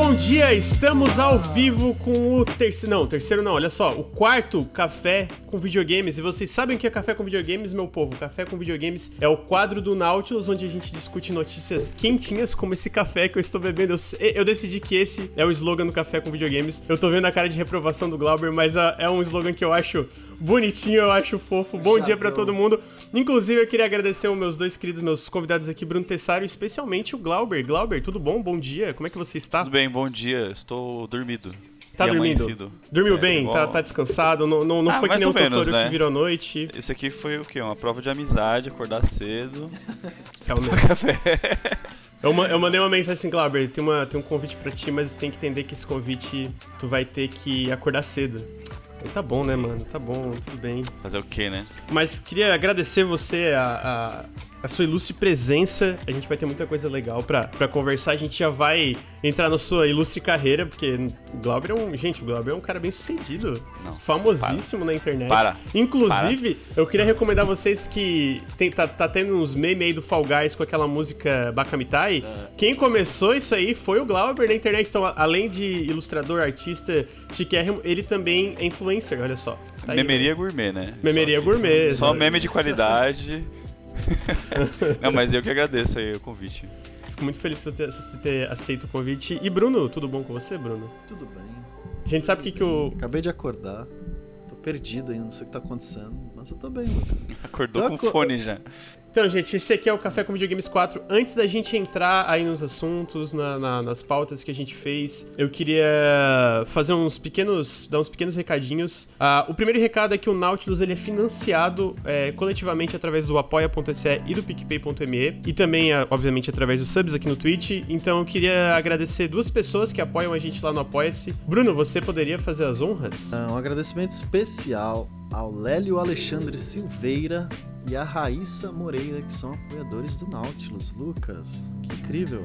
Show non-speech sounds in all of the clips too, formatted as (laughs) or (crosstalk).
bom dia! Estamos ao vivo com o terceiro. Não, terceiro não, olha só. O quarto café com videogames. E vocês sabem o que é café com videogames, meu povo? Café com videogames é o quadro do Nautilus onde a gente discute notícias quentinhas, como esse café que eu estou bebendo. Eu, eu decidi que esse é o slogan do café com videogames. Eu tô vendo a cara de reprovação do Glauber, mas uh, é um slogan que eu acho bonitinho, eu acho fofo. Bom dia para todo mundo. Inclusive, eu queria agradecer os meus dois queridos, meus convidados aqui, Bruno Tessaro, especialmente o Glauber. Glauber, tudo bom? Bom dia. Como é que você está? Tudo bem, bom dia. Estou dormido. Tá e dormindo? Amanhecido. Dormiu é, bem? Igual... Tá, tá, descansado? Não, não, não ah, foi que nem o menos, né? que virou noite? Isso aqui foi o quê? Uma prova de amizade, acordar cedo. (laughs) É o café. (laughs) Eu, eu, mandei uma mensagem assim, Glauber, tem, uma, tem um convite pra ti, mas tu tem que entender que esse convite tu vai ter que acordar cedo. Tá bom, né, Sim. mano? Tá bom, tudo bem. Fazer o quê, né? Mas queria agradecer você, a, a a sua ilustre presença. A gente vai ter muita coisa legal pra, conversar. A gente já vai entrar na sua ilustre carreira, porque o Glauber é um. Gente, o Glauber é um cara bem sucedido. Não, famosíssimo para. na internet. Para. Inclusive, para. eu queria recomendar vocês que tem, tá, tá tendo uns memes aí do Fall Guys com aquela música Bakamitai. Uh. Quem começou isso aí foi o Glauber na internet. Então, além de ilustrador, artista, chiquérrimo, ele também é influencer, olha só. Tá Memeria aí, gourmet, né? Memeria só gourmet. Só meme de qualidade. (laughs) Não, mas eu que agradeço aí o convite. Fico muito feliz de você ter aceito o convite. E Bruno, tudo bom com você, Bruno? Tudo bem. A gente sabe o que, que o. Acabei de acordar. Tô perdido ainda, não sei o que tá acontecendo. Mas eu tô bem, Lucas. (laughs) Acordou tô com aco... fone já. Então, gente, esse aqui é o Café com Videogames 4. Antes da gente entrar aí nos assuntos, na, na, nas pautas que a gente fez, eu queria fazer uns pequenos, dar uns pequenos recadinhos. Uh, o primeiro recado é que o Nautilus ele é financiado é, coletivamente através do apoia.se e do picpay.me e também, uh, obviamente, através dos subs aqui no Twitch. Então, eu queria agradecer duas pessoas que apoiam a gente lá no Apoia-se. Bruno, você poderia fazer as honras? Um agradecimento especial ao Lélio Alexandre Silveira e a Raíssa Moreira, que são apoiadores do Nautilus. Lucas, que incrível!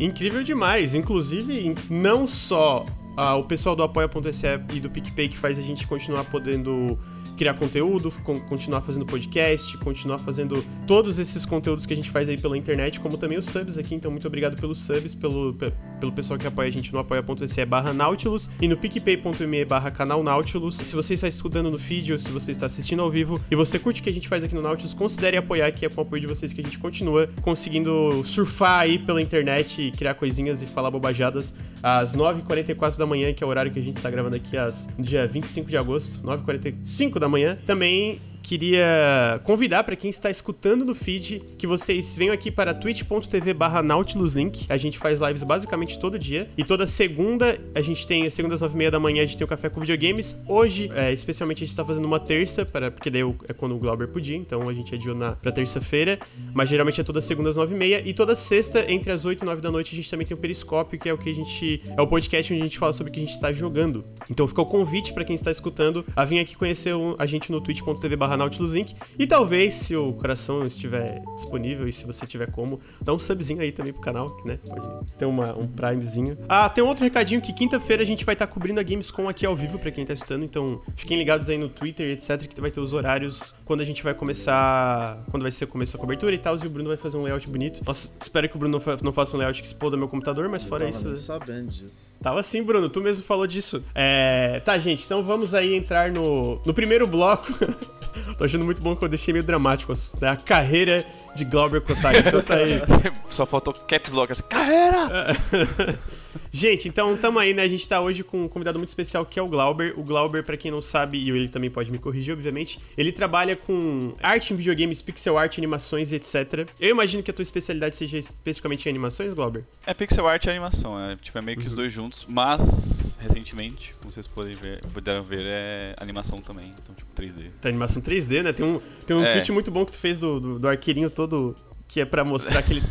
Incrível demais! Inclusive, não só ah, o pessoal do apoia.se e do PicPay que faz a gente continuar podendo criar conteúdo, continuar fazendo podcast, continuar fazendo todos esses conteúdos que a gente faz aí pela internet, como também os subs aqui. Então, muito obrigado pelos subs, pelo, pelo pessoal que apoia a gente no apoia.se barra Nautilus e no picpay.me barra canal Nautilus. Se você está estudando no feed ou se você está assistindo ao vivo e você curte o que a gente faz aqui no Nautilus, considere apoiar, que é com o apoio de vocês que a gente continua conseguindo surfar aí pela internet e criar coisinhas e falar bobajadas às 9h44 da manhã, que é o horário que a gente está gravando aqui, às, dia 25 de agosto, 9h45 da manhã. Também queria convidar para quem está escutando no feed que vocês venham aqui para twitch.tv barra nautiluslink. A gente faz lives basicamente todo dia. E toda segunda, a gente tem, segunda às nove e meia da manhã, a gente tem o Café com Videogames. Hoje, é, especialmente, a gente está fazendo uma terça, para, porque daí é quando o Glauber podia, então a gente adiou na, pra terça-feira. Mas geralmente é toda segunda às nove e meia. E toda sexta, entre as oito e nove da noite, a gente também tem o Periscópio, que é o que a gente... É o podcast onde a gente fala sobre o que a gente está jogando. Então fica o convite para quem está escutando a vir aqui conhecer a gente no twitch.tv barra barra Nautilus Inc. E talvez, se o coração estiver disponível e se você tiver como, dá um subzinho aí também pro canal, né? Pode ter uma, um primezinho. Ah, tem um outro recadinho que quinta-feira a gente vai estar tá cobrindo a Gamescom aqui ao vivo para quem tá escutando, então fiquem ligados aí no Twitter, etc, que vai ter os horários quando a gente vai começar, quando vai ser começar a cobertura e tal, e o Bruno vai fazer um layout bonito. Nossa, espero que o Bruno não faça um layout que exploda meu computador, mas fora isso... Nem sabendo disso. Tava assim, Bruno, tu mesmo falou disso. É... Tá, gente, então vamos aí entrar no, no primeiro bloco (laughs) Tô achando muito bom que eu deixei meio dramático né? a carreira de Glauber Kotak. Então tá aí. (laughs) Só faltou caps lock, assim, carreira! (laughs) Gente, então tamo aí, né? A gente tá hoje com um convidado muito especial que é o Glauber. O Glauber, para quem não sabe, e ele também pode me corrigir, obviamente, ele trabalha com arte em videogames, pixel art, animações, etc. Eu imagino que a tua especialidade seja especificamente em animações, Glauber? É pixel art e animação, é, tipo, é meio que uhum. os dois juntos, mas recentemente, como vocês podem ver, puderam ver, é animação também, então tipo 3D. Tem animação 3D, né? Tem um, tem um é. muito bom que tu fez do, do, do arqueirinho todo que é para mostrar aquele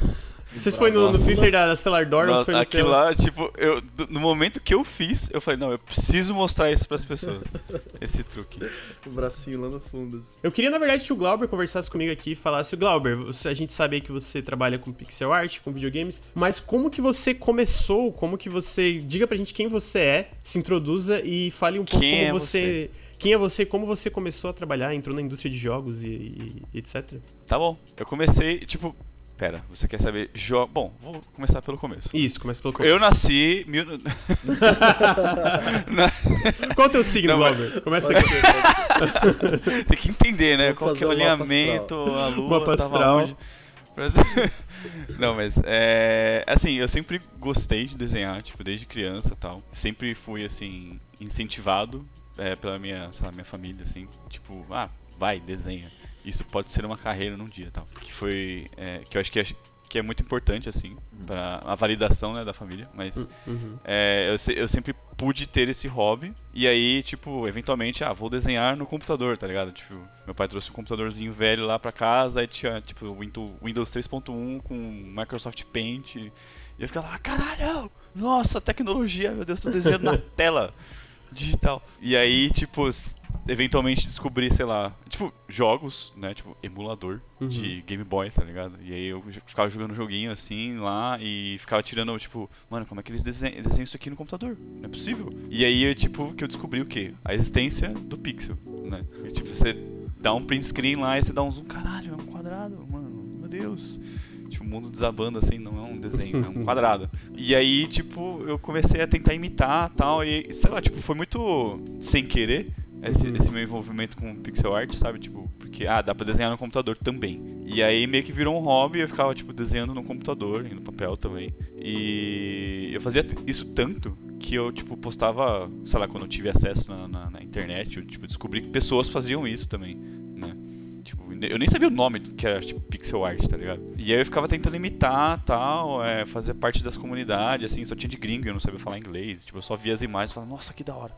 Vocês foi no, no Twitter da Stellar Door foi no Aquilo lá, tipo, eu, no momento que eu fiz, eu falei, não, eu preciso mostrar isso pras pessoas. (laughs) esse truque. O bracinho lá no fundo. Assim. Eu queria, na verdade, que o Glauber conversasse comigo aqui e falasse, Glauber, você, a gente sabe que você trabalha com pixel art, com videogames, mas como que você começou? Como que você. Diga pra gente quem você é, se introduza e fale um pouco quem como é você... você quem é você, como você começou a trabalhar, entrou na indústria de jogos e, e, etc. Tá bom. Eu comecei, tipo, Pera, você quer saber. Jo... Bom, vou começar pelo começo. Isso, começa pelo começo. Eu nasci. Mil... (laughs) Qual é o teu signo, Glauber? Começa aqui. Tem que entender, né? Vou Qual que é o alinhamento, a lua Mapa tava onde. (laughs) Não, mas é. Assim, eu sempre gostei de desenhar, tipo, desde criança e tal. Sempre fui, assim, incentivado é, pela minha, sei lá, minha família, assim. Tipo, ah, vai, desenha. Isso pode ser uma carreira num dia tal. Que foi. é, que eu acho que é, que é muito importante, assim, para a validação né, da família. Mas Uhum. é, eu, se- eu sempre pude ter esse hobby. E aí, tipo, eventualmente, ah, vou desenhar no computador, tá ligado? Tipo, meu pai trouxe um computadorzinho velho lá pra casa, aí tinha, tipo, o Windows Windows 3.1 com Microsoft Paint. E eu ficava lá, caralho! Nossa, tecnologia, meu Deus, tô desenhando na (laughs) tela digital. E aí, tipo, eventualmente descobri, sei lá, tipo, jogos, né? Tipo, emulador Uhum. de Game Boy, tá ligado? E aí eu ficava jogando joguinho assim lá e ficava tirando, tipo, mano, como é que eles desenham, desenham isso aqui no computador? Não é possível. E aí, eu, tipo, que eu descobri o quê? A existência do pixel, né? E, tipo, você dá um print screen lá e você dá um zoom, caralho, é um quadrado, mano, meu Deus. O mundo desabando assim, não é um desenho, é um quadrado. E aí, tipo, eu comecei a tentar imitar tal, e sei lá, tipo, foi muito sem querer esse, Uhum. esse meu envolvimento com pixel art, sabe? Tipo, porque, ah, dá pra desenhar no computador também. E aí meio que virou um hobby, eu ficava, tipo, desenhando no computador e no papel também. E eu fazia isso tanto que eu, tipo, postava, sei lá, quando eu tive acesso na, na, na internet, eu, tipo, descobri que pessoas faziam isso também, eu nem sabia o nome que era, tipo, pixel art, tá ligado? E aí eu ficava tentando imitar, tal, é, fazer parte das comunidades, assim, só tinha de gringo, eu não sabia falar inglês. Tipo, eu só via as imagens e falava, nossa, que da hora.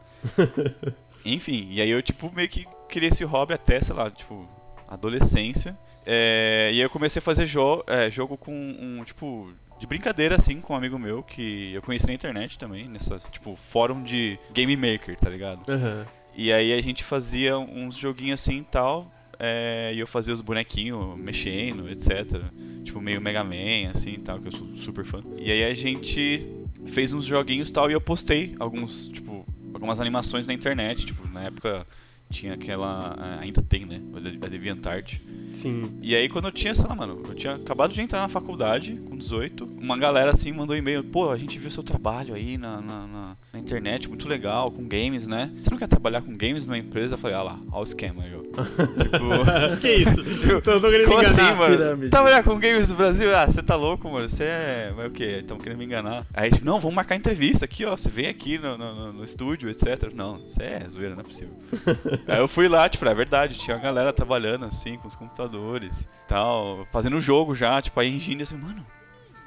(laughs) Enfim, e aí eu, tipo, meio que criei esse hobby até, sei lá, tipo, adolescência. É, e aí eu comecei a fazer jo é, jogo com um, tipo, de brincadeira, assim, com um amigo meu, que eu conheci na internet também, nessa, tipo, fórum de Game Maker, tá ligado? Aham. E aí a gente fazia uns joguinhos assim e tal. É, e eu fazia os bonequinhos mexendo, etc. Tipo, meio Mega Man, assim e tal, que eu sou super fã. E aí a gente fez uns joguinhos e tal, e eu postei alguns, tipo, algumas animações na internet. Tipo, na época tinha aquela. Ainda tem, né? A DeviantArt. Sim. E aí quando eu tinha, sei lá, mano, eu tinha acabado de entrar na faculdade, com 18, uma galera assim mandou e-mail, pô, a gente viu seu trabalho aí na, na, na- na internet, muito legal, com games, né? Você não quer trabalhar com games numa empresa? Eu falei, ah lá, ó o esquema ó. Tipo, (laughs) que isso? Tô, tô querendo como me assim, enganar. mano? pirâmide. Trabalhar com games do Brasil? Ah, você tá louco, mano? Você é. Mas o quê? Estão querendo me enganar. Aí, tipo, não, vamos marcar entrevista aqui, ó. Você vem aqui no, no, no- no estúdio, etc. Não, isso é zoeira, não é possível. (laughs) Aí eu fui lá, tipo, é verdade, tinha uma galera trabalhando assim, com os computadores tal, fazendo jogo já, tipo, a engine assim, mano,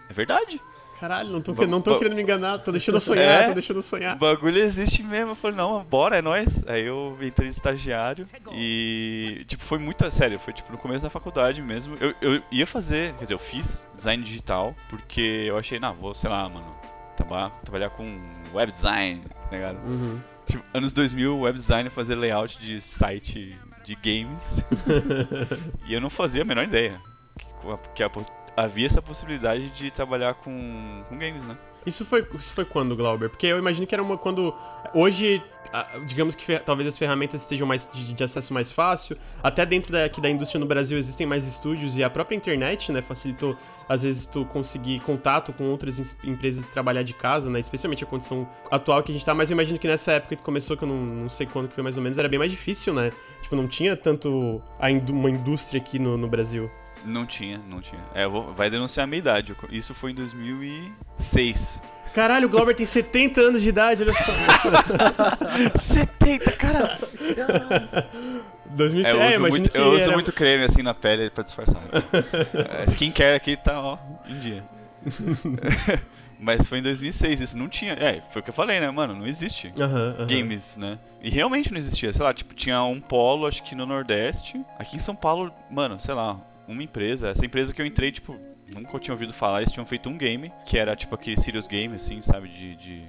é verdade. Caralho, não tô, Ba- não tô querendo me enganar, tô deixando eu (laughs) sonhar, É? tô deixando eu O sonhar. bagulho existe mesmo. Eu falei, não, bora, é nóis. Aí eu entrei de estagiário e, tipo, foi muito. Sério, foi tipo no começo da faculdade mesmo. Eu, eu ia fazer, quer dizer, eu fiz design digital porque eu achei, não, vou, sei lá, mano, trabalhar, trabalhar com web design, tá ligado? Uhum. Tipo, anos 2000, web design fazer layout de site de games. (laughs) e eu não fazia a menor ideia que, que a havia essa possibilidade de trabalhar com, com games, né? Isso foi, isso foi quando, Glauber? Porque eu imagino que era uma quando. Hoje, digamos que talvez as ferramentas estejam mais de, de acesso mais fácil. Até dentro da, aqui da indústria no Brasil existem mais estúdios e a própria internet, né, facilitou, às vezes, tu conseguir contato com outras empresas e trabalhar de casa, né? Especialmente a condição atual que a gente tá. Mas eu imagino que nessa época que começou, que eu não, não sei quando que foi mais ou menos, era bem mais difícil, né? Tipo, não tinha tanto a uma indústria aqui no, no Brasil. Não tinha, não tinha. É, eu vou, vai denunciar a minha idade. Isso foi em 2006. Caralho, o Glauber tem 70 anos de idade, olha só. (laughs) 70, cara! 2006, É, eu é, uso, imagino muito, eu uso era- muito creme assim na pele pra disfarçar. A skincare aqui tá, ó, em dia. (laughs) Mas foi em 2006, isso não tinha. É, foi o que eu falei, né, mano? Não existe games, né? E realmente não existia. Sei lá, tipo, tinha um polo, acho que no Nordeste. Aqui em São Paulo, mano, sei lá, uma empresa. Essa empresa que eu entrei, tipo, nunca tinha ouvido falar. Eles tinham feito um game, que era tipo aquele serious game, assim, sabe? De. de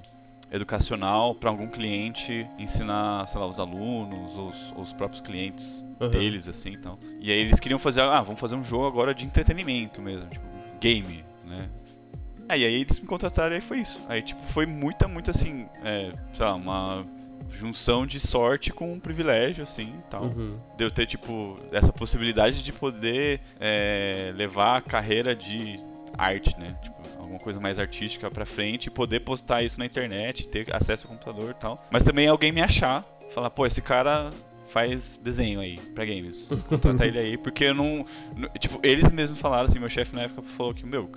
educacional pra algum cliente ensinar, sei lá, os alunos, os, os próprios clientes Aham. deles, assim, então. E aí eles queriam fazer, ah, vamos fazer um jogo agora de entretenimento mesmo, tipo, game, né? Aí, aí eles me contrataram e aí foi isso. Aí, tipo, foi muita, muita, assim, é, sei lá, uma junção de sorte com um privilégio, assim, tal. Uhum. De eu ter, tipo, essa possibilidade de poder é, levar a carreira de arte, né? Tipo, alguma coisa mais artística pra frente e poder postar isso na internet, ter acesso ao computador e tal. Mas também alguém me achar, falar, pô, esse cara faz desenho aí pra games. Contrata (laughs) ele aí, porque eu não. Tipo, eles mesmos falaram assim, meu chefe na época falou que, meu,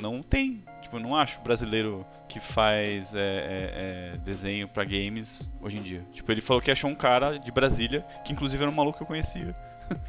não tem. Tipo, eu não acho brasileiro que faz é, é, é, desenho pra games hoje em dia. Tipo, ele falou que achou um cara de Brasília, que inclusive era um maluco que eu conhecia. (laughs)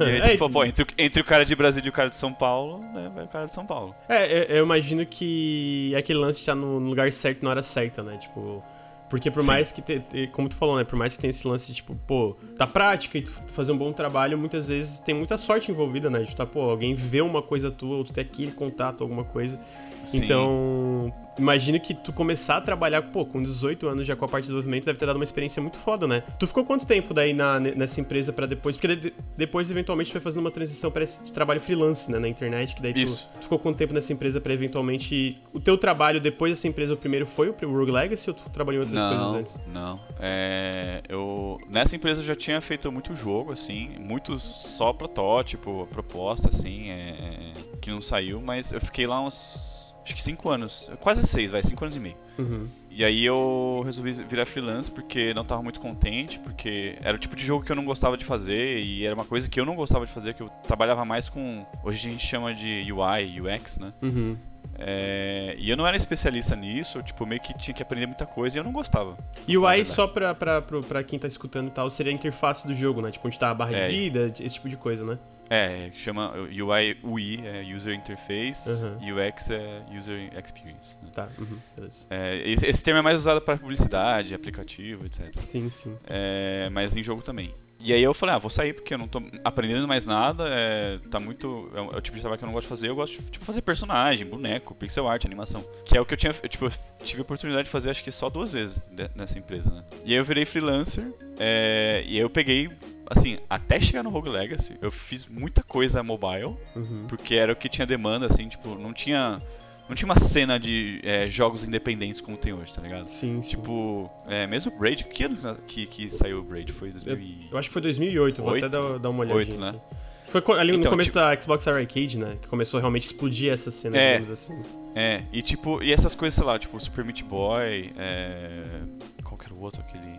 e aí, tipo, É, falou, pô, entre, o- entre o cara de Brasília e o cara de São Paulo, né, vai o cara de São Paulo. É, eu, eu imagino que aquele lance estar no no lugar certo na hora certa, né? Tipo. Porque por Sim. mais que, te- te- como tu falou, né? Por mais que tenha esse lance de, tipo, pô, da prática e tu tu fazer um bom trabalho, muitas vezes tem muita sorte envolvida, né? De tá, pô, alguém vê uma coisa tua, ou tu ter aquele contato, alguma coisa. Sim. Então, imagino que tu começar a trabalhar, pô, com 18 anos já com a parte de desenvolvimento deve ter dado uma experiência muito foda, né? Tu ficou quanto tempo daí na, nessa empresa pra depois? Porque de- depois, eventualmente, tu foi fazendo uma transição pra esse trabalho freelance, né? Na internet, que daí tu, tu ficou quanto tempo nessa empresa pra eventualmente... O teu trabalho depois dessa empresa, o primeiro foi o Rogue Legacy ou tu trabalhou em outras coisas Não, antes? não. É, eu nessa empresa eu já tinha feito muito jogo assim, muito só protótipo, proposta assim, é, que não saiu, mas eu fiquei lá uns acho que cinco anos, quase seis, vai, cinco anos e meio. Uhum. E aí eu resolvi virar freelance porque não tava muito contente, porque era o tipo de jogo que eu não gostava de fazer e era uma coisa que eu não gostava de fazer, que eu trabalhava mais com, hoje a gente chama de UI, UX, né? Uhum. É, e eu não era especialista nisso, tipo, meio que tinha que aprender muita coisa e eu não gostava. E o UI, só pra, pra, pro- pra quem tá escutando e tal, seria a interface do jogo, né? Tipo, onde tá a barra É. de vida, esse tipo de coisa, né? É, que chama UI, UI é User Interface, Uhum. UX é User Experience. né? Tá, uhum, beleza. É, esse, esse termo é mais usado para publicidade, aplicativo, etc. Sim, sim. É, mas em jogo também. E aí eu falei, ah, vou sair porque eu não tô aprendendo mais nada, é, tá muito... É o, é o tipo de trabalho que eu não gosto de fazer, eu gosto de tipo, fazer personagem, boneco, pixel art, animação. Que é o que eu tinha, eu, tipo, eu tive a oportunidade de fazer acho que só duas vezes nessa empresa, né? E aí eu virei freelancer, é, e aí eu peguei, assim, até chegar no Rogue Legacy, eu fiz muita coisa mobile, Uhum. porque era o que tinha demanda, assim, tipo, não tinha... Não tinha uma cena de é, jogos independentes como tem hoje, tá ligado? Sim, sim. Tipo, é, mesmo o Braid, que ano que, que saiu o Braid? Foi 2000 e... Eu acho que foi 2008, vou Oito? até dar, dar uma olhadinha. Oito, né? aqui. Foi ali no Então, começo tipo- da Xbox Arcade, né? Que começou a realmente explodir essa cena, É. digamos assim. É, e tipo, e essas coisas, sei lá, tipo, Super Meat Boy, é... Qual que era o outro, aquele...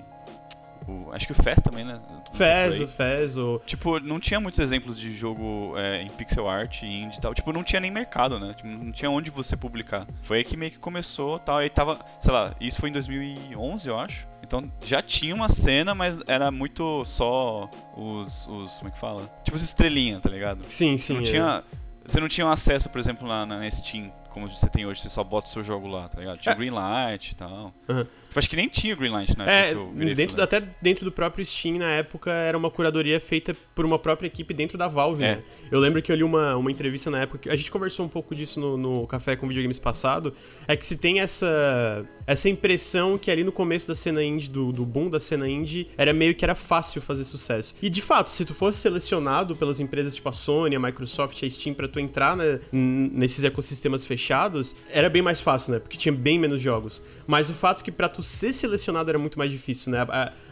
Acho que o Fez também, né? Fez, o Fez, o... Tipo, não tinha muitos exemplos de jogo é, em pixel art e indie e tal. Tipo, não tinha nem mercado, né? Tipo, não tinha onde você publicar. Foi aí que meio que começou tal. Aí tava, sei lá, isso foi em 2011, eu acho. Então já tinha uma cena, mas era muito só os. os como é que fala? Tipo as estrelinhas, tá ligado? Sim, sim. não é. tinha. Você não tinha acesso, por exemplo, na, na Steam, como você tem hoje, você só bota o seu jogo lá, tá ligado? Tinha É. Greenlight e tal. Aham. Tipo, acho que nem tinha Greenlight na época É, virei dentro, até dentro do próprio Steam, na época, era uma curadoria feita por uma própria equipe dentro da Valve, É. né? Eu lembro que eu li uma, uma entrevista na época, a gente conversou um pouco disso no, no Café com Videogames passado, é que se tem essa, essa impressão que ali no começo da cena indie, do, do boom da cena indie, era meio que era fácil fazer sucesso. E, de fato, se tu fosse selecionado pelas empresas tipo a Sony, a Microsoft, a Steam, pra tu entrar né, nesses ecossistemas fechados, era bem mais fácil, né? Porque tinha bem menos jogos. Mas o fato que pra tu ser selecionado era muito mais difícil, né?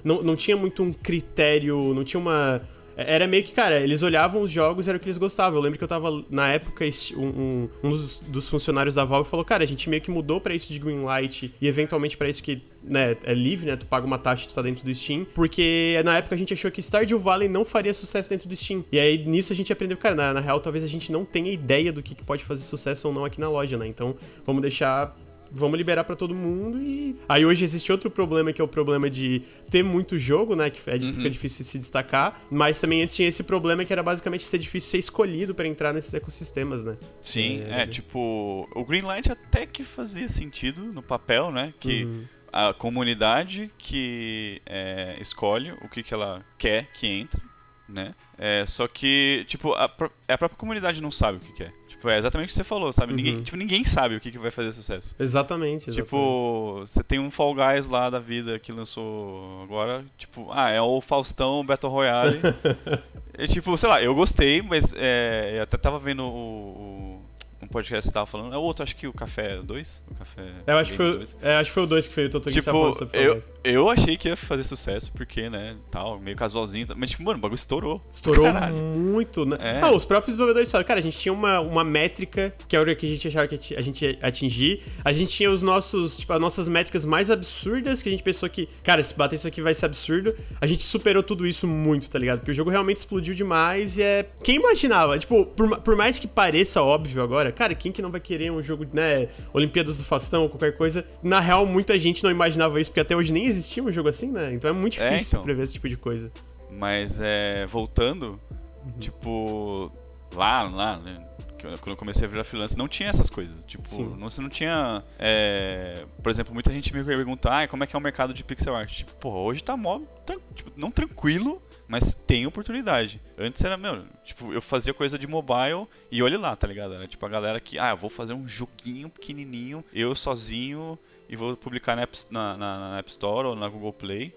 Não, não tinha muito um critério, não tinha uma. Era meio que, cara, eles olhavam os jogos era o que eles gostavam. Eu lembro que eu tava, na época, um, um- dos, dos funcionários da Valve falou, cara, a gente meio que mudou pra isso de Greenlight e eventualmente pra isso que, né, é livre, né, tu paga uma taxa e tu tá dentro do Steam, porque na época a gente achou que Stardew Valley não faria sucesso dentro do Steam. E aí, nisso a gente aprendeu, cara, na, na real, talvez a gente não tenha ideia do que, que pode fazer sucesso ou não aqui na loja, né? Então, vamos deixar vamos liberar pra todo mundo e aí hoje existe outro problema que é o problema de ter muito jogo, né, que é, fica difícil se destacar, mas também antes tinha esse problema que era basicamente ser difícil ser escolhido pra entrar nesses ecossistemas, né? Sim, É, é, tipo, o Greenlight até que fazia sentido no papel, né? Que Uhum. a comunidade que é, escolhe o que, que ela quer que entre, né? É, só que, tipo, a, pró- a própria comunidade não sabe o que quer. Tipo, é exatamente o que você falou, sabe? Ninguém, Uhum. tipo, ninguém sabe o que, que vai fazer sucesso. Exatamente, exatamente. Tipo, você tem um Fall Guys lá da vida que lançou agora, tipo, ah, é o Faustão Battle Royale. é (laughs) tipo, sei lá, eu gostei, mas é, eu até tava vendo o, o- um podcast que tava falando. É o outro, acho que o Café 2? O Café. Eu acho que, foi, 2. é, acho que foi o 2 que foi o Toto que Tipo, eu, eu achei que ia fazer sucesso, porque, né, tal, meio casualzinho. Mas, tipo, mano, o bagulho estourou. Estourou muito, né? É. Ah, os próprios desenvolvedores falaram, cara, a gente tinha uma, uma métrica que era o que a gente achava que a gente ia atingir. A gente tinha os nossos, tipo, as nossas métricas mais absurdas, que a gente pensou que, cara, se bater isso aqui vai ser absurdo. A gente superou tudo isso muito, tá ligado? Porque o jogo realmente explodiu demais e é. Quem imaginava? Tipo, por, por mais que pareça óbvio agora, cara, quem que não vai querer um jogo, né? Olimpíadas do Fastão ou qualquer coisa? Na real, muita gente não imaginava isso, porque até hoje nem existia um jogo assim, né? Então é muito É, difícil então. prever esse tipo de coisa. Mas, é, voltando, Uhum. tipo, lá, lá, né, quando eu comecei a virar freelancer, não tinha essas coisas. Tipo, Sim. não, você não tinha, é, por exemplo, muita gente me pergunta, ah, como é que é o mercado de pixel art? Tipo, pô, hoje tá mó, tran- tipo, não tranquilo, mas tem oportunidade. Antes era, meu, tipo, eu fazia coisa de mobile e olha lá, tá ligado? Era tipo a galera que, ah, eu vou fazer um joguinho pequenininho, eu sozinho, e vou publicar na App, na, na- na App Store ou na Google Play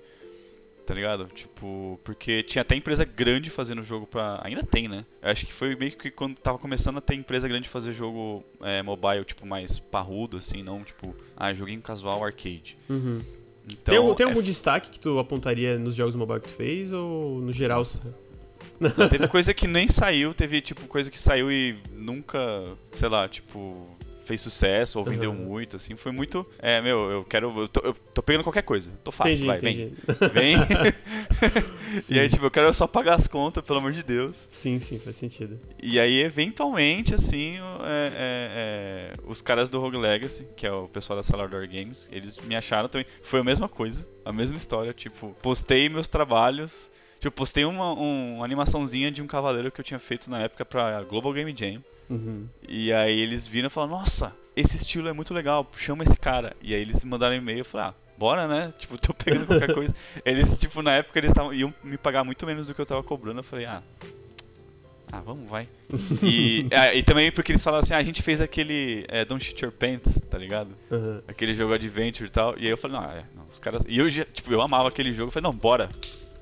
tá ligado? Tipo, porque tinha até empresa grande fazendo jogo pra. Ainda tem, né? Eu acho que foi meio que quando tava começando a ter empresa grande fazer jogo é, mobile, tipo, mais parrudo, assim, não, tipo, ah, joguinho casual arcade. Uhum. Então, tem, algum- tem é algum f- destaque que tu apontaria nos jogos mobile que tu fez ou no geral? Teve coisa que nem saiu, teve, tipo, coisa que saiu e nunca, sei lá, tipo. Fez sucesso ou vendeu Uhum. muito, assim. Foi muito. É, meu, eu quero. Eu tô, eu tô pegando qualquer coisa. Tô fácil, entendi, vai, entendi. vem. Vem. (laughs) e aí, tipo, eu quero só pagar as contas, pelo amor de Deus. Sim, sim, faz sentido. E aí, eventualmente, assim, é- é- é, os caras do Rogue Legacy, que é o pessoal da Salador Games, eles me acharam também. Foi a mesma coisa, a mesma história. Tipo, postei meus trabalhos. Tipo, postei uma, um- uma animaçãozinha de um cavaleiro que eu tinha feito na época pra Global Game Jam. Uhum. E aí eles viram e falaram, nossa, esse estilo é muito legal, chama esse cara. E aí eles mandaram um e-mail e eu falei, ah, bora né? (laughs) Tipo, tô pegando qualquer coisa. Eles, tipo, na época eles tavam, iam me pagar muito menos do que eu tava cobrando. Eu falei, ah. Ah, vamos, vai. E, (laughs) ah, e também porque eles falaram assim, ah, a gente fez aquele é, Don't Shit Your Pants, tá ligado? Uhum. Aquele jogo Adventure e tal. E aí eu falei, não, é, não, os caras. E eu, já- tipo, eu amava aquele jogo. Eu falei, não, bora.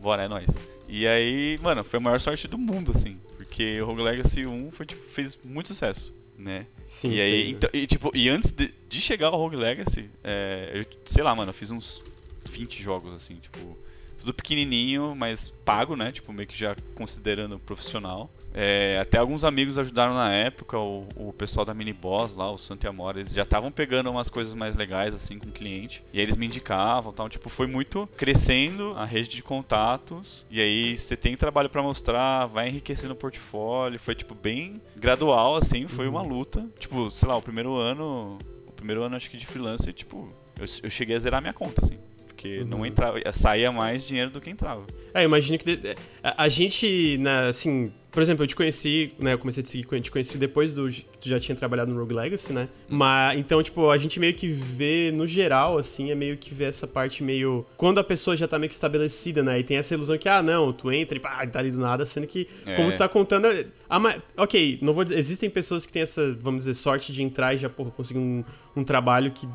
Bora, é nóis. E aí, mano, foi a maior sorte do mundo, assim. Porque o Rogue Legacy 1 foi, tipo, fez muito sucesso, né? Sim. e aí, então, e, tipo, e antes de, de chegar ao Rogue Legacy, é, eu, sei lá, mano, eu fiz uns 20 jogos, assim, tipo, tudo pequenininho, mas pago, né? Tipo, meio que já considerando profissional. É, até alguns amigos ajudaram na época, o, o pessoal da Mini Boss lá, o Santo e Amor, eles já estavam pegando umas coisas mais legais, assim, com o cliente. E aí eles me indicavam tal. Tipo, foi muito crescendo a rede de contatos. E aí você tem trabalho pra mostrar, vai enriquecendo o portfólio. Foi, tipo, bem gradual, assim, foi uma luta. Tipo, sei lá, o primeiro ano. O primeiro ano acho que de freelancer, tipo, eu, eu cheguei a zerar minha conta, assim. Porque não Uhum. entrava, saía mais dinheiro do que entrava. É, imagino que a, a gente, né, assim, por exemplo, eu te conheci, né, eu comecei a te seguir, te conheci depois do que tu já tinha trabalhado no Rogue Legacy, né? Mas então, tipo, a gente meio que vê no geral assim, é meio que vê essa parte meio quando a pessoa já tá meio que estabelecida, né? E tem essa ilusão que ah, não, tu entra e pá, tá ali do nada, sendo que É. como tu tá contando, a ma- OK, não vou dizer, existem pessoas que têm essa, vamos dizer, sorte de entrar e já porra, conseguir um, um trabalho que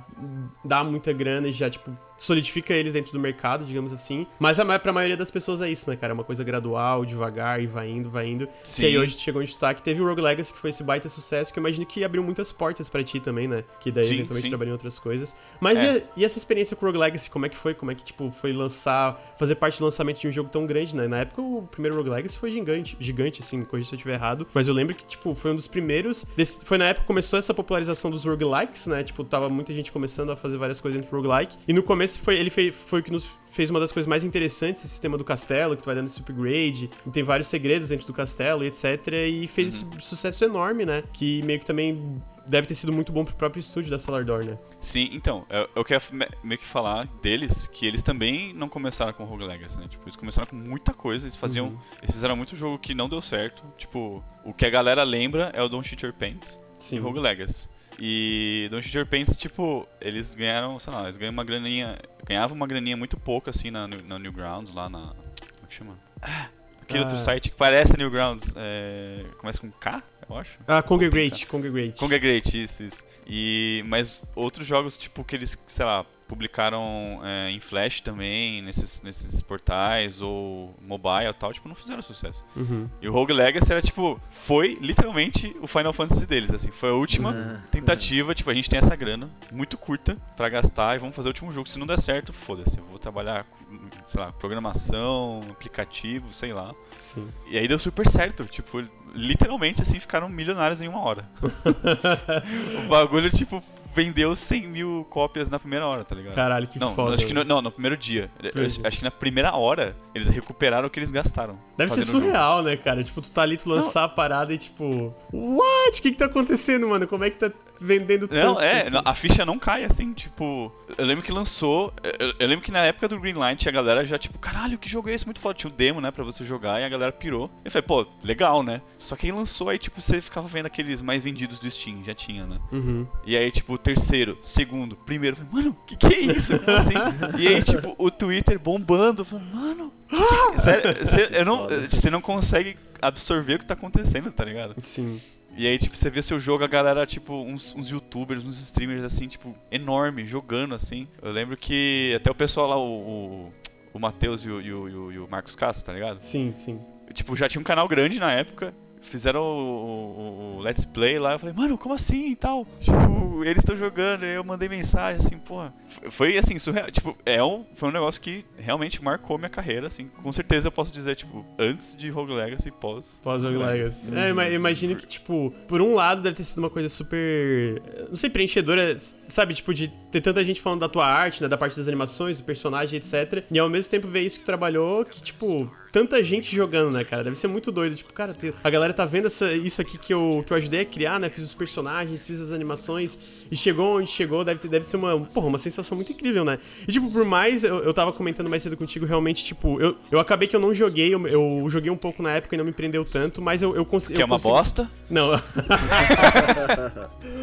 dá muita grana e já tipo solidifica eles dentro do mercado, digamos assim. Mas a, pra maioria das pessoas é isso, né, cara? É uma coisa gradual, devagar, e vai indo, vai indo. Sim. Que aí hoje chegou onde tu tá, que teve o Rogue Legacy, que foi esse baita sucesso, que eu imagino que abriu muitas portas pra ti também, né? Que daí Sim, eventualmente sim. trabalhou em outras coisas. Mas É. e, a- e essa experiência com o Rogue Legacy, como é que foi? Como é que, tipo, foi lançar, fazer parte do lançamento de um jogo tão grande, né? Na época o primeiro Rogue Legacy foi gigante, gigante, assim, corrija se eu estiver errado. Mas eu lembro que, tipo, foi um dos primeiros. desse- foi na época que começou essa popularização dos roguelikes, né? Tipo, tava muita gente começando a fazer várias coisas dentro do roguelike. E no começo foi, ele fez, foi o que nos fez uma das coisas mais interessantes, esse sistema do castelo, que tu vai dando esse upgrade, e tem vários segredos dentro do castelo etc. E fez esse sucesso enorme, né? Que meio que também deve ter sido muito bom pro próprio estúdio da Salardor, né? Sim, então, eu, eu quero me- meio que falar deles que eles também não começaram com Rogue Legacy, né? Tipo, eles começaram com muita coisa, eles faziam. Uhum. Eles fizeram muito jogo que não deu certo. Tipo, o que a galera lembra é o Don't Shoot Your Pants Sim. e Rogue Legacy. E Don't Shoot Your Pants, tipo, eles ganharam, sei lá, eles ganham uma graninha. Ganhavam uma graninha muito pouca assim na, na Newgrounds, lá na. Como é que chama? Ah, aquele Ah. outro site que parece Newgrounds. É, começa com K, eu acho. Ah, Congregate, Congregate. Congregate, isso, isso. E, mas outros jogos, tipo, que eles, sei lá, publicaram é, em Flash também, nesses, nesses portais, ou mobile e tal, tipo, não fizeram sucesso. Uhum. E o Rogue Legacy era, tipo, foi literalmente o Final Fantasy deles, assim. Foi a última Uhum. tentativa, tipo, a gente tem essa grana muito curta pra gastar e vamos fazer o último jogo. Se não der certo, foda-se, eu vou trabalhar com, sei lá, programação, aplicativo, sei lá. Sim. E aí deu super certo, tipo, literalmente, assim, ficaram milionários em uma hora. (laughs) o bagulho, tipo, vendeu 100 mil cópias na primeira hora, tá ligado? Caralho, que não, foda. acho que no, não, no primeiro dia. Eu- acho que na primeira hora eles recuperaram o que eles gastaram. Deve ser surreal, né, cara? Tipo, tu tá ali, tu lançar a parada e tipo, what? O que que tá acontecendo, mano? Como é que tá vendendo tanto? Não, é, não, a ficha não cai assim, tipo. Eu lembro que lançou. Eu, eu lembro que na época do Greenlight a galera já, tipo, caralho, que jogo é esse? Muito foda. Tinha o demo, né, pra você jogar e a galera pirou. Eu falei, pô, legal, né? Só que aí lançou, aí, tipo, você ficava vendo aqueles mais vendidos do Steam, já tinha, né? Uhum. E aí, tipo, terceiro, segundo, primeiro, falei, mano, que que é isso? Como assim? e aí, tipo, o Twitter bombando, falei, mano, que que- sério, (laughs) você eu não, você não consegue absorver o que tá acontecendo, tá ligado? Sim. E aí, tipo, você vê seu jogo, a galera, tipo, uns, uns youtubers, uns streamers, assim, tipo, enorme, jogando, assim. Eu lembro que até o pessoal lá, o, o, o Matheus e o, e, o, e o- e o Marcos Castro, tá ligado? Sim, sim. Tipo, já tinha um canal grande na época. Fizeram o, o- o Let's Play lá. Eu falei, mano, como assim e tal? Tipo, eles estão jogando. Eu mandei mensagem, assim, porra. Foi- assim, surreal. Tipo, é um, foi um negócio que realmente marcou minha carreira, assim. Com certeza eu posso dizer, tipo, antes de Rogue Legacy pós. Pós Rogue Legacy. Uhum. É, ima- imagino que, tipo, por um lado deve ter sido uma coisa super. Não sei, preenchedora, sabe? Tipo, de ter tanta gente falando da tua arte, né? Da parte das animações, do personagem, etc. E ao mesmo tempo ver isso que trabalhou, que, tipo. Tanta gente jogando, né, cara? Deve ser muito doido. Tipo, cara, a galera tá vendo essa, isso aqui que eu, que eu ajudei a criar, né? Fiz os personagens, fiz as animações e chegou onde chegou. Deve, deve ser uma, porra, uma sensação muito incrível, né? E, tipo, por mais. Eu, eu tava comentando mais cedo contigo, realmente, tipo, eu, eu acabei que eu não joguei, eu, eu joguei um pouco na época e não me prendeu tanto, mas eu, eu consegui. Que é uma bosta. Não. (laughs)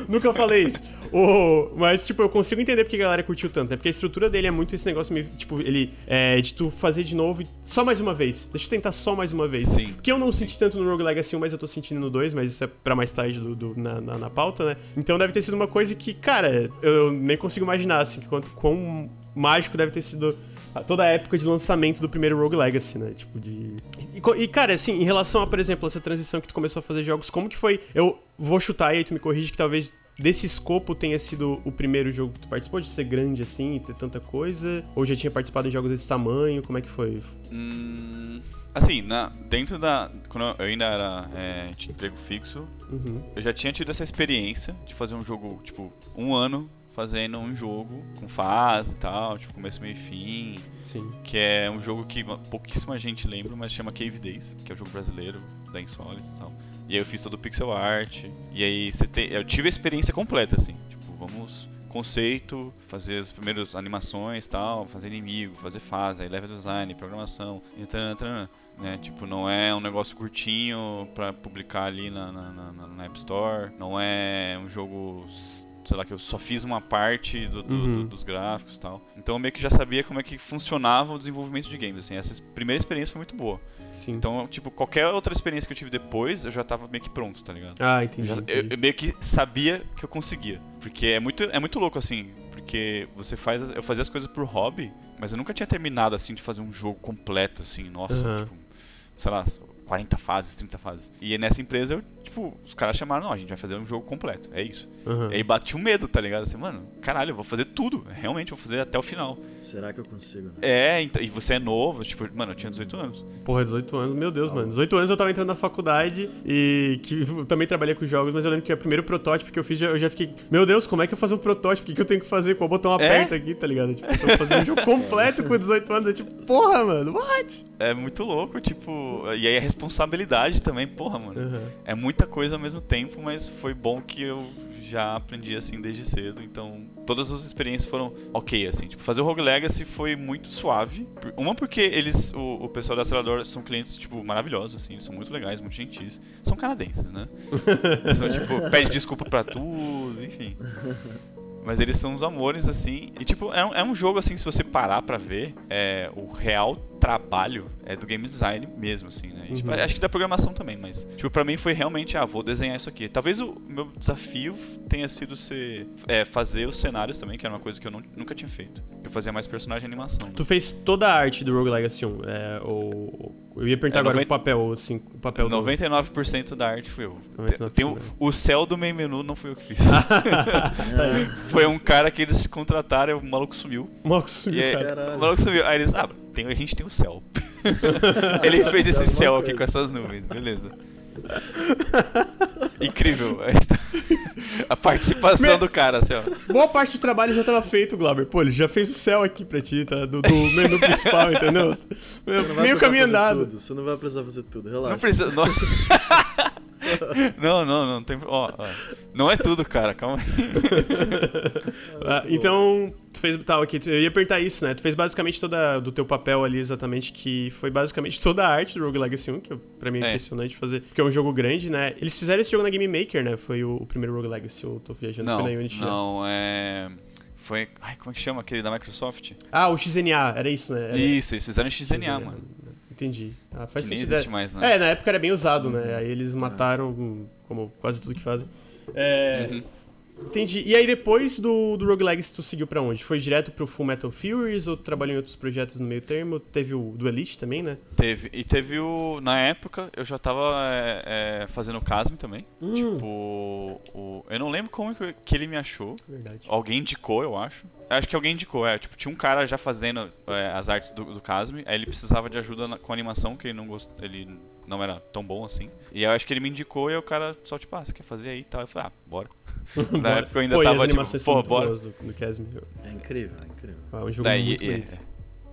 Nunca falei isso. O- mas, tipo, eu consigo entender porque a galera curtiu tanto, né? Porque a estrutura dele é muito esse negócio, meio, tipo, ele é de tu fazer de novo e só mais uma vez. Deixa eu tentar só mais uma vez. Sim. Porque eu não senti tanto no Rogue Legacy 1, mas eu tô sentindo no 2, mas isso é pra mais tarde do, do- na, na, na pauta, né? Então deve ter sido uma coisa que, cara, eu nem consigo imaginar, assim, quanto, quão mágico deve ter sido toda a época de lançamento do primeiro Rogue Legacy, né? Tipo, de. E, e, cara, assim, em relação a, por exemplo, essa transição que tu começou a fazer jogos, como que foi? Eu vou chutar aí, tu me corrige que talvez desse escopo tenha sido o primeiro jogo que tu participou, de ser grande assim e ter tanta coisa? Ou já tinha participado em jogos desse tamanho? Como é que foi? Hum, assim, na, dentro da. Quando eu ainda era. É, tinha emprego fixo, Uhum. eu já tinha tido essa experiência de fazer um jogo, tipo, um ano fazendo um jogo com fase e tal, tipo, começo, meio e fim. Sim. Que é um jogo que pouquíssima gente lembra, mas chama Cave Days, que é um jogo brasileiro da Insólitos e tal. E aí eu fiz todo o pixel art. E aí você tem, eu tive a experiência completa, assim. Tipo, vamos conceito, fazer as primeiras animações tal, fazer inimigo, fazer fase, aí level design, programação, e tanana, né? Tipo, não é um negócio curtinho pra publicar ali na, na, na- na App Store, não é um jogo, sei lá, que eu só fiz uma parte do- do- Uhum. do- dos gráficos e tal. Então eu meio que já sabia como é que funcionava o desenvolvimento de games, assim. Essa primeira experiência foi muito boa. Sim. Então, tipo, qualquer outra experiência que eu tive depois, eu já tava meio que pronto, tá ligado? ah, Eu, entendi. já- eu- eu meio que sabia que eu conseguia. Porque é muito, é muito louco, assim. Porque você faz. Eu fazia as coisas por hobby, mas eu nunca tinha terminado, assim, de fazer um jogo completo, assim. Nossa, Aham. tipo, sei lá, 40 fases, 30 fases. E nessa empresa, eu, tipo, os caras chamaram, não, a gente vai fazer um jogo completo. É isso. Aham. E aí bati um medo, tá ligado? Assim, mano, caralho, eu vou fazer tudo. Realmente, eu vou fazer até o final. Será que eu consigo? né? É, então- e você é novo, tipo, mano, eu tinha 18 anos. Porra, 18 anos, meu Deus, mano. 18 anos eu tava entrando na faculdade e que eu também trabalhei com jogos, mas eu lembro que o primeiro protótipo que eu fiz, eu já fiquei, meu Deus, como é que eu faço um protótipo? O que, que eu tenho que fazer? Qual botão aperta aqui, tá ligado? Tipo, eu tô fazendo um jogo completo com 18 anos. Eu, tipo, porra, mano, what? É muito louco, tipo. E aí a responsabilidade também, porra, mano. Aham. É muita coisa ao mesmo tempo, mas foi bom que eu já aprendi assim desde cedo. Então, todas as experiências foram ok, assim. Tipo, fazer o Rogue Legacy foi muito suave. Uma porque eles, o, o pessoal da Acelerador são clientes, tipo, maravilhosos, assim. São muito legais, muito gentis. São canadenses, né? (laughs) são, tipo, pede desculpa pra tudo, enfim. Mas eles são uns amores, assim. E, tipo, é um, é um jogo, assim, se você parar pra ver, é, o real trabalho é do game design mesmo, assim, né? E, tipo, Uhum. acho que da programação também, mas, tipo, pra mim foi realmente, ah, vou desenhar isso aqui. Talvez o meu desafio tenha sido ser, é, fazer os cenários também, que era uma coisa que eu não- nunca tinha feito. Eu fazia mais personagem e animação. né? Tu fez toda a arte do Rogue Legacy 1. É, ou, eu ia perguntar É, agora 90 o papel, assim, o papel do... 99% da arte fui eu. 99%. Tem, o- o céu do main menu não fui eu que fiz. (laughs) É, foi um cara que eles contrataram, e o maluco sumiu. Maluco sumiu, E aí, cara. O maluco sumiu. Aí eles, ah, tem, a gente tem o céu. (laughs) Ele fez esse Alguma céu aqui com essas nuvens, beleza. Incrível. a participação Me- do cara, assim, ó. Boa parte do trabalho já tava feito, Glauber. Pô, ele já fez o céu aqui pra ti, tá? Do, do menu principal, entendeu? Você não vai Meio precisar caminho fazer andado. Tudo. Você não vai precisar fazer tudo, relaxa. Não precisa. Não, (laughs) (laughs) não, não, não tem. Ó, ó. Não é tudo, cara, calma aí. (laughs) Ah, então, tu fez. Tá, ok. Eu ia perguntar isso, né? Tu fez basicamente toda. Do teu papel ali, exatamente, que foi basicamente toda a arte do Rogue Legacy 1, que pra mim é, É. impressionante fazer. Porque é um jogo grande, né? Eles fizeram esse jogo na Game Maker, né? Foi o, o primeiro Rogue Legacy, eu tô viajando. Não, na Unity. não, é. Foi. Ai, como é que chama aquele da Microsoft? Ah, o XNA, era isso, né? Era Isso, eles fizeram XNA, mano. Entendi. Ah, faz Que nem sentido. existe mais, né? É, na época era bem usado, né? Aí eles mataram, hum, como quase tudo que fazem. É. Uhum. Entendi. E aí depois do, do Rogue Legacy tu seguiu pra onde? Foi direto pro Full Metal Furies ou tu trabalhou em outros projetos no meio termo? Teve o do Elite também, né? Teve. E teve o. Na época, eu já tava é, é, fazendo o Casme também. Hum. Tipo. O, eu não lembro como que, que ele me achou. Verdade. Alguém indicou, eu acho. Acho que alguém indicou, é. Tipo, tinha um cara já fazendo é, as artes do, do Casme, aí ele precisava de ajuda na- com animação, que ele não gost... ele não era tão bom assim. E eu acho que ele me indicou e o cara só, tipo, ah, você quer fazer aí e tal? Eu falei, ah, bora. (laughs) Na Bora. época eu ainda Pô, tava, as tipo, pô, bora. do, do Casimir. É incrível, é incrível. Ah, um jogo Daí, muito é,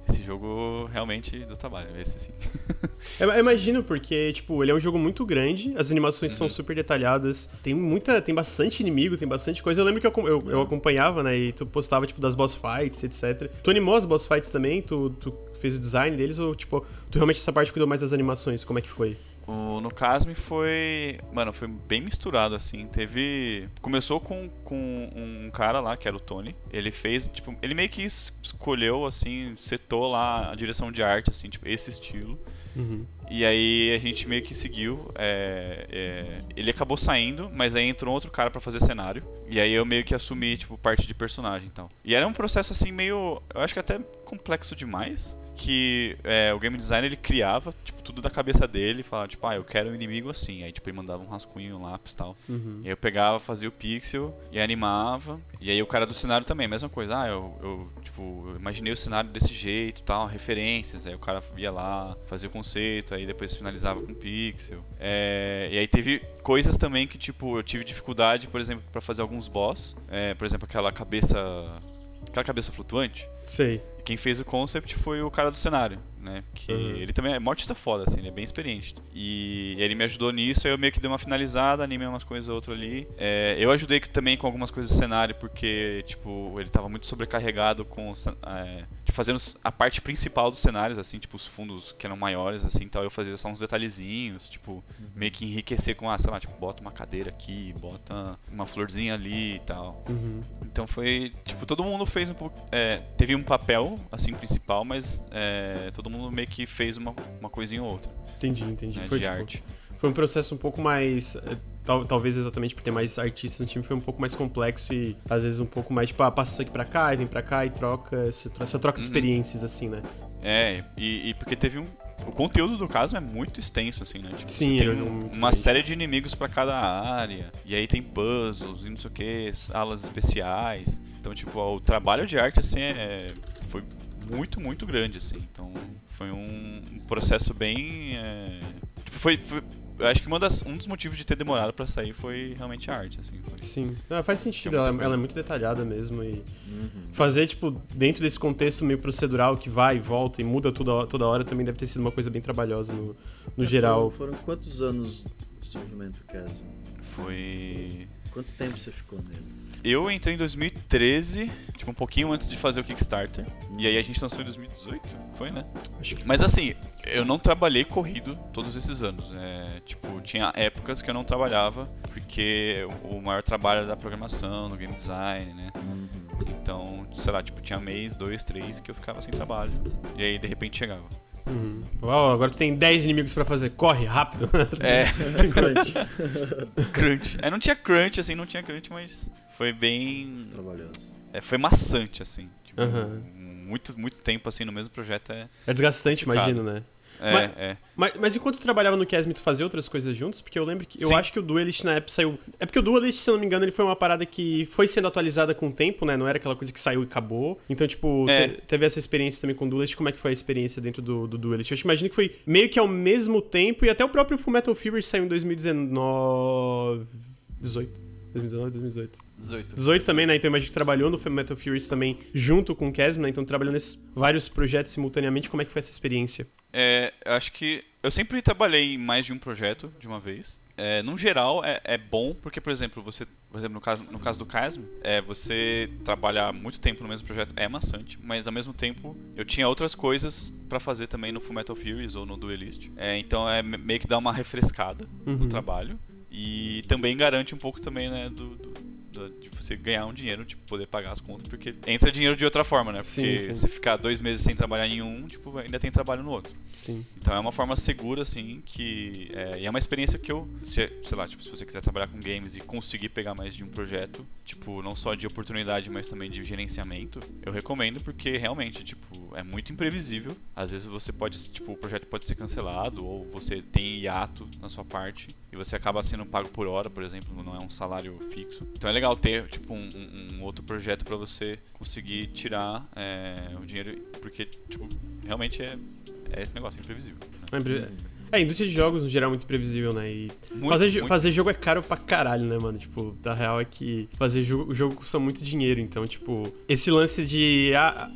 esse jogo realmente do trabalho, esse sim. (laughs) Eu, eu imagino, porque, tipo, ele é um jogo muito grande, as animações Uhum. são super detalhadas, tem muita. tem bastante inimigo, tem bastante coisa. Eu lembro que eu, eu, eu acompanhava, né? E tu postava, tipo, das boss fights, etc. Tu animou as boss fights também? Tu, tu fez o design deles? Ou, tipo, tu realmente essa parte cuidou mais das animações? Como é que foi? O, no Casme foi. Mano, foi bem misturado, assim. Teve. Começou com, com um cara lá, que era o Tony. Ele fez, tipo, ele meio que es- escolheu, assim, setou lá a direção de arte, assim, tipo, esse estilo. Uhum. E aí a gente meio que seguiu. é, é, ele acabou saindo, mas aí entrou outro cara pra fazer cenário. E aí eu meio que assumi, tipo, parte de personagem e tal. E era um processo assim meio. Eu acho que até complexo demais. Que é, o game designer ele criava, tipo, tudo da cabeça dele, falava, tipo, ah, eu quero um inimigo assim. Aí tipo, ele mandava um rascunho, um lápis e tal. Uhum. E aí eu pegava, fazia o pixel e animava. E aí o cara do cenário também, mesma coisa. Ah, eu, eu tipo, eu imaginei o cenário desse jeito, tal, referências. Aí o cara ia lá, fazia o conceito, aí depois finalizava com pixel. É, e aí teve coisas também que, tipo, eu tive dificuldade, por exemplo, pra fazer alguns boss. É, por exemplo, aquela cabeça. Aquela cabeça flutuante. Sei. Quem fez o concept foi o cara do cenário, né? Que Uhum. ele também é mó artista foda, assim, ele é bem experiente. E ele me ajudou nisso, aí eu meio que dei uma finalizada, animei umas coisas ou outra ali. É, eu ajudei que- também com algumas coisas do cenário, porque, tipo, ele tava muito sobrecarregado com é, fazendo a parte principal dos cenários, assim, tipo, os fundos que eram maiores, assim, então eu fazia só uns detalhezinhos, tipo, meio que enriquecer com, ah, sei lá, tipo, bota uma cadeira aqui, bota uma florzinha ali e tal. Uhum. Então foi, tipo, todo mundo fez um pouco, é, teve um papel, assim, principal, mas é, todo mundo meio que fez uma, uma coisinha ou outra, Entendi, entendi. né, foi, de tipo, arte. Foi um processo um pouco mais. eh, tal- talvez exatamente por ter mais artistas no time, foi um pouco mais complexo e às vezes um pouco mais, tipo, ah, passa isso aqui pra cá, e vem pra cá e troca, essa, essa troca de Uhum. experiências, assim, né? É, e, e porque teve um, o conteúdo do caso é muito extenso, assim, né, tipo, Sim, você é tem um um- uma grande. série de inimigos pra cada área, e aí tem puzzles e não sei o que, salas especiais, então, tipo, o trabalho de arte, assim, é, foi muito, muito grande, assim, então foi um processo bem, é, tipo, foi, foi eu acho que uma das, um dos motivos de ter demorado pra sair foi realmente a arte, assim. Foi. Sim. Ah, faz sentido, ela, ela é muito detalhada mesmo e Uhum. fazer, tipo, dentro desse contexto meio procedural que vai e volta e muda toda, toda hora também deve ter sido uma coisa bem trabalhosa no, no É, geral. Foram, foram quantos anos de desenvolvimento, Casio? Foi. Quanto tempo você ficou nele? Eu entrei em 2013, tipo, um pouquinho antes de fazer o Kickstarter. E aí a gente lançou em 2018, foi, né? Mas assim, eu não trabalhei corrido todos esses anos. né? tipo, tinha épocas que eu não trabalhava, porque o maior trabalho era da programação, no game design, né? Então, sei lá, tipo, tinha mês, dois, três que eu ficava sem trabalho. E aí, de repente, chegava. Uhum. Uau, agora tu tem 10 inimigos pra fazer. Corre, rápido. É, (laughs) Crunch. crunch. É, não tinha crunch, assim, não tinha crunch, mas foi bem. Trabalhoso. é, foi maçante, assim. Tipo, Aham. muito, muito tempo, assim, no mesmo projeto é. É desgastante, Complicado. imagino, né? É, Mas- é. Mas, mas enquanto tu trabalhava no Casme, tu fazia outras coisas juntos? Porque eu lembro que. Eu Sim. acho que o Duelist na época saiu. É porque o Duelist, se eu não me engano, ele foi uma parada que foi sendo atualizada com o tempo, né? Não era aquela coisa que saiu e acabou. Então, tipo, É. te- teve essa experiência também com o Duelist. Como é que foi a experiência dentro do, do Duelist? Eu imagino que foi meio que ao mesmo tempo, e até o próprio Fullmetal Fury saiu em 2019. 18. 2019, 2018. 18. 18 também, né? Então imagino que trabalhou no Metal Furies também junto com o Casm, né? Então trabalhou nesses vários projetos simultaneamente. Como é que foi essa experiência? É, eu acho que eu sempre trabalhei em mais de um projeto de uma vez. É, no geral é, é bom porque, por exemplo, você, por exemplo, no caso, no caso do Casm, é, você trabalhar muito tempo no mesmo projeto é maçante, mas ao mesmo tempo eu tinha outras coisas pra fazer também no Fullmetal Furies ou no Duelist. É, então é me- meio que dá uma refrescada no Uhum. trabalho e também garante um pouco também, né, do- do- de você ganhar um dinheiro, tipo, poder pagar as contas, porque entra dinheiro de outra forma, né? Porque Sim, sim. você ficar dois meses sem trabalhar em um, tipo, ainda tem trabalho no outro. Sim. Então é uma forma segura, assim, que. É, e é uma experiência que eu. Se, sei lá, tipo, se você quiser trabalhar com games e conseguir pegar mais de um projeto, tipo, não só de oportunidade, mas também de gerenciamento, eu recomendo porque realmente, tipo, é muito imprevisível. Às vezes você pode. Tipo, o projeto pode ser cancelado, ou você tem hiato na sua parte, e você acaba sendo pago por hora, por exemplo, não é um salário fixo. Então é legal ter, tipo, um, um- outro projeto pra você conseguir tirar é, o dinheiro, porque, tipo, realmente é, é esse negócio, é imprevisível. né? É, impre- é, a indústria de jogos, no geral, é muito imprevisível, né? E Muito, fazer, muito. fazer jogo é caro pra caralho, né, mano? Tipo, a real é que fazer jogo, o jogo custa muito dinheiro. Então, tipo, esse lance de. ah,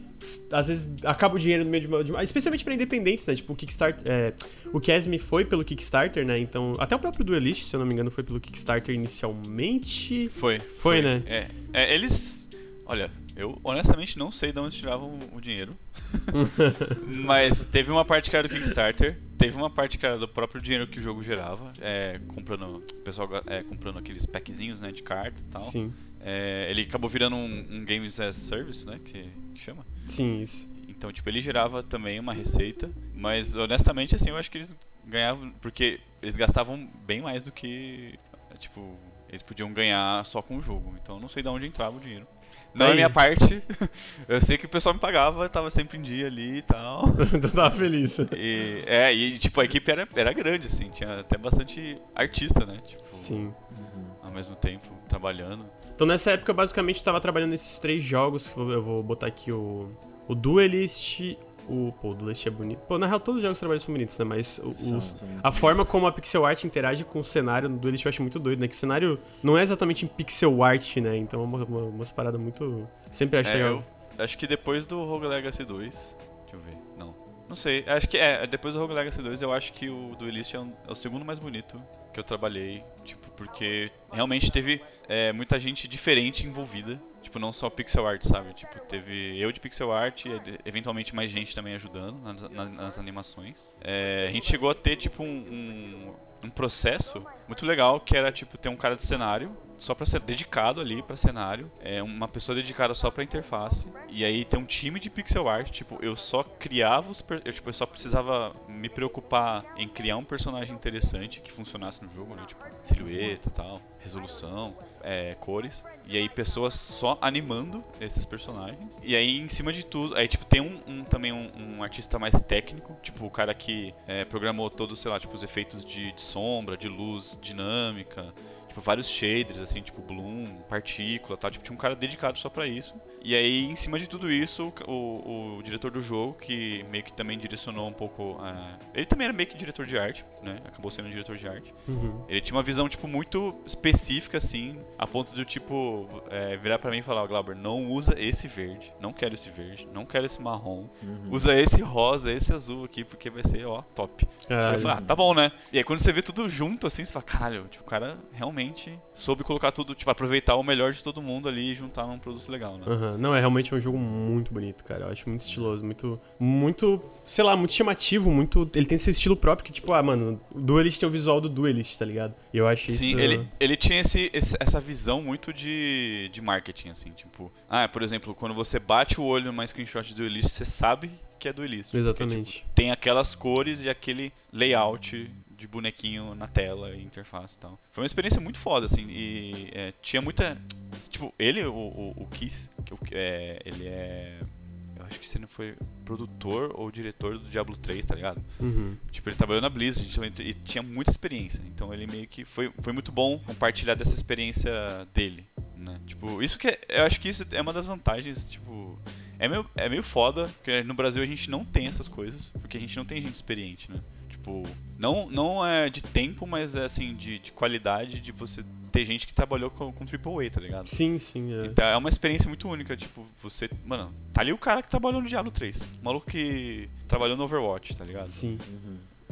às vezes acaba o dinheiro no meio de uma. de uma- especialmente pra independentes, né? Tipo, o Kickstarter. É, o Casme foi pelo Kickstarter, né? Então. Até o próprio Duelist, se eu não me engano, foi pelo Kickstarter inicialmente. Foi. Foi, né? É, é, eles. Olha, eu honestamente não sei de onde tiravam o dinheiro. (laughs) Mas teve uma parte que era do Kickstarter, teve uma parte que era do próprio dinheiro que o jogo gerava, é, comprando, o pessoal é, comprando aqueles packzinhos né, de cartas e tal. Sim. É, ele acabou virando um, um Games as Service, né? Que, que chama. Sim, isso. Então, tipo, ele gerava também uma receita, mas honestamente, assim, eu acho que eles ganhavam, porque eles gastavam bem mais do que, tipo, eles podiam ganhar só com o jogo. Então, eu não sei de onde entrava o dinheiro. Não é minha parte, (laughs) eu sei que o pessoal me pagava, tava sempre em dia ali e tal. (laughs) Tava feliz. E, é, e tipo, a equipe era, era grande, assim, tinha até bastante artista, né? Tipo, Sim. ao mesmo tempo, trabalhando. Então nessa época, basicamente, eu tava trabalhando nesses três jogos. que Eu vou botar aqui o, o Duelist. O, pô, o Duelist é bonito. Pô, na real, todos os jogos que trabalham são bonitos, né? Mas o- São, os- são. a forma como a pixel art interage com o cenário no Duelist eu acho muito doido, né? Que o cenário não é exatamente em pixel art, né? Então é uma, uma, umas paradas muito. Sempre acho É, legal. eu acho que depois do Rogue Legacy 2. Deixa eu ver. Não. Não sei. Acho que é. Depois do Rogue Legacy 2, eu acho que o Duelist é, um- é o segundo mais bonito que eu trabalhei. Tipo, porque realmente teve é, muita gente diferente envolvida. Tipo, não só pixel art, sabe? Tipo, teve eu de pixel art e eventualmente mais gente também ajudando nas, na- nas animações. É, a gente chegou a ter, tipo, um, um, um processo muito legal que era, tipo, ter um cara de cenário só pra ser dedicado ali pra cenário, é uma pessoa dedicada só pra interface, e aí tem um time de pixel art, tipo, eu só criava os eu, tipo, eu só precisava me preocupar em criar um personagem interessante que funcionasse no jogo, né, tipo, silhueta, tal, resolução, é, cores, e aí pessoas só animando esses personagens. E aí em cima de tudo, aí tipo tem um, um- também um, um artista mais técnico, tipo o cara que é, programou todos, sei lá, tipo os efeitos de, de sombra, de luz dinâmica, tipo vários shaders assim, tipo bloom, partícula, tal, tipo tinha um cara dedicado só pra isso. E aí em cima de tudo isso, o, o- diretor do jogo que meio que também direcionou um pouco, é, ele também era meio que diretor de arte, né? Acabou sendo diretor de arte. Uhum. Ele tinha uma visão, tipo, muito específica, assim, a ponto de, tipo, é, virar pra mim e falar, ó, Glauber, não usa esse verde, não quero esse verde, não quero esse marrom, Uhum. usa esse rosa, esse azul aqui, porque vai ser, ó, top. Aí Caralho. eu falei, ah, tá bom, né? E aí quando você vê tudo junto, assim, você fala, caralho, tipo, o cara realmente soube colocar tudo, tipo, aproveitar o melhor de todo mundo ali e juntar num produto legal, né? Aham. Não, é realmente um jogo muito bonito, cara. Eu acho muito estiloso, muito. Muito. Sei lá, muito chamativo, muito. Ele tem seu estilo próprio que, tipo, ah, mano, o Duelist tem o visual do Duelist, tá ligado? E eu acho Sim, isso. ele, ele tinha esse, esse- essa visão muito de, de marketing, assim, tipo, ah, por exemplo, quando você bate o olho numa screenshot do Duelist, você sabe que é Duelist. Exatamente. Porque, tipo, tem aquelas cores e aquele layout de bonequinho na tela e interface e tal. Foi uma experiência muito foda, assim, e é, tinha muita... Tipo, ele, o, o, Keith, que é, ele é... Eu acho que você não foi produtor ou diretor do Diablo 3, tá ligado? Uhum. Tipo, ele trabalhou na Blizzard então e tinha muita experiência. Então ele meio que foi, foi muito bom compartilhar dessa experiência dele, né? Tipo, isso que é, eu acho que isso é uma das vantagens, tipo, é meio, é meio foda, porque no Brasil a gente não tem essas coisas, porque a gente não tem gente experiente, né? Tipo, não, não é de tempo, mas é assim, de, de qualidade, de você ter gente que trabalhou com, com AAA, tá ligado? Sim, sim. É. Então é uma experiência muito única, tipo, você. Mano, tá ali o cara que trabalhou no Diablo 3. O maluco que trabalhou no Overwatch, tá ligado? Sim.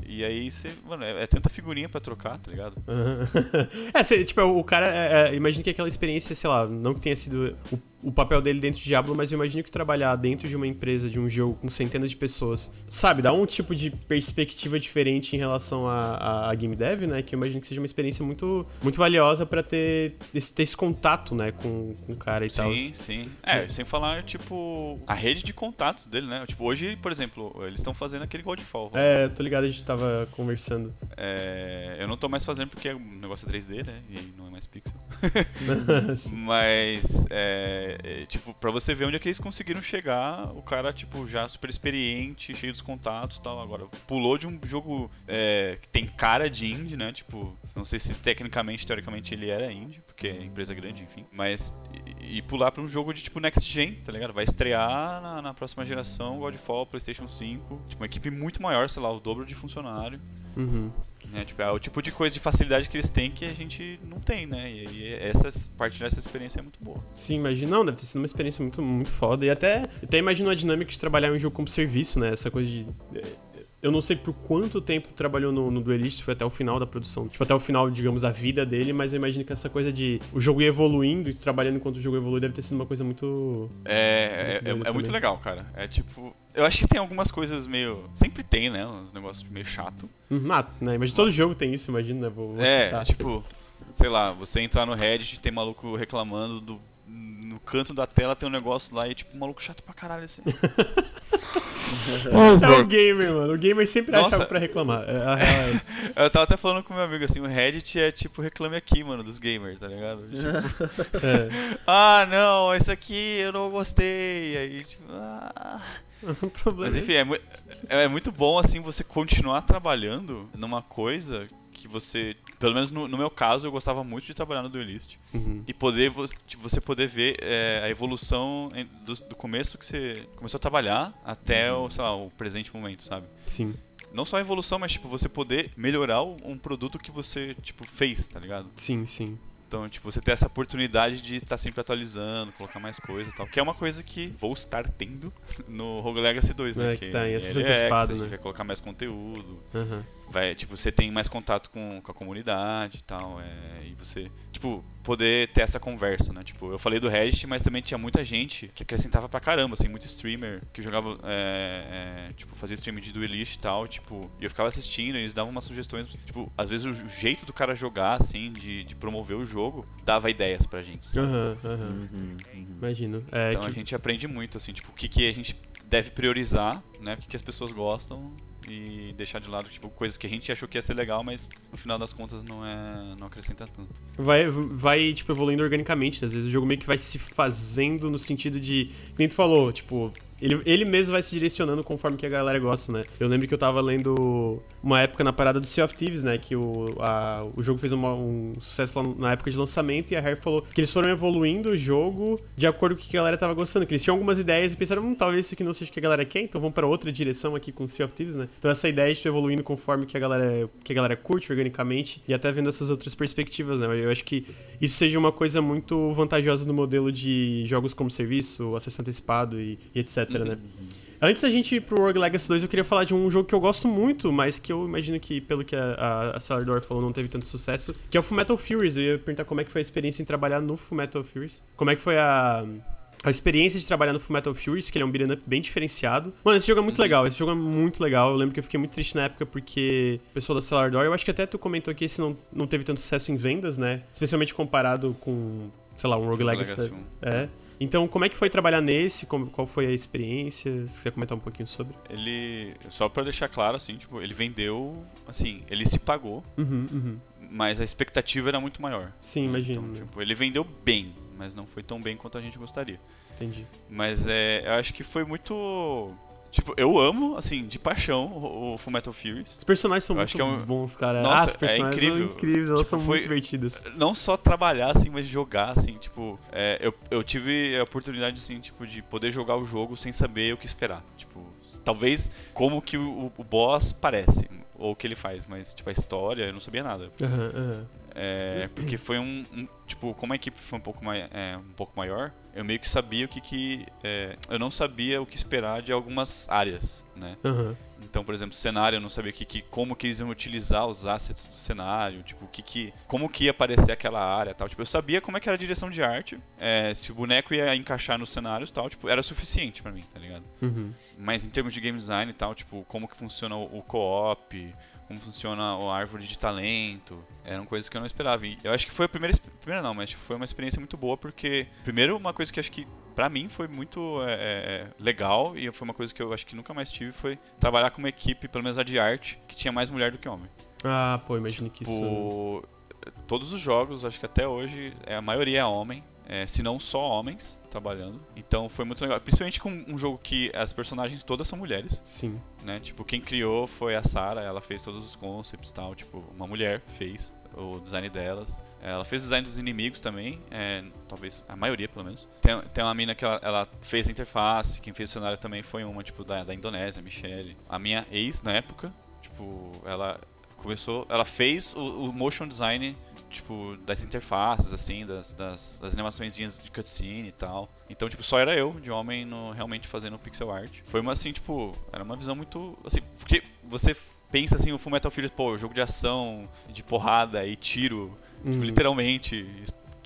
E aí você. Mano, é, é tanta figurinha pra trocar, tá ligado? Aham. (laughs) é, cê, tipo, o cara. É, é, imagino que aquela experiência, sei lá, não que tenha sido o, o papel dele dentro de Diablo, mas eu imagino que trabalhar dentro de uma empresa, de um jogo com centenas de pessoas, sabe, dá um tipo de perspectiva diferente em relação a, a, a game dev, né? Que eu imagino que seja uma experiência muito, muito valiosa pra ter esse, ter esse contato, né, com, com o cara e tal. Sim, sim. É, sem falar, tipo, a rede de contatos dele, né? Tipo, hoje, por exemplo, eles estão fazendo aquele Godfall. É, tô ligado, a gente tava conversando. É, eu não tô mais fazendo porque o negócio é 3D, né? E não é mais pixel. (laughs) Mas, é, é, tipo, pra você ver onde é que eles conseguiram chegar, o cara, tipo, já super experiente, cheio dos contatos e tal. Agora, pulou de um jogo é, que tem cara de indie, né? Tipo, não sei se tecnicamente, teoricamente, ele era indie, porque é empresa grande, enfim. Mas, e, e pular pra um jogo de, tipo, next gen, tá ligado? Vai estrear na, na próxima geração, Godfall, PlayStation 5. Tipo, uma equipe muito maior, sei lá, o dobro de funcionário. Uhum. Né? Tipo, é o tipo de coisa de facilidade que eles têm que a gente não tem, né? E aí essas, partilhar essa experiência é muito boa. Sim, imagino. Não, deve ter sido uma experiência muito, muito foda. E até, até imagino a dinâmica de trabalhar um jogo como serviço, né? Essa coisa de. Eu não sei por quanto tempo trabalhou no, no Duelist, foi até o final da produção. Tipo, até o final, digamos, da vida dele, mas eu imagino que essa coisa de o jogo ir evoluindo e trabalhando enquanto o jogo evolui deve ter sido uma coisa muito. É, é, é, é muito legal, cara. É tipo. Eu acho que tem algumas coisas meio. Sempre tem, né? Uns negócios meio chato. Uhum, Ah, né? Imagina todo jogo tem isso, imagina, né? Vou, vou É, citar. tipo, sei lá, você entrar no Reddit e tem maluco reclamando do. No canto da tela tem um negócio lá e tipo, um maluco chato pra caralho assim. (laughs) É o gamer, mano. O gamer sempre acha Nossa. algo pra reclamar. É, a real é. (laughs) Eu tava até falando com meu amigo assim, o Reddit é tipo reclame aqui, mano, dos gamers, tá ligado? (laughs) Tipo, É. (laughs) ah, não, isso aqui eu não gostei. Aí, tipo, ah. Mas é- enfim, é, mu- é muito bom assim você continuar trabalhando numa coisa que você, pelo menos no, no meu caso, eu gostava muito de trabalhar no Duelist Uhum. e poder tipo, você poder ver é, a evolução do, do começo que você começou a trabalhar até o, sei lá, o presente momento, sabe? Sim. Não só a evolução, mas tipo você poder melhorar um produto que você tipo fez, tá ligado? Sim, sim. Então, tipo, você ter essa oportunidade de estar sempre atualizando, colocar mais coisa e tal. Que é uma coisa que vou estar tendo (laughs) no Rogue Legacy 2, né? É, que tá em acesso ele é antecipado, Access, a gente né? vai colocar mais conteúdo. Aham. Vai, tipo, você tem mais contato com, com a comunidade e tal. É, e você, tipo, poder ter essa conversa, né? Tipo, eu falei do Reddit, mas também tinha muita gente que acrescentava pra caramba, assim, muito streamer que jogava, é, é, tipo, fazia streaming de duelist e tal, tipo, e eu ficava assistindo, e eles davam umas sugestões, tipo, às vezes o jeito do cara jogar, assim, de, de promover o jogo, dava ideias pra gente, sabe? Aham, aham. Uhum, uhum. Imagino. É, Então que- a gente aprende muito, assim, tipo, o que, que a gente deve priorizar, né? O que, que as pessoas gostam e deixar de lado, tipo, coisas que a gente achou que ia ser legal, mas no final das contas não é. não acrescenta tanto. vai, vai, tipo, evoluindo organicamente. Às vezes o jogo meio que vai se fazendo no sentido de. Nem tu falou, tipo. Ele, ele mesmo vai se direcionando conforme que a galera gosta, né? Eu lembro que eu tava lendo uma época na parada do Sea of Thieves, né? Que o, a- o jogo fez uma- um sucesso lá na época de lançamento e a Rare falou que eles foram evoluindo o jogo de acordo com o que a galera tava gostando. Que eles tinham algumas ideias e pensaram, hum, talvez isso aqui não seja o que a galera quer, então vamos pra outra direção aqui com o Sea of Thieves, né? Então essa ideia de evoluindo conforme que a galera, que a galera curte organicamente e até vendo essas outras perspectivas, né? Eu acho que isso seja uma coisa muito vantajosa no modelo de jogos como serviço, acesso antecipado e, e etc, né? Antes da gente ir pro Rogue Legacy 2, eu queria falar de um jogo que eu gosto muito, mas que eu imagino que, pelo que a, a, falou, não teve tanto sucesso, que é o Fullmetal Furies. Eu ia perguntar como é que foi a experiência em trabalhar no Fullmetal Furies. Como é que foi a... A experiência de trabalhar no Fullmetal Furies, que ele é um beat'em up bem diferenciado. Mano, esse jogo é muito legal, esse jogo é muito legal. Eu lembro que eu fiquei muito triste na época porque o pessoal da Cellar Door, eu acho que até tu comentou que esse não, não teve tanto sucesso em vendas, né? Especialmente comparado com, sei lá, um Rogue Legacy. Um. É. Então, como é que foi trabalhar nesse? Como, qual foi a experiência? Você quer comentar um pouquinho sobre? Ele, só pra deixar claro, assim, tipo, ele vendeu, assim, ele se pagou, Uhum, uhum. mas a expectativa era muito maior. Sim, imagino. Então, tipo, ele vendeu bem, mas não foi tão bem quanto a gente gostaria. Entendi. Mas é, eu acho que foi muito. Tipo, eu amo, assim, de paixão o, o Fullmetal Furies. Os personagens são Eu muito acho que é um- bons, cara. Nossa, As personagens é incrível. são incríveis, elas Tipo, são foi- muito divertidas. Não só trabalhar, assim, mas jogar, assim, tipo. é, eu, eu tive a oportunidade, assim, tipo, de poder jogar o jogo sem saber o que esperar. Tipo, talvez como que o, o boss parece, ou o que ele faz, mas, tipo, a história, eu não sabia nada. Aham, aham. É, porque foi um, um- Tipo, como a equipe foi um pouco, mai, é, um pouco maior, eu meio que sabia o que que. é, eu não sabia o que esperar de algumas áreas, né? Aham. Então, por exemplo, cenário, eu não sabia que, que, como que eles iam utilizar os assets do cenário, tipo, o que que, como que ia aparecer aquela área tal. Tipo, eu sabia como é que era a direção de arte, é, se o boneco ia encaixar nos cenários tal, tipo, era suficiente pra mim, tá ligado? Uhum. Mas em termos de game design e tal, tipo, como que funciona o, o co-op, como funciona a árvore de talento, eram coisas que eu não esperava. E eu acho que foi a primeira, primeira não, mas tipo, foi uma experiência muito boa, porque, primeiro, uma coisa que acho que pra mim foi muito é, é, legal, e foi uma coisa que eu acho que nunca mais tive, foi trabalhar com uma equipe, pelo menos a de arte, que tinha mais mulher do que homem. Ah, pô, imagino que isso. Tipo, todos os jogos, acho que até hoje, é, a maioria é homem, é, se não só homens trabalhando. Então foi muito legal. Principalmente com um jogo que as personagens todas são mulheres, Sim. né? Tipo, quem criou foi a Sarah, ela fez todos os concepts e tal. Tipo, uma mulher fez o design delas. Ela fez o design dos inimigos também, é, talvez a maioria pelo menos. Tem, tem uma mina que ela, ela fez a interface, quem fez o cenário também foi uma, tipo, da, da Indonésia, a Michelle. A minha ex, na época, tipo, ela começou, ela fez o, o motion design, tipo, das interfaces, assim, das, das, das animaçõezinhas de cutscene e tal. Então, tipo, só era eu, de homem, no, realmente fazendo pixel art. Foi uma, assim, tipo, era uma visão muito, assim, porque você pensa, assim, o Fullmetal Fury, pô, jogo de ação, de porrada e tiro, tipo, Uhum. literalmente,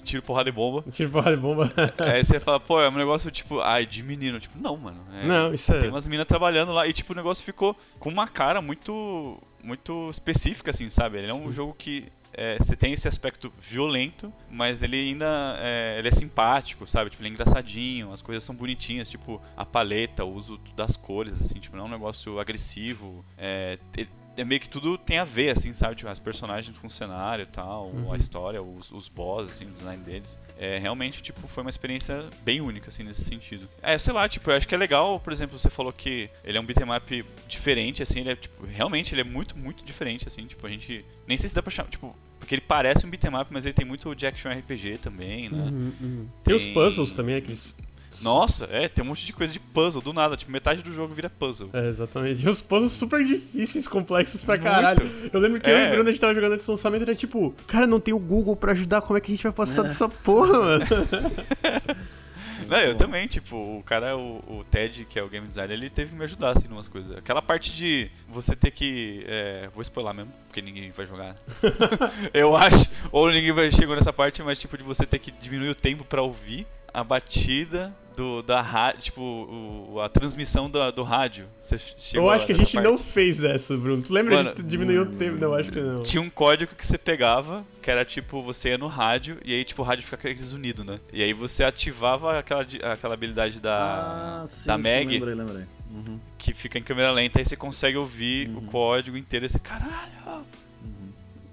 tiro, porrada e bomba. Tiro porrada de bomba. (laughs) Aí você fala, pô, é um negócio tipo, ai, de menino. Tipo, não, mano. é- Não, isso é. Tem umas minas trabalhando lá e, tipo, o negócio ficou com uma cara muito, muito específica, assim, sabe? Ele é um Sim. jogo que é, você tem esse aspecto violento, mas ele ainda é, ele é simpático, sabe? Tipo, ele é engraçadinho, as coisas são bonitinhas, tipo, a paleta, o uso das cores, assim, tipo, não é um negócio agressivo. É, ele- é meio que tudo tem a ver, assim, sabe? Tipo, as personagens com o cenário e tal, Uhum. a história, os, os bosses, assim, o design deles. É, realmente, tipo, foi uma experiência bem única, assim, nesse sentido. É, sei lá, tipo, eu acho que é legal, por exemplo, você falou que ele é um beatmap diferente, assim, ele é, tipo, realmente, ele é muito, muito diferente, assim, tipo, a gente... Nem sei se dá pra chamar, tipo... Porque ele parece um beatmap, mas ele tem muito de action RPG também, né? Uhum, uhum. Tem os Tem- puzzles também, aqueles. Nossa, é, tem um monte de coisa de puzzle, do nada. Tipo, metade do jogo vira puzzle. É, exatamente. E os puzzles super difíceis, complexos pra Muito. caralho. Eu lembro que eu e É. o Bruno a gente tava jogando antes do lançamento era tipo, cara, não tem o Google pra ajudar, como é que a gente vai passar dessa porra, mano? (laughs) Não, eu também, tipo, o cara, o, o Ted, que é o game designer, ele teve que me ajudar, assim, em umas coisas. Aquela parte de você ter que. é, vou spoiler mesmo, porque ninguém vai jogar. (laughs) eu acho. Ou ninguém vai chegou nessa parte, mas tipo, de você ter que diminuir o tempo pra ouvir a batida do, da rádio, tipo, o- a transmissão do, do rádio. Você chegou Eu acho que a gente não parte? fez essa, Bruno. Tu lembra Mano, de diminuir o não, tempo? Não, acho que não. Tinha um código que você pegava, que era tipo, você ia no rádio, e aí tipo, o rádio fica aquele zunido, né? E aí você ativava aquela, aquela habilidade da, ah, sim, da sim, Meg, lembrei, lembrei. Uhum, que fica em câmera lenta, aí você consegue ouvir o Uhum. código inteiro e você, caralho! uhum.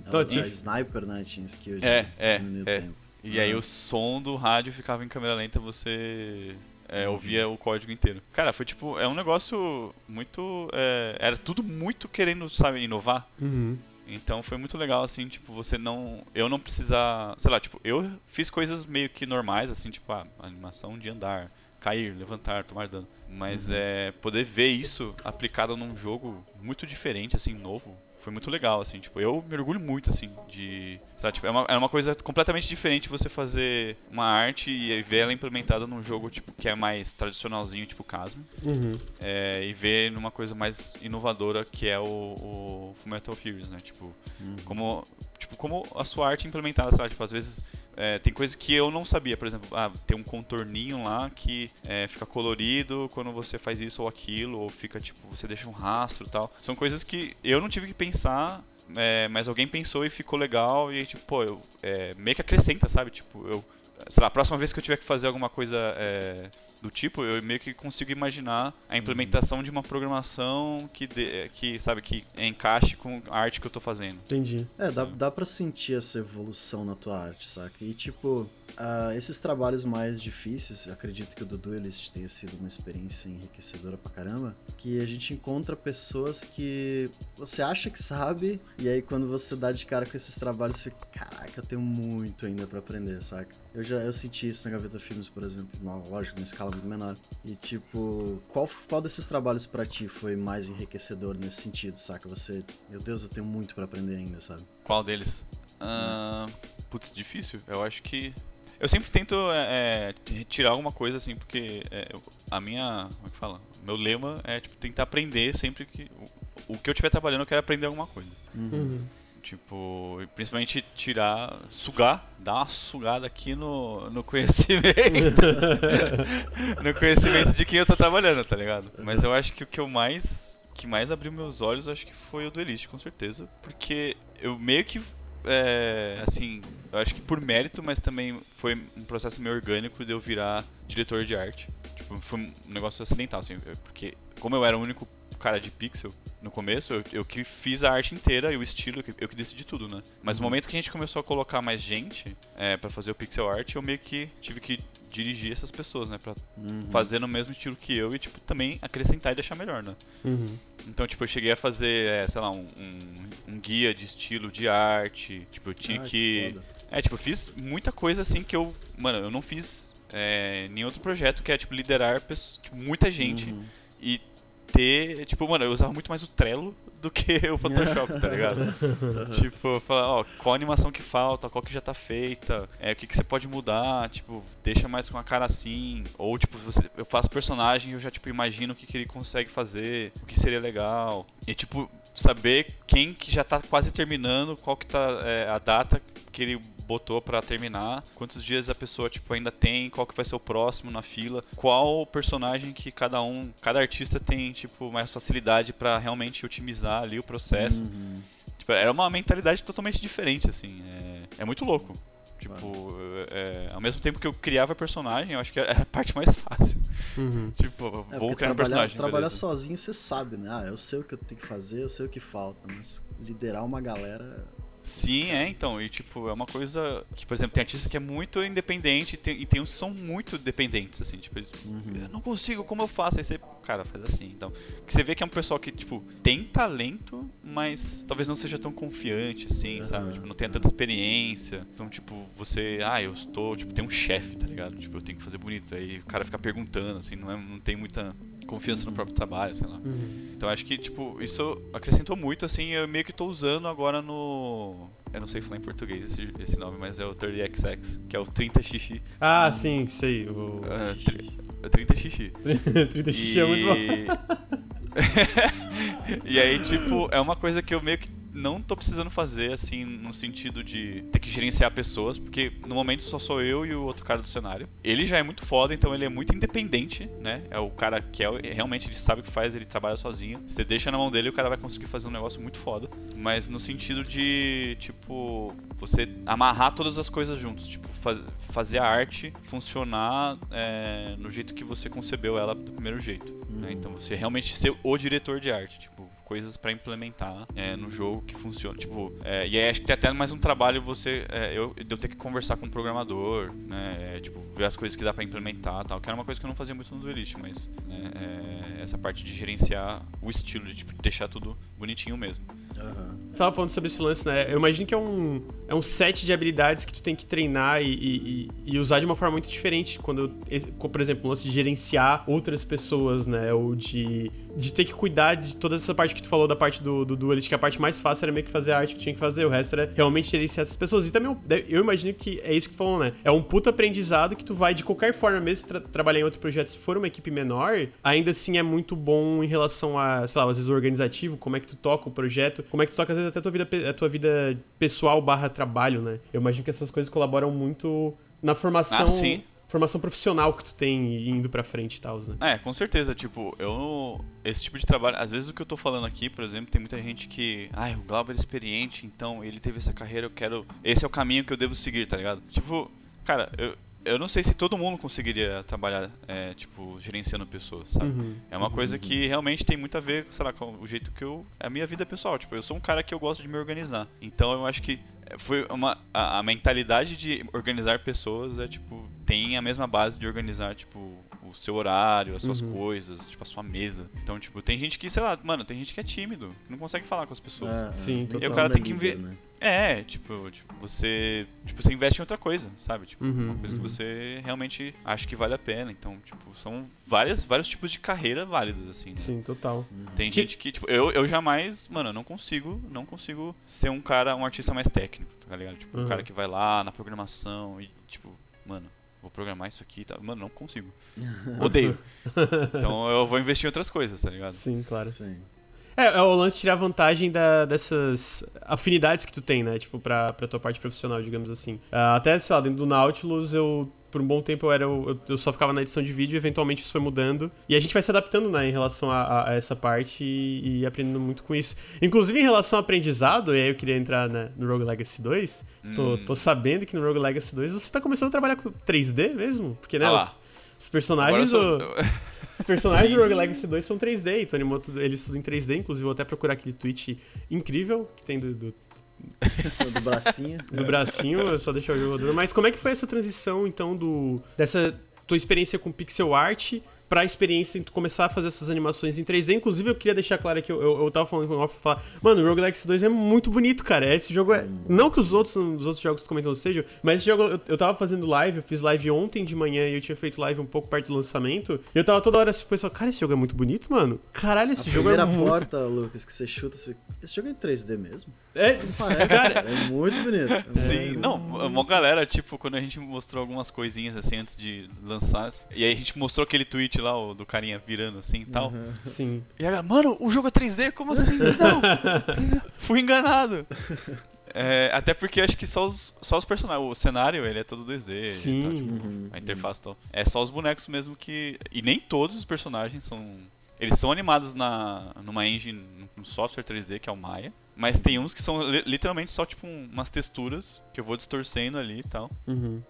Então, tinha- a sniper, né, tinha skill de É, é, diminuir o é. tempo. E aí Uhum. o som do rádio ficava em câmera lenta, você é, Uhum. ouvia o código inteiro. Cara, foi tipo, é um negócio muito. é, era tudo muito querendo, sabe, inovar. Uhum. Então foi muito legal, assim, tipo, você não. Eu não precisar. Sei lá, tipo, eu fiz coisas meio que normais, assim, tipo, a animação de andar, cair, levantar, tomar dano. Mas é. Poder ver isso aplicado num jogo muito diferente, assim, novo. Foi muito legal, assim, tipo, eu me orgulho muito, assim, de. Sabe, tipo, é uma, é uma coisa completamente diferente você fazer uma arte e ver ela implementada num jogo, tipo, que é mais tradicionalzinho, tipo Casmo Uhum. é, e ver numa coisa mais inovadora que é o, o Fullmetal Furies, né? Tipo, Uhum. como, tipo, como a sua arte é implementada, sabe? Tipo, às vezes é, tem coisas que eu não sabia, por exemplo, ah, tem um contorninho lá que é, fica colorido quando você faz isso ou aquilo, ou fica, tipo, você deixa um rastro e tal. São coisas que eu não tive que pensar, é, mas alguém pensou e ficou legal, e tipo, pô, eu, é, meio que acrescenta, sabe? Tipo, eu sei lá, a próxima vez que eu tiver que fazer alguma coisa é, do tipo, eu meio que consigo imaginar a implementação de uma programação que, de, que sabe, que encaixe com a arte que eu tô fazendo. Entendi. É, dá, dá pra sentir essa evolução na tua arte, saca? E tipo, uh, esses trabalhos mais difíceis, acredito que o do Duelist tenha sido uma experiência enriquecedora pra caramba, que a gente encontra pessoas que você acha que sabe, e aí quando você dá de cara com esses trabalhos, você fica, caraca, eu tenho muito ainda pra aprender, saca? Eu já eu senti isso na Gaveta Filmes, por exemplo, na, lógico, numa escala muito menor. E tipo, qual, qual desses trabalhos para ti foi mais enriquecedor nesse sentido, saca? Você, meu Deus, eu tenho muito para aprender ainda, sabe? Qual deles? Uh, putz, difícil. Eu acho que eu sempre tento é, é, tirar alguma coisa assim, porque é, a minha. Como é que fala? Meu lema é tipo, tentar aprender sempre que. O, o que eu estiver trabalhando, eu quero aprender alguma coisa. Uhum. Tipo, principalmente tirar, sugar, dar uma sugada aqui no, no conhecimento. (laughs) no conhecimento de quem eu tô trabalhando, tá ligado? Mas eu acho que o que eu mais. que mais abriu meus olhos, acho que foi o do Elite, com certeza. Porque eu meio que. É, assim, eu acho que por mérito, mas também foi um processo meio orgânico de eu virar diretor de arte. Tipo, foi um negócio acidental, assim, porque como eu era o único cara de pixel no começo, eu, eu que fiz a arte inteira e o estilo, eu que decidi tudo, né? Mas no uhum. momento que a gente começou a colocar mais gente é, para fazer o pixel art, eu meio que tive que dirigir essas pessoas, né? Pra uhum. fazer no mesmo estilo que eu e, tipo, também acrescentar e deixar melhor, né? Uhum. Então, tipo, eu cheguei a fazer, é, sei lá, um, um, um, guia de estilo de arte. Tipo, eu tinha ah, que. que é, tipo, eu fiz muita coisa assim que eu. Mano, eu não fiz é, nenhum outro projeto que é, tipo, liderar pessoas, tipo, muita gente. Uhum. E ter. Tipo, mano, eu usava muito mais o Trello do que o Photoshop, tá ligado? (laughs) tipo, falar, ó, qual animação que falta, qual que já tá feita, é, o que, que você pode mudar, tipo, deixa mais com a cara assim. Ou, tipo, você, eu faço personagem e eu já, tipo, imagino o que, que ele consegue fazer, o que seria legal. E, tipo, saber quem que já tá quase terminando, qual que tá é, a data que ele botou para terminar, quantos dias a pessoa tipo ainda tem, qual que vai ser o próximo na fila, qual personagem que cada um, cada artista tem tipo mais facilidade para realmente otimizar ali o processo. Uhum. Tipo, era uma mentalidade totalmente diferente assim, é, é muito louco. Tipo, é, ao mesmo tempo que eu criava personagem, eu acho que era a parte mais fácil. Uhum. (laughs) Tipo, é, vou criar um personagem. Trabalhar sozinho você sabe, né? Ah, eu sei o que eu tenho que fazer, eu sei o que falta, mas liderar uma galera Sim, é, então. E, tipo, é uma coisa que, por exemplo, tem artista que é muito independente e tem, e tem uns que são muito dependentes, assim. Tipo, eles, uhum. eu não consigo, como eu faço? Aí você, cara, faz assim. Então, que você vê que é um pessoal que, tipo, tem talento, mas talvez não seja tão confiante, assim, uhum. sabe? Tipo, não tenha tanta experiência. Então, tipo, você, ah, eu estou, tipo, tem um chefe, tá ligado? Tipo, eu tenho que fazer bonito. Aí o cara fica perguntando, assim, não, é, não tem muita confiança no próprio trabalho, sei lá. Uhum. Então acho que, tipo, isso acrescentou muito, assim, eu meio que tô usando agora no. Eu não sei falar em português esse, esse nome, mas é o 30XX, que é o 30xx. Ah, sim, sei. O uh, 30xx. 30xx e... é muito bom. (laughs) e aí, tipo, é uma coisa que eu meio que não tô precisando fazer, assim, no sentido de ter que gerenciar pessoas, porque no momento só sou eu e o outro cara do cenário. Ele já é muito foda, então ele é muito independente, né? É o cara que é, realmente ele sabe o que faz, ele trabalha sozinho. Você deixa na mão dele, o cara vai conseguir fazer um negócio muito foda. Mas no sentido de, tipo, você amarrar todas as coisas juntos, tipo, faz, fazer a arte funcionar é, no jeito que você concebeu ela do primeiro jeito. Né? Uhum. Então você realmente ser o diretor de arte, tipo, coisas para implementar é, no jogo que funciona. Tipo, é, e aí acho que tem até mais um trabalho você. É, eu, eu ter que conversar com o programador, né? É, tipo, ver as coisas que dá para implementar tal. Que era uma coisa que eu não fazia muito no Duelist, mas né, é, essa parte de gerenciar o estilo, de tipo, deixar tudo bonitinho mesmo. Uhum. Tava falando sobre esse lance, né? Eu imagino que é um, é um set de habilidades que tu tem que treinar e, e, e usar de uma forma muito diferente. Quando, por exemplo, o lance de gerenciar outras pessoas, né? Ou de, de ter que cuidar de toda essa parte que tu falou da parte do, do Duelist, que a parte mais fácil era meio que fazer a arte que tinha que fazer, o resto era realmente gerenciar essas pessoas. E também eu imagino que é isso que tu falou, né? É um puta aprendizado que tu vai, de qualquer forma, mesmo tra trabalhar em outro projeto, se for uma equipe menor, ainda assim é muito bom em relação a, sei lá, às vezes organizativo, como é que tu toca o projeto, como é que tu toca, às vezes, até a tua vida, a tua vida pessoal barra trabalho, né? Eu imagino que essas coisas colaboram muito na formação. Ah, sim formação profissional que tu tem indo pra frente e tal, né? É, com certeza. Tipo, eu. Esse tipo de trabalho. Às vezes o que eu tô falando aqui, por exemplo, tem muita gente que. Ai, o Glauber é experiente, então ele teve essa carreira, eu quero. Esse é o caminho que eu devo seguir, tá ligado? Tipo, cara, eu, eu não sei se todo mundo conseguiria trabalhar, é, tipo, gerenciando pessoas, sabe? Uhum. É uma coisa que realmente tem muito a ver, sei lá, com o jeito que eu. É a minha vida pessoal. Tipo, eu sou um cara que eu gosto de me organizar. Então eu acho que foi uma. A, a mentalidade de organizar pessoas é, tipo, tem a mesma base de organizar, tipo, o seu horário, as suas Uhum. coisas, tipo, a sua mesa. Então, tipo, tem gente que, sei lá, mano, tem gente que é tímido, que não consegue falar com as pessoas. É, Sim, é. total. E o cara tem que ver- né? É, tipo, tipo, você. Tipo, você investe em outra coisa, sabe? Tipo, Uhum, uma coisa que uhum. você realmente acha que vale a pena. Então, tipo, são várias, vários tipos de carreira válidas, assim. né? Sim, total. Tem Que- gente que, tipo, eu, eu jamais, mano, eu não consigo, não consigo ser um cara, um artista mais técnico, tá ligado? Tipo, um Uhum. cara que vai lá na programação e, tipo, mano, vou programar isso aqui, tá? Mano, não consigo. (laughs) Odeio. Então eu vou investir em outras coisas, tá ligado? Sim, claro. Sim. É, é o lance de tirar vantagem da- dessas afinidades que tu tem, né? Tipo, pra, pra tua parte profissional, digamos assim. Ah, até, sei lá, dentro do Nautilus, eu. Por um bom tempo eu era. o- Eu, só ficava na edição de vídeo, eventualmente isso foi mudando. E a gente vai se adaptando, né, em relação a, a- essa parte e, e aprendendo muito com isso. Inclusive, em relação ao aprendizado, e aí eu queria entrar né, no Rogue Legacy 2. Tô, Hum. tô sabendo que no Rogue Legacy 2 você tá começando a trabalhar com 3D mesmo? Porque, né? Ah os, lá. os personagens. sou- o- (laughs) eu- os personagens do Rogue Legacy 2 são 3D, e tu animou tudo, eles tudo em 3D, inclusive vou até procurar aquele tweet incrível que tem do, do, (laughs) Do bracinho. do bracinho, só deixar o jogador. Mas como é que foi essa transição, então, do dessa tua experiência com pixel art pra experiência em tu começar a fazer essas animações em 3D? Inclusive, eu queria deixar claro que eu, eu, eu tava falando com o off falar, mano, o Rogue Legacy 2 é muito bonito, cara. Esse jogo é. Não que os outros, os outros jogos que tu comentou não sejam, mas esse jogo eu, eu tava fazendo live, eu fiz live ontem de manhã e eu tinha feito live um pouco perto do lançamento. E eu tava toda hora assim, pessoal, cara, esse jogo é muito bonito, mano. Caralho, esse A jogo é primeira muito. porta, Lucas, que você chuta, você fica, esse jogo é em 3D mesmo? É, Não parece, (laughs) cara, cara. É muito bonito. (laughs) É Sim, muito não, bonito. uma galera, tipo, quando a gente mostrou algumas coisinhas assim antes de lançar, e aí a gente mostrou aquele tweet lá, o do carinha virando assim e tal. Uhum. sim. E a galera, mano, o jogo é 3D? Como assim? (laughs) Não! Fui enganado! É, até porque acho que só os, só os personagens, o cenário ele é todo 2D, Sim. então, tipo, Uhum. a interface e tal. É só os bonecos mesmo que. E nem todos os personagens são. Eles são animados na, numa engine, num software 3D que é o Maya. Mas tem uns que são li- literalmente só tipo um- umas texturas que eu vou distorcendo ali e tal. Uhum.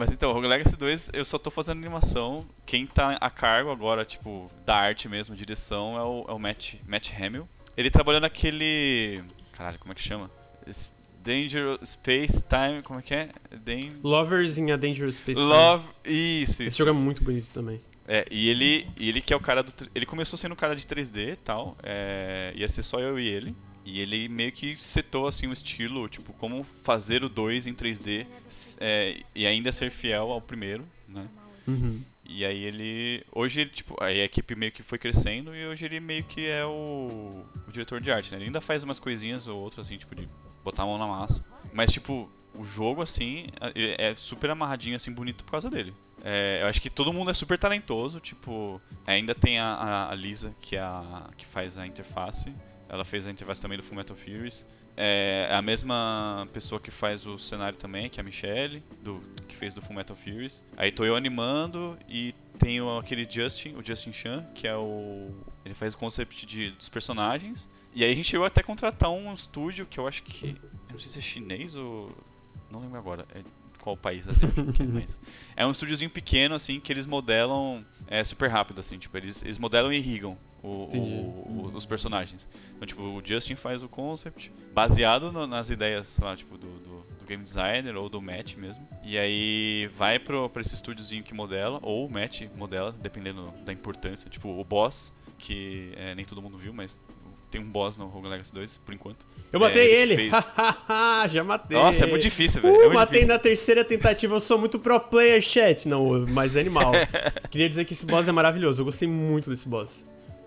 Mas então, Rogue Legacy 2, eu só tô fazendo animação. Quem tá a cargo agora, tipo, da arte mesmo, direção, é o, é o Matt, Matt Hamill. Ele trabalhou naquele. Caralho, como é que chama? Esse Danger Space Time. Como é que é? Dan... Lovers in a Dangerous Space. Time. Love. Isso, isso. Esse jogo é isso. muito bonito também. É, e ele, ele que é o cara do. Ele começou sendo um cara de 3D e tal. É, ia ser só eu e ele. E ele meio que setou assim um estilo, tipo, como fazer o 2 em 3D s- é, e ainda ser fiel ao primeiro, né? Uhum. E aí ele. Hoje ele, tipo, aí a equipe meio que foi crescendo e hoje ele meio que é o, o diretor de arte, né? Ele ainda faz umas coisinhas ou outras, assim, tipo, de botar a mão na massa. Mas, tipo, o jogo, assim, é é super amarradinho, assim, bonito por causa dele. É, eu acho que todo mundo é super talentoso, tipo, ainda tem a, a- a Lisa, que, é a, que faz a interface. Ela fez a interface também do Fullmetal Furies. É a mesma pessoa que faz o cenário também, que é a Michelle, do, que fez do Fullmetal Furies. Aí tô eu animando e tenho aquele Justin, o Justin Chan, que é o... Ele faz o concept de, dos personagens. E aí a gente chegou até a contratar um estúdio que eu acho que... Eu não sei se é chinês ou... Não lembro agora. É qual país asiático que é, (laughs) mas... É um estúdiozinho pequeno, assim, que eles modelam é, super rápido, assim. Tipo, eles, eles modelam e irrigam o- o- o- os personagens. Então, tipo, o Justin faz o concept baseado no- nas ideias, lá, tipo, do, do- do game designer ou do Matt mesmo. E aí vai pro, pra esse estúdiozinho que modela, ou o Matt modela, dependendo da importância. Tipo, o boss, que é, nem todo mundo viu, mas tem um boss no Rogue Legacy 2, por enquanto. Eu matei É, ele ele! (laughs) Já matei! Nossa, é muito difícil, velho. Uh, é muito matei difícil. na terceira tentativa, eu sou muito pro player, chat. Não, mas é animal. (laughs) Queria dizer que esse boss é maravilhoso, eu gostei muito desse boss.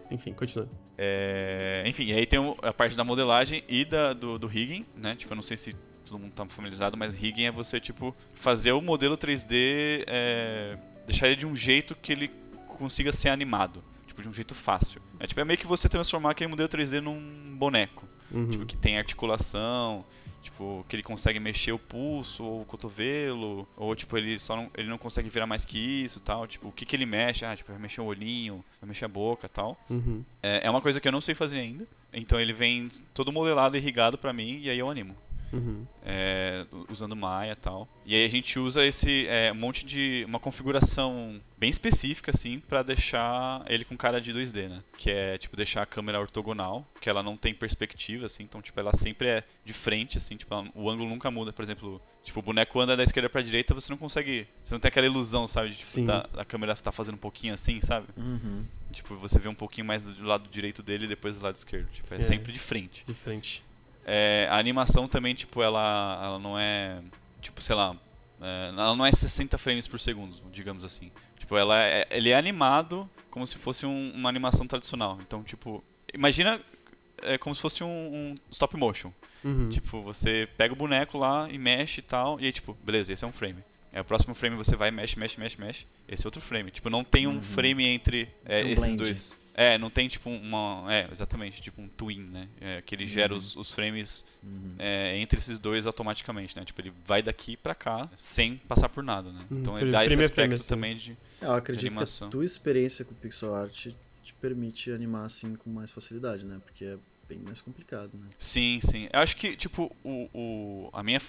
Enfim, continuando. É, enfim, aí tem a parte da modelagem e da, do, do rigging, né? Tipo, eu não sei se todo mundo tá familiarizado, mas rigging é você, tipo, fazer o modelo 3D, é, deixar ele de um jeito que ele consiga ser animado. Tipo, de um jeito fácil. É, tipo, é meio que você transformar aquele modelo 3D num boneco. Uhum. Tipo, que tem articulação, tipo, que ele consegue mexer o pulso ou o cotovelo, ou tipo, ele só não, ele não consegue virar mais que isso tal. Tipo, o que, que ele mexe? Ah, tipo, vai mexer o olhinho, vai mexer a boca tal. Uhum. É, é uma coisa que eu não sei fazer ainda. Então ele vem todo modelado e irrigado pra mim e aí eu animo. Uhum. é, usando Maya e tal. E aí a gente usa esse é, um monte de uma configuração bem específica assim para deixar ele com cara de 2D, né? Que é tipo deixar a câmera ortogonal, que ela não tem perspectiva assim, então tipo ela sempre é de frente assim, tipo ela- o ângulo nunca muda, por exemplo, tipo o boneco anda da esquerda pra direita, você não consegue, você não tem aquela ilusão, sabe, de, tipo, da, a câmera tá fazendo um pouquinho assim, sabe? Uhum. Tipo, você vê um pouquinho mais do lado direito dele e depois do lado esquerdo, tipo, é É. sempre de frente. De frente. É, a animação também, tipo, ela, ela não é. Tipo, sei lá. é, ela não é 60 frames por segundo, digamos assim. Tipo, ela é, ele é animado como se fosse um- uma animação tradicional. Então, tipo. Imagina é, como se fosse um, um stop motion. Uhum. Tipo, você pega o boneco lá e mexe e tal. E aí, tipo, beleza, esse é um frame. Aí o próximo frame você vai, mexe, mexe, mexe, mexe. Esse é outro frame. Tipo, não tem um Uhum. frame entre é, Um esses blend. dois. É, não tem tipo uma. É, exatamente, tipo um twin, né? É, que ele gera Uhum. os, os frames Uhum. é, entre esses dois automaticamente, né? Tipo, ele vai daqui pra cá sem passar por nada, né? Uhum, Então ele dá esse frame a aspecto frame, assim. também de. É, Eu acredito que Animação. a tua experiência com pixel art te permite animar assim com mais facilidade, né? Porque é bem mais complicado, né? Sim, sim. Eu acho que, tipo, o, o, a minha.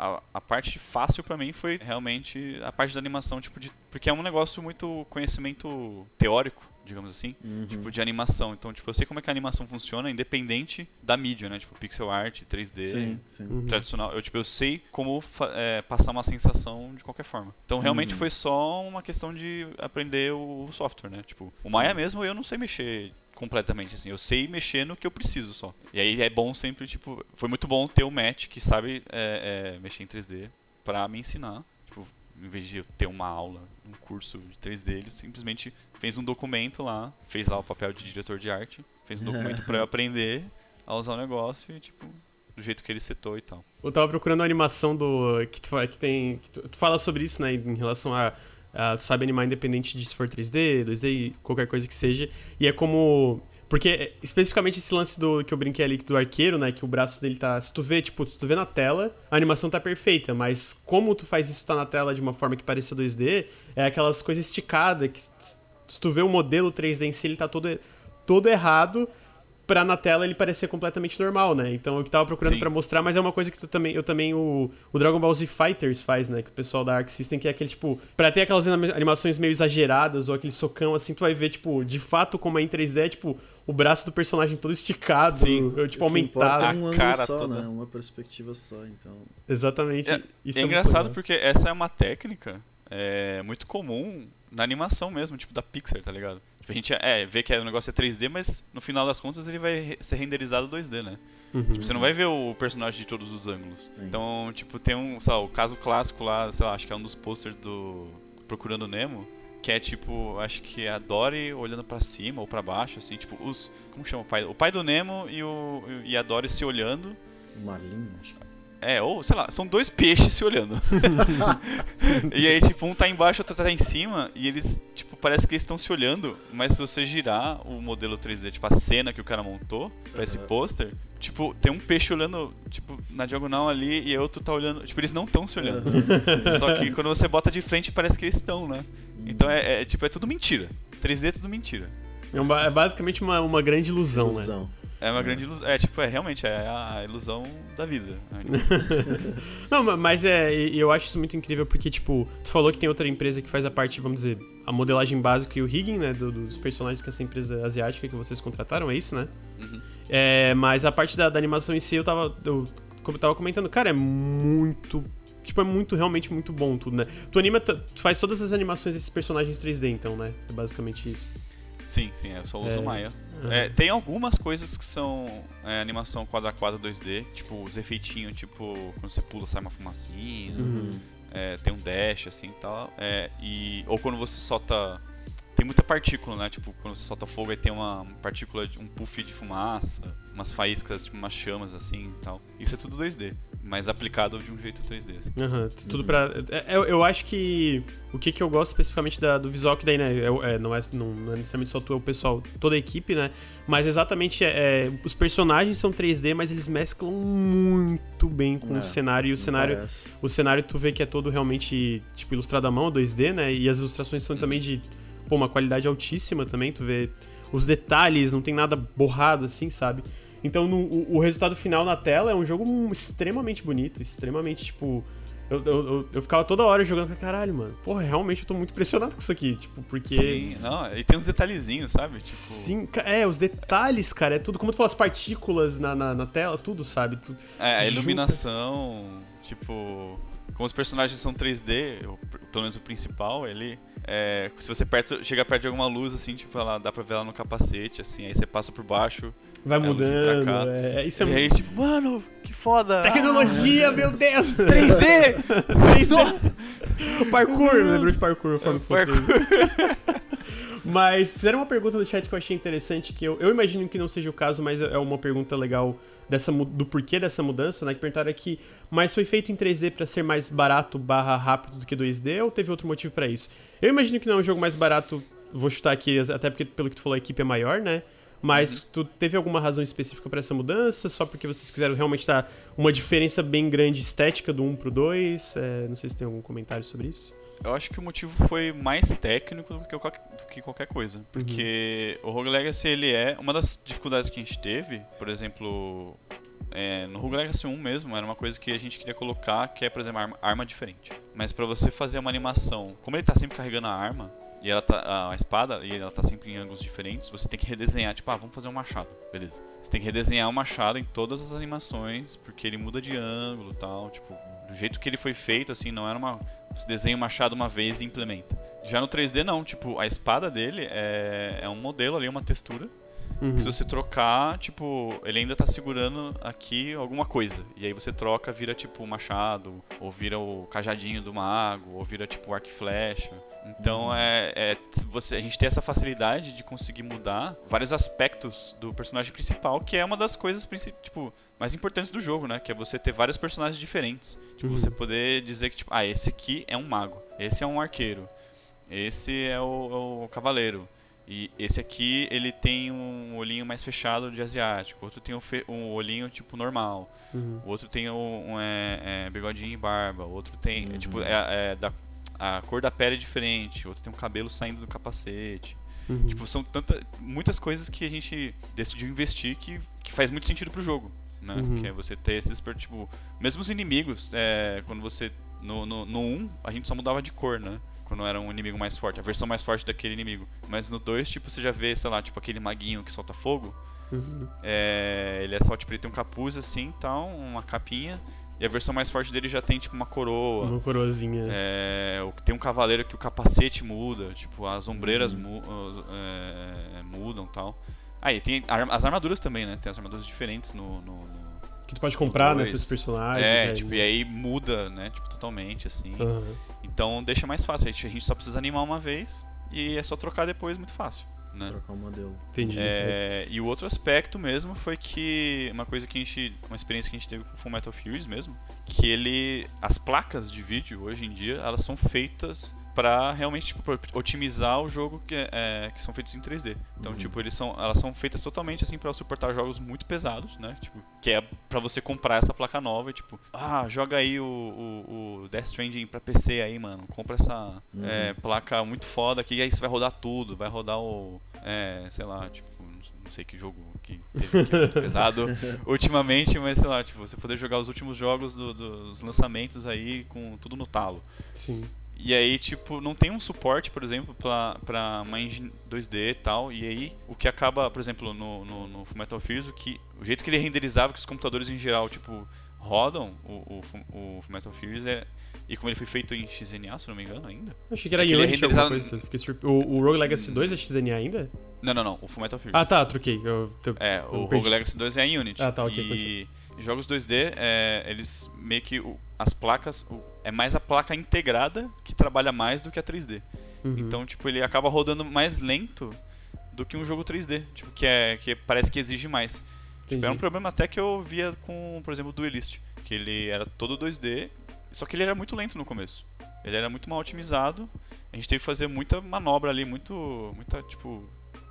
A, a parte fácil pra mim foi realmente a parte da animação, tipo, de. Porque é um negócio muito conhecimento teórico, digamos assim. Uhum. Tipo, de animação. Então, tipo, eu sei como é que a animação funciona, independente da mídia, né? Tipo, pixel art, 3D. Sim, sim. Uhum. tradicional. Eu, tipo, eu sei como é, passar uma sensação de qualquer forma. Então, realmente Uhum. foi só uma questão de aprender o software, né? Tipo, o Maya mesmo eu não sei mexer completamente, assim. Eu sei mexer no que eu preciso só. E aí é bom sempre, tipo... Foi muito bom ter o Matt que sabe é, é, mexer em 3D pra me ensinar. Em vez de eu ter uma aula, um curso de 3D, ele simplesmente fez um documento lá, fez lá o papel de diretor de arte, fez um documento pra eu (laughs) aprender a usar o negócio e, tipo, do jeito que ele setou e tal. Eu tava procurando a animação do. que tu, que tem. Que tu, tu fala sobre isso, né? Em relação a. a tu sabe animar independente de se for 3D, 2D, qualquer coisa que seja. E é como. Porque, é, especificamente esse lance do que eu brinquei ali do arqueiro, né? Que o braço dele tá. Se tu vê, tipo, se tu vê na tela, a animação tá perfeita. Mas como tu faz isso tá na tela de uma forma que pareça 2D, é aquelas coisas esticadas. Que, se tu vê o modelo 3D em si, ele tá todo, todo errado pra na tela ele parecer completamente normal, né? Então eu que tava procurando pra mostrar, mas é uma coisa que tu também, eu também o, o Dragon Ball Z Fighters faz, né? Que o pessoal da Arc System que é aquele tipo, Pra ter aquelas anima- animações meio exageradas ou aquele socão assim, tu vai ver tipo, de fato como é em 3D, é, tipo, o braço do personagem todo esticado, Sim. tipo aumentado. é um A ângulo cara só, toda. né? Uma perspectiva só, então... Exatamente. É- Isso é muito engraçado porque essa é uma técnica é, muito comum na animação mesmo, tipo da Pixar, tá ligado? Tipo, a gente é, vê que o negócio é 3D, mas no final das contas ele vai ser renderizado 2D, né? Uhum. Tipo, você não vai ver o personagem de todos os ângulos. Sim. Então, tipo, tem um, sei lá, o caso clássico lá, sei lá, acho que é um dos posters do Procurando Nemo, que é tipo, acho que é a Dory olhando pra cima ou pra baixo, assim, tipo, os. Como chama o pai? O pai do Nemo e, o, e a Dory se olhando. Marlin, acho que... É, ou, sei lá, são dois peixes se olhando. (laughs) e aí, tipo, um tá embaixo, outro tá em cima, e eles, tipo, parece que eles estão se olhando, mas se você girar o modelo 3D, tipo, a cena que o cara montou pra esse pôster, tipo, tem um peixe olhando, tipo, na diagonal ali, e outro tá olhando, tipo, eles não estão se olhando. Só que quando você bota de frente, parece que eles estão, né? Então é, é, tipo, é tudo mentira. 3D é tudo mentira. É, uma- é basicamente uma, uma grande ilusão, né? É uma grande ilusão. É, tipo, é realmente é a ilusão da vida. a animação. (laughs) Não, ma- mas é, eu acho isso muito incrível porque, tipo, tu falou que tem outra empresa que faz a parte, vamos dizer, a modelagem básica e o rigging, né, do- dos personagens que essa empresa asiática que vocês contrataram, é isso, né? Uhum. É, mas a parte da, da animação em si, eu tava, eu, como eu tava comentando, cara, é muito, tipo, é muito, realmente muito bom tudo, né? Tu anima, tu faz todas as animações desses personagens 3D, então, né? É basicamente isso. Sim, sim, eu só uso É. Maya. Aham. É, tem algumas coisas que são é, animação quadro a quadro 2D, tipo os efeitinhos, tipo quando você pula sai uma fumacinha, Uhum. é, tem um dash assim e tal. É, e, ou quando você solta. Tem muita partícula, né? Tipo, quando você solta fogo aí tem uma partícula, de- um puff de fumaça, umas faíscas, tipo umas chamas assim e tal. Isso é tudo 2D, mas aplicado de um jeito 3D. Assim. Aham, tudo pra. é- é- eu, eu acho que o que, que eu gosto especificamente da- do visual, que daí, né? é- é, não, é, não, não é necessariamente só tu, é o pessoal, toda a equipe, né? Mas exatamente é, é, os personagens são 3D, mas eles mesclam muito bem com É, o cenário. E o cenário, parece. o cenário tu vê que é todo realmente, tipo, ilustrado à mão, 2D, né? E as ilustrações são também de, pô, uma qualidade altíssima também. Tu vê os detalhes, não tem nada borrado assim, sabe? Então no, o, o, resultado final na tela é um jogo extremamente bonito, extremamente, tipo. Eu, eu, eu, ficava toda hora jogando pra caralho, mano. Porra, realmente eu tô muito impressionado com isso aqui, tipo, porque. Sim, não, e tem uns detalhezinhos, sabe? Tipo... Sim, é, os detalhes, cara, é tudo. Como tu falou, as partículas na, na, na tela, tudo, sabe? Tudo, é, a iluminação, tipo. Como os personagens são 3D, pelo menos o principal, ele é, se você perto, chega perto de alguma luz, assim, tipo, ela, dá pra ver ela no capacete, assim, aí você passa por baixo. Vai mudando. É, isso é e aí, tipo, mano, que foda! Tecnologia, ah, meu Deus! 3D! 3D! parkour, lembrou de parkour falando parkour. Mas fizeram uma pergunta no chat que eu achei interessante, que eu, eu imagino que não seja o caso, mas é uma pergunta legal dessa, do porquê dessa mudança, né? Que perguntaram aqui, mas foi feito em 3D para ser mais barato barra rápido do que 2D ou teve outro motivo para isso? Eu imagino que não é um jogo mais barato, vou chutar aqui, até porque pelo que tu falou a equipe é maior, né? Mas uhum. tu teve alguma razão específica para essa mudança? Só porque vocês quiseram realmente dar uma diferença bem grande estética do 1 pro 2? É, não sei se tem algum comentário sobre isso. Eu acho que o motivo foi mais técnico do que, do que qualquer coisa. Porque uhum. o Rogue Legacy, ele é... Uma das dificuldades que a gente teve, por exemplo... É, no Rogue Legacy 1 mesmo, era uma coisa que a gente queria colocar, que é, por exemplo, arma, arma diferente. Mas para você fazer uma animação... Como ele tá sempre carregando a arma, e ela tá, a espada, e ela tá sempre em ângulos diferentes, você tem que redesenhar, tipo, ah, vamos fazer um machado, beleza. Você tem que redesenhar o machado em todas as animações, porque ele muda de ângulo e tal, tipo, do jeito que ele foi feito, assim, não era uma. Você desenha o machado uma vez e implementa. Já no 3D não, tipo, a espada dele é, é um modelo ali, uma textura. Uhum. Que se você trocar, tipo, ele ainda tá segurando aqui alguma coisa. E aí você troca, vira tipo o machado, ou vira o cajadinho do mago, ou vira tipo o arco e flecha. Então é, é, você, a gente tem essa facilidade de conseguir mudar vários aspectos do personagem principal, que é uma das coisas tipo, mais importantes do jogo, né? Que é você ter vários personagens diferentes. Tipo, uhum. você poder dizer que, tipo, ah, esse aqui é um mago, esse é um arqueiro, esse é o, é o cavaleiro. E esse aqui, ele tem um olhinho mais fechado de asiático. Outro tem um, um olhinho, tipo, normal. Uhum. O outro tem um, um é, é, bigodinho e barba. Outro tem, uhum. tipo, é, é da a cor da pele é diferente, outro tem um cabelo saindo do capacete. Uhum. Tipo, são tanta, muitas coisas que a gente decidiu investir que, que faz muito sentido pro jogo. Né? Uhum. Que é você ter esses, tipo, mesmo os inimigos, é, quando você. No, no, no 1, a gente só mudava de cor, né? Quando era um inimigo mais forte, a versão mais forte daquele inimigo. Mas no 2, tipo, você já vê, sei lá, tipo aquele maguinho que solta fogo. Uhum. É, ele é só, tipo, ele tem um capuz assim, tal, uma capinha. E a versão mais forte dele já tem, tipo, uma coroa. Uma coroazinha. É, tem um cavaleiro que o capacete muda, tipo, as ombreiras uhum. mu é, mudam e tal. Aí, ah, tem as armaduras também, né? Tem as armaduras diferentes no... no, no que tu pode comprar, né, pros personagens. É, é, tipo, e aí muda, né, tipo, totalmente, assim. Uhum. Então deixa mais fácil. A gente, a gente só precisa animar uma vez e é só trocar depois muito fácil né? Trocar o modelo. Entendi. É, e o outro aspecto mesmo foi que uma coisa que a gente, uma experiência que a gente teve com o Full Metal Furies mesmo, que ele, as placas de vídeo hoje em dia, elas são feitas para realmente tipo, otimizar o jogo que, é, que são feitos em 3D. Então, uhum. tipo, eles são, elas são feitas totalmente assim para suportar jogos muito pesados, né? Tipo, que é para você comprar essa placa nova e tipo, ah, joga aí o, o, o Death Stranding para PC aí, mano. Compra essa uhum. é, placa muito foda aqui, aí você vai rodar tudo, vai rodar o, é, sei lá, tipo, não sei que jogo que teve que é muito (laughs) pesado ultimamente, mas sei lá, tipo, você poder jogar os últimos jogos do, dos lançamentos aí com tudo no talo. Sim. E aí, tipo, não tem um suporte, por exemplo, pra, uma engine 2D e tal. E aí, o que acaba, por exemplo, no, no, no Metal Fears, o, que, o jeito que ele renderizava, que os computadores em geral, tipo, rodam o, o, o Metal Fears é. E como ele foi feito em XNA, se não me engano, ainda. Eu achei que era é Unity renderizado... coisa. O, o Rogue Legacy 2 é XNA ainda? Não, não, não. O Full Metal Fears. Ah, tá, troquei. Eu, eu, é, o Rogue Legacy 2 é em Unity. Ah, tá, ok. E jogos 2D, é, eles meio que. As placas. É mais a placa integrada que trabalha mais do que a 3D. Uhum. Então, tipo, ele acaba rodando mais lento do que um jogo 3D. Tipo, que, é, que parece que exige mais. Tipo, era um problema até que eu via com, por exemplo, o Duelist. Que ele era todo 2D, só que ele era muito lento no começo. Ele era muito mal otimizado. A gente teve que fazer muita manobra ali, muito. Muita, tipo,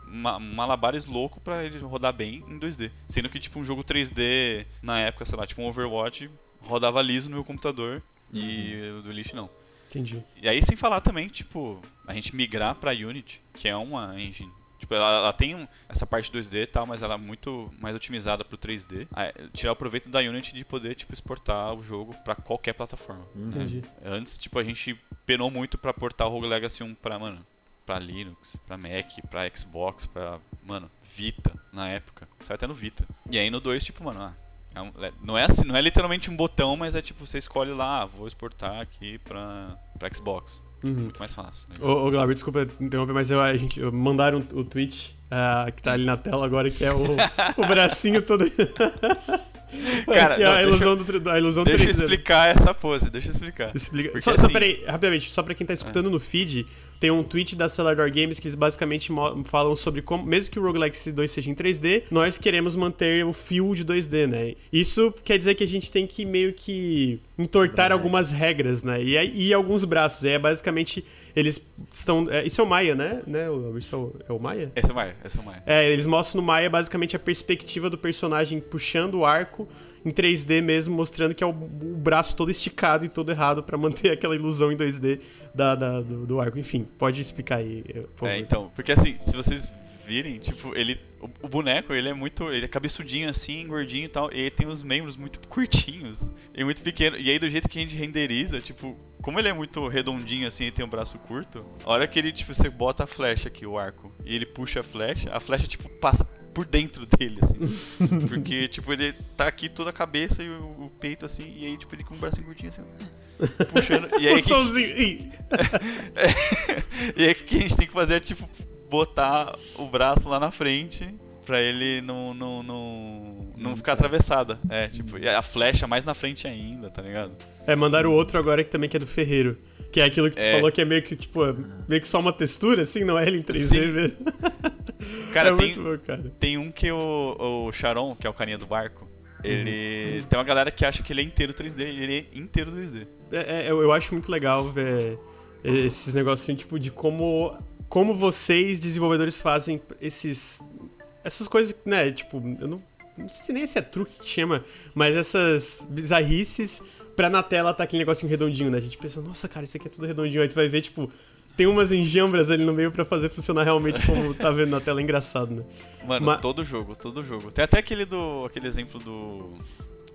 malabares louco para ele rodar bem em 2D. Sendo que, tipo, um jogo 3D, na época, sei lá, tipo um Overwatch, rodava liso no meu computador uhum. e o do Elite não. Entendi. E aí, sem falar também, tipo, a gente migrar pra Unity, que é uma engine Tipo, ela, ela tem um, essa parte 2D e tal, mas ela é muito mais otimizada pro 3D. Ah, é, tirar o proveito da Unity de poder, tipo, exportar o jogo pra qualquer plataforma. Entendi. Antes, tipo, a gente penou muito pra portar o Rogue Legacy 1 pra, mano, pra Linux, pra Mac, pra Xbox, pra, mano, Vita, na época. Saiu até no Vita. E aí no 2, tipo, mano, ah, é um- é- não é assim, não é literalmente um botão, mas é tipo, você escolhe lá, ah, vou exportar aqui pra, pra Xbox. Uhum. Muito mais fácil. Né? Ô, ô Glauber, desculpa interromper, mas eu, a gente, eu- mandaram o tweet ah, que tá ali na tela agora, que é o, o bracinho todo. (laughs) Cara, é não, a deixa ilusão, do, tri- a ilusão Deixa eu 3D. explicar essa pose, deixa eu explicar. Explica. Porque, Só, só assim- peraí, rapidamente, só pra quem tá escutando no feed, tem um tweet da Cellar Games que eles basicamente falam sobre como, mesmo que o Rogue Legacy 2 seja em 3D, nós queremos manter o fio de 2D, né? Isso quer dizer que a gente tem que meio que entortar algumas regras, né? E, e alguns braços. É basicamente, eles estão. é, isso é o Maia, né? né? O- Isso é o, é o Maia? Esse é o Maia, esse é o Maia. É, eles mostram no Maia basicamente a perspectiva do personagem puxando o arco em 3D mesmo, mostrando que é o, o braço todo esticado e todo errado pra manter (laughs) aquela ilusão em 2D da, da- do, do arco. Enfim, pode explicar aí. por favor. É, então, porque assim, se vocês virem, tipo, ele. O, o boneco, ele é muito. Ele é cabeçudinho assim, gordinho e tal. E ele tem os membros muito curtinhos e muito pequeno. E aí, do jeito que a gente renderiza, tipo, como ele é muito redondinho assim e tem um braço curto, a hora que ele, tipo, você bota a flecha aqui, o arco, e ele puxa a flecha, a flecha, tipo, passa por dentro dele, assim. (laughs) Porque, tipo, ele tá aqui toda a cabeça e o, o peito assim, e aí, tipo, ele com o bracinho curtinho assim, puxando. E aí, (laughs) O que-. Ih, (laughs) e aí o que a gente tem que fazer é tipo botar o braço lá na frente pra ele não não, não, não ficar atravessada. É, tipo, e a flecha mais na frente ainda, tá ligado? É, mandaram outro agora que também que é do Ferreiro. Que é aquilo que tu É. falou que é meio que, tipo, é meio que só uma textura, assim, não é ele em 3D Sim. mesmo. (laughs) Cara, é tem, bom, cara. tem um que o, o Charon, que é o carinha do barco, ele. Uhum. Tem uma galera que acha que ele é inteiro 3D, e ele é inteiro 2D. É, é, eu, eu acho muito legal ver esses negocinhos, tipo, de como, como vocês, desenvolvedores, fazem esses. Essas coisas, né? Tipo, eu não, não sei se nem esse é truque que chama, mas essas bizarrices pra na tela tá aquele negocinho redondinho, né? A gente pensa, nossa, cara, isso aqui é tudo redondinho. Aí tu vai ver, tipo, tem umas enjambras ali no meio pra fazer funcionar realmente como tá vendo na tela. É engraçado, né? Mano, Ma- todo jogo, todo jogo. Tem até aquele do. aquele exemplo do.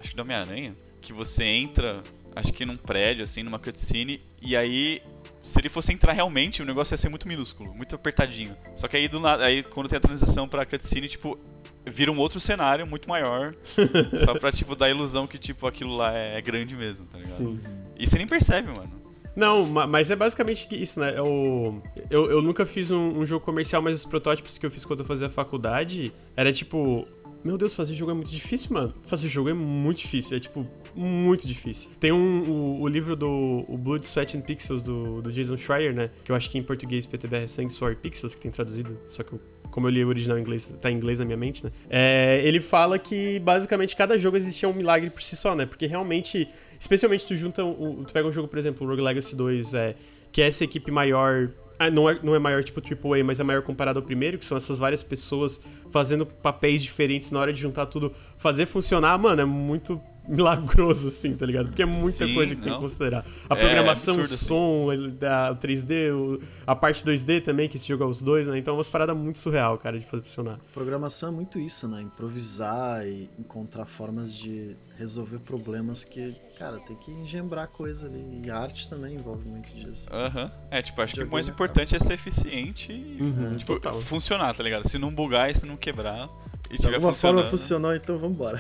Acho que do Homem-Aranha. Que você entra, acho que num prédio, assim, numa cutscene, e aí. Se ele fosse entrar realmente, o negócio ia ser muito minúsculo, muito apertadinho. Só que aí do nada, aí quando tem a transição pra cutscene, tipo, vira um outro cenário muito maior. (laughs) só pra, tipo, dar a ilusão que, tipo, aquilo lá é grande mesmo, tá ligado? Sim. E você nem percebe, mano. Não, ma- mas é basicamente isso, né? Eu, eu, eu nunca fiz um, um jogo comercial, mas os protótipos que eu fiz quando eu fazia faculdade era tipo. Meu Deus, fazer jogo é muito difícil, mano. Fazer jogo é muito difícil. É tipo, muito difícil. Tem um, o, o livro do o Blood, Sweat and Pixels do, do Jason Schreier, né? Que eu acho que em português PTBR é Sangue, Suor e Pixels, que tem traduzido. Só que eu, como eu li o original em inglês, tá em inglês na minha mente, né? É, ele fala que basicamente cada jogo existia um milagre por si só, né? Porque realmente, especialmente tu junta, tu pega um jogo, por exemplo, o Rogue Legacy 2, é, que é essa equipe maior. Ah, Não é, não é maior tipo AAA, mas é maior comparado ao primeiro, que são essas várias pessoas fazendo papéis diferentes na hora de juntar tudo, fazer funcionar, mano, é muito milagroso, assim, tá ligado? Porque é muita Sim, coisa que tem não. que considerar. A É programação, absurdo, o assim. som, ele- a 3D, o- a parte 2D também, que esse jogo é os dois, né? Então é umas paradas muito surreal, cara, de fazer funcionar. Programação é muito isso, né? Improvisar e encontrar formas de resolver problemas que, cara, tem que engembrar coisa ali. E a arte também envolve muito disso. Aham. É, tipo, acho que o mais importante é ser eficiente e Uhum, tipo, total. funcionar, tá ligado? Se não bugar e se não quebrar e De alguma forma funcionou, então vambora.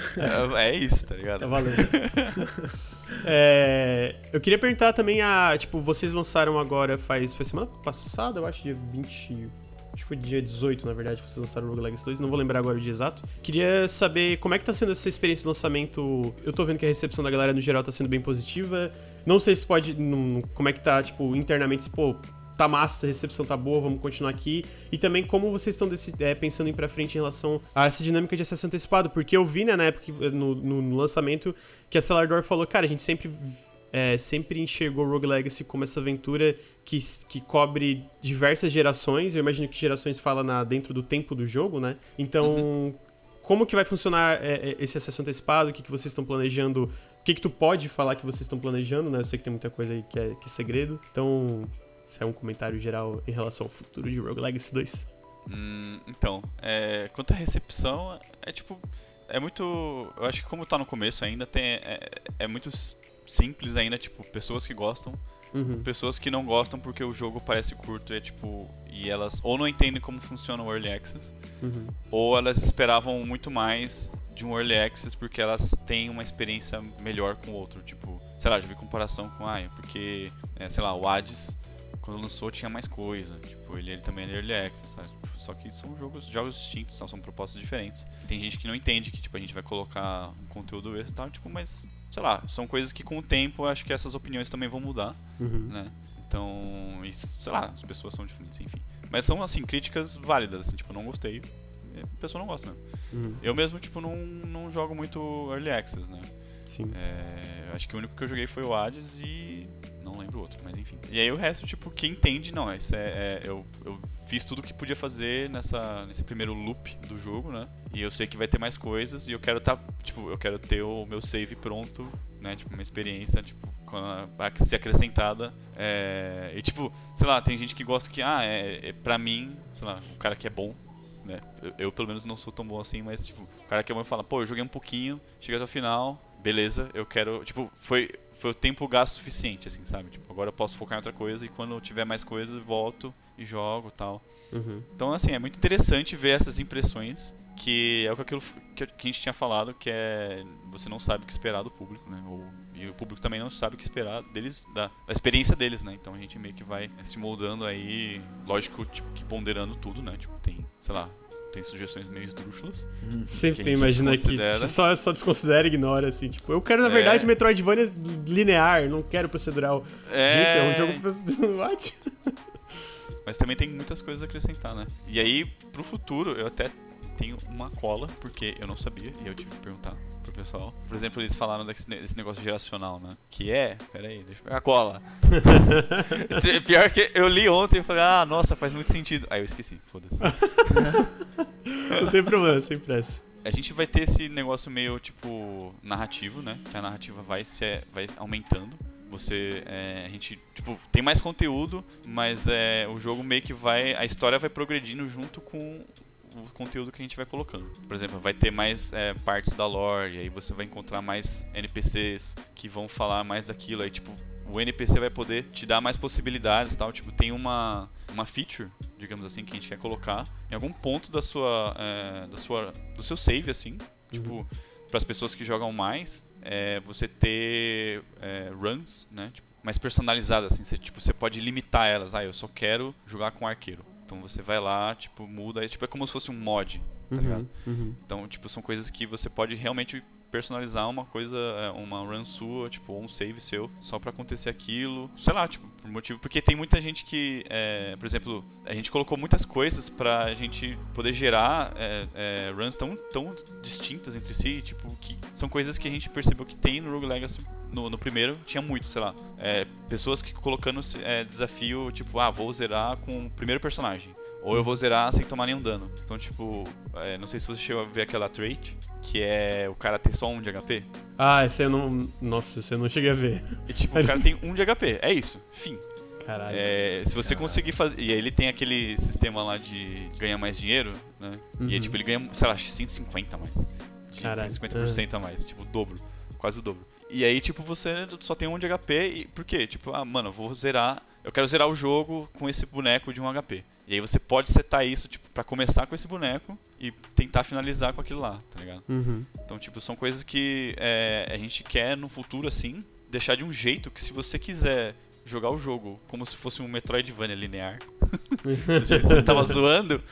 É, é isso, tá ligado? Tá valendo. (laughs) É, eu queria perguntar também a. Tipo, vocês lançaram agora faz. Foi semana passada, eu acho, dia 20. Acho que foi dia 18, na verdade, que vocês lançaram o Rogue Legacy 2, não vou lembrar agora o dia exato. Queria saber como é que tá sendo essa experiência de lançamento. Eu tô vendo que a recepção da galera no geral tá sendo bem positiva. Não sei se pode. não- como é que tá, tipo, internamente, se, pô, tá massa, a recepção tá boa, vamos continuar aqui. E também como vocês estão desse- é, pensando em ir pra frente em relação a essa dinâmica de acesso antecipado. Porque eu vi, né, na época, que- no, no- lançamento, que a Celador falou, cara, a gente sempre, é, sempre enxergou Rogue Legacy como essa aventura que, que cobre diversas gerações. Eu imagino que gerações fala na, dentro do tempo do jogo, né? Então, como que vai funcionar é, esse acesso antecipado? O que, que vocês estão planejando? O que, que tu pode falar que vocês estão planejando, né? Eu sei que tem muita coisa aí que é, que é segredo. Então, isso é um comentário geral em relação ao futuro de Rogue Legacy 2. Hum, então, é, quanto à recepção, é tipo. É muito. Eu acho que como tá no começo ainda, tem, é, é muito simples ainda, tipo, pessoas que gostam, Uhum. pessoas que não gostam porque o jogo parece curto, é tipo. E elas ou não entendem como funciona o Early Access, Uhum. ou elas esperavam muito mais de um Early Access porque elas têm uma experiência melhor com o outro. Tipo, sei lá, já vi comparação com, ah, é porque, é, sei lá, o Hades, quando lançou, tinha mais coisa. Tipo, ele, ele também é Early Access, sabe? Só que são jogos, jogos distintos, são, propostas diferentes. Tem gente que não entende que, tipo, a gente vai colocar um conteúdo extra e tal, tipo, mas, sei lá, são coisas que com o tempo eu acho que essas opiniões também vão mudar Uhum. né? Então, e, sei lá, as pessoas são diferentes, enfim. Mas são, assim, críticas válidas, assim, tipo, não gostei, a pessoa não gosta mesmo. Uhum. Eu mesmo, tipo, não, não jogo muito Early Access, né? Sim. É, acho que o único que eu joguei foi o Hades e não lembro outro, mas enfim. E aí o resto, tipo, quem entende, não, isso é, é- eu, eu fiz tudo o que podia fazer nessa, nesse primeiro loop do jogo, né? E eu sei que vai ter mais coisas e eu quero tá, tipo, eu quero ter o meu save pronto, né? Tipo, uma experiência, tipo, a- ser acrescentada. É, e tipo, sei lá, tem gente que gosta que, ah, é, é pra mim, sei lá, o cara que é bom, né? Eu, eu, pelo menos não sou tão bom assim, mas tipo, o cara que é bom fala, pô, eu joguei um pouquinho, cheguei até o final, beleza, eu quero, tipo, foi foi o tempo gasto suficiente, assim, sabe? Tipo, agora eu posso focar em outra coisa e quando eu tiver mais coisa, volto e jogo, tal. Uhum. Então, assim, é muito interessante ver essas impressões, que é o que, aquilo, que a gente tinha falado, que é você não sabe o que esperar do público, né? Ou, e o público também não sabe o que esperar deles, da, da experiência deles, né? Então a gente meio que vai se moldando aí, lógico, tipo, que ponderando tudo, né? Tipo, tem, sei lá, tem sugestões meio esdrúxulas. Sempre Que tem, imagina que só, só desconsidera e ignora, assim, tipo, eu quero, na É. verdade, Metroidvania linear, não quero procedural. É, Gente, é um jogo... What? (laughs) Mas também tem muitas coisas a acrescentar, né? E aí, pro futuro, eu até tenho uma cola, porque eu não sabia, e eu tive que perguntar pro pessoal. Por exemplo, eles falaram desse ne- desse negócio geracional, né? Que é. Pera aí, deixa eu pegar a cola. (laughs) Pior que eu li ontem e falei, ah, nossa, faz muito sentido. Aí eu esqueci, foda-se. (laughs) Não tem problema, sem pressa. A gente vai ter esse negócio meio, tipo, narrativo, né? Que a narrativa vai, se, vai aumentando. Você, é, a gente, tipo, tem mais conteúdo, mas é, o jogo meio que vai, a história vai progredindo junto com o conteúdo que a gente vai colocando. Por exemplo, vai ter mais é, partes da lore, e aí você vai encontrar mais NPCs que vão falar mais daquilo. Aí, tipo, o NPC vai poder te dar mais possibilidades tal. Tipo, tem uma, uma feature, digamos assim, que a gente quer colocar em algum ponto da sua, é, da sua, do seu save, assim. Tipo, para as pessoas que jogam mais, é, você ter é, runs, né? Tipo, mais personalizadas, assim. Você, tipo, você pode limitar elas. Ah, eu só quero jogar com arqueiro. Então você vai lá, tipo, muda. É, tipo, é como se fosse um mod, tá ligado? Uhum, uhum. Então, tipo, são coisas que você pode realmente personalizar uma coisa, é, uma run sua, tipo, ou um save seu, só pra acontecer aquilo. Sei lá, tipo, por motivo. Porque tem muita gente que, é, por exemplo, a gente colocou muitas coisas pra gente poder gerar é, é, runs tão, tão distintas entre si, tipo, que são coisas que a gente percebeu que tem no Rogue Legacy. No, no primeiro tinha muito, sei lá, é, pessoas que colocando é, desafio, tipo, ah, vou zerar com o primeiro personagem. Ou eu vou zerar sem tomar nenhum dano. Então, tipo, é, não sei se você chegou a ver aquela trait, que é o cara ter só um de HP. Ah, esse eu não... Nossa, esse eu não cheguei a ver. E tipo, o cara tem um de HP. É isso. Fim. Caralho. É, se você conseguir fazer. E aí ele tem aquele sistema lá de ganhar mais dinheiro, né? E aí, Uhum. tipo, ele ganha, sei lá, 150 a mais. Caralho. 150% a mais. Tipo, o dobro. Quase o dobro. E aí, tipo, você só tem um de HP. E por quê? Tipo, ah, mano, eu vou zerar. Eu quero zerar o jogo com esse boneco de um HP. E aí você pode setar isso, tipo, pra começar com esse boneco e tentar finalizar com aquilo lá, tá ligado? Uhum. Então, tipo, são coisas que é, a gente quer no futuro, assim, deixar de um jeito que se você quiser jogar o jogo como se fosse um Metroidvania linear, (laughs) do jeito que você tava zoando,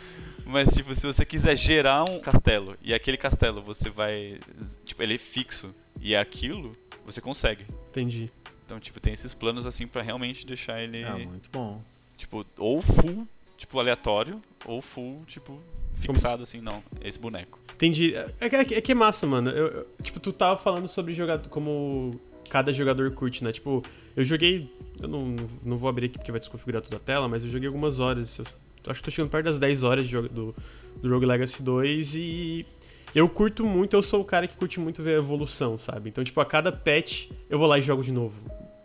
mas, tipo, se você quiser gerar um castelo e aquele castelo você vai, tipo, ele é fixo e é aquilo, você consegue. Entendi. Então, tipo, tem esses planos, assim, pra realmente deixar ele, Ah, muito bom. tipo, ou full, tipo, aleatório, ou full, tipo, fixado, assim, não, esse boneco. Entendi. É, que- é que- é que é massa, mano. Eu, eu- tipo, tu tava falando sobre jogador, como cada jogador curte, né? Tipo, eu joguei. Eu não, não vou abrir aqui porque vai desconfigurar toda a tela, mas eu joguei algumas horas. Eu, acho que tô chegando perto das 10 horas de jogo, do, do Rogue Legacy 2 e. Eu curto muito, eu sou o cara que curte muito ver a evolução, sabe? Então, tipo, a cada patch eu vou lá e jogo de novo.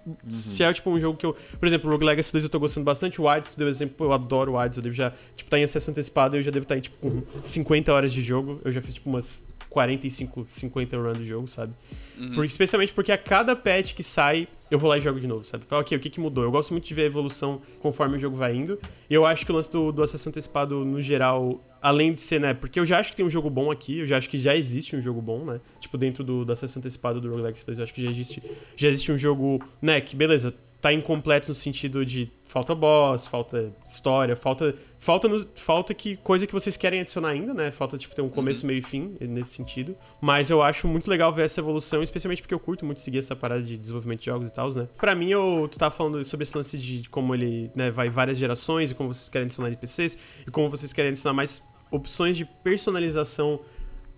Uhum. se é tipo um jogo que eu. Por exemplo, o Rogue Legacy 2 eu tô gostando bastante. O Hades, por exemplo, eu adoro o Hades. Eu devo já. Tipo, tá em acesso antecipado. Eu já devo estar tá em tipo com 50 horas de jogo. Eu já fiz tipo umas 45, 50 runs do jogo, sabe? Uhum. Porque, especialmente porque a cada patch que sai, eu vou lá e jogo de novo, sabe? Fala, ok, o que, que mudou? Eu gosto muito de ver a evolução conforme o jogo vai indo. E eu acho que o lance do, do acesso antecipado, no geral, além de ser, né? Porque eu já acho que tem um jogo bom aqui, eu já acho que já existe um jogo bom, né? Tipo, dentro do, do acesso antecipado do Rogue Legacy 2, eu acho que já existe, já existe um jogo, né? Que beleza, tá incompleto no sentido de falta boss, falta história, falta Falta, no, falta que coisa que vocês querem adicionar ainda, né? Falta, tipo, ter um começo, uhum. meio e fim nesse sentido. Mas eu acho muito legal ver essa evolução, especialmente porque eu curto muito seguir essa parada de desenvolvimento de jogos e tal, né? Pra mim, eu, tu tava falando sobre esse lance de como ele né, vai várias gerações e como vocês querem adicionar NPCs e como vocês querem adicionar mais opções de personalização.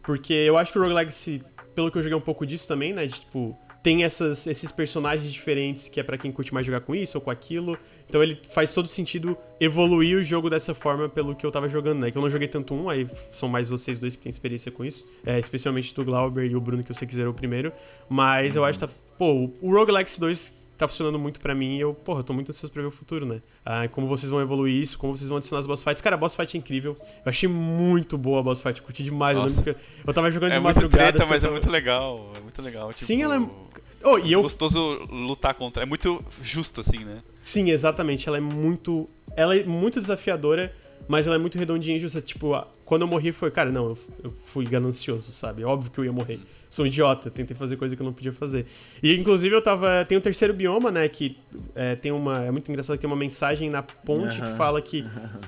Porque eu acho que o Rogue Legacy, pelo que eu joguei um pouco disso também, né? De, tipo, tem essas, esses personagens diferentes que é para quem curte mais jogar com isso ou com aquilo. Então ele faz todo sentido evoluir o jogo dessa forma pelo que eu tava jogando, né? Que eu não joguei tanto um, aí são mais vocês dois que têm experiência com isso. É, especialmente do Glauber e o Bruno, que eu sei que zerou o primeiro. Mas eu acho que tá. Pô, o Roguelikes 2 tá funcionando muito para mim e eu, porra, tô muito ansioso pra ver o futuro, né? Ah, como vocês vão evoluir isso, como vocês vão adicionar as boss fights. Cara, a boss fight é incrível. Eu achei muito boa a boss fight, curti demais. Eu, eu tava jogando é de madrugada. É muito treta, mas é muito legal. É muito legal. Tipo... Sim, ela é Oh, e eu... gostoso lutar contra. É muito justo, assim, né? Sim, exatamente. Ela é muito. Ela é muito desafiadora, mas ela é muito redondinha e justa. Tipo, quando eu morri foi, cara, não, eu fui ganancioso, sabe? Óbvio que eu ia morrer sou um idiota, tentei fazer coisa que eu não podia fazer. E inclusive eu tava. Tem o terceiro bioma, né? Que é, tem uma. É muito engraçado que tem uma mensagem na ponte que fala que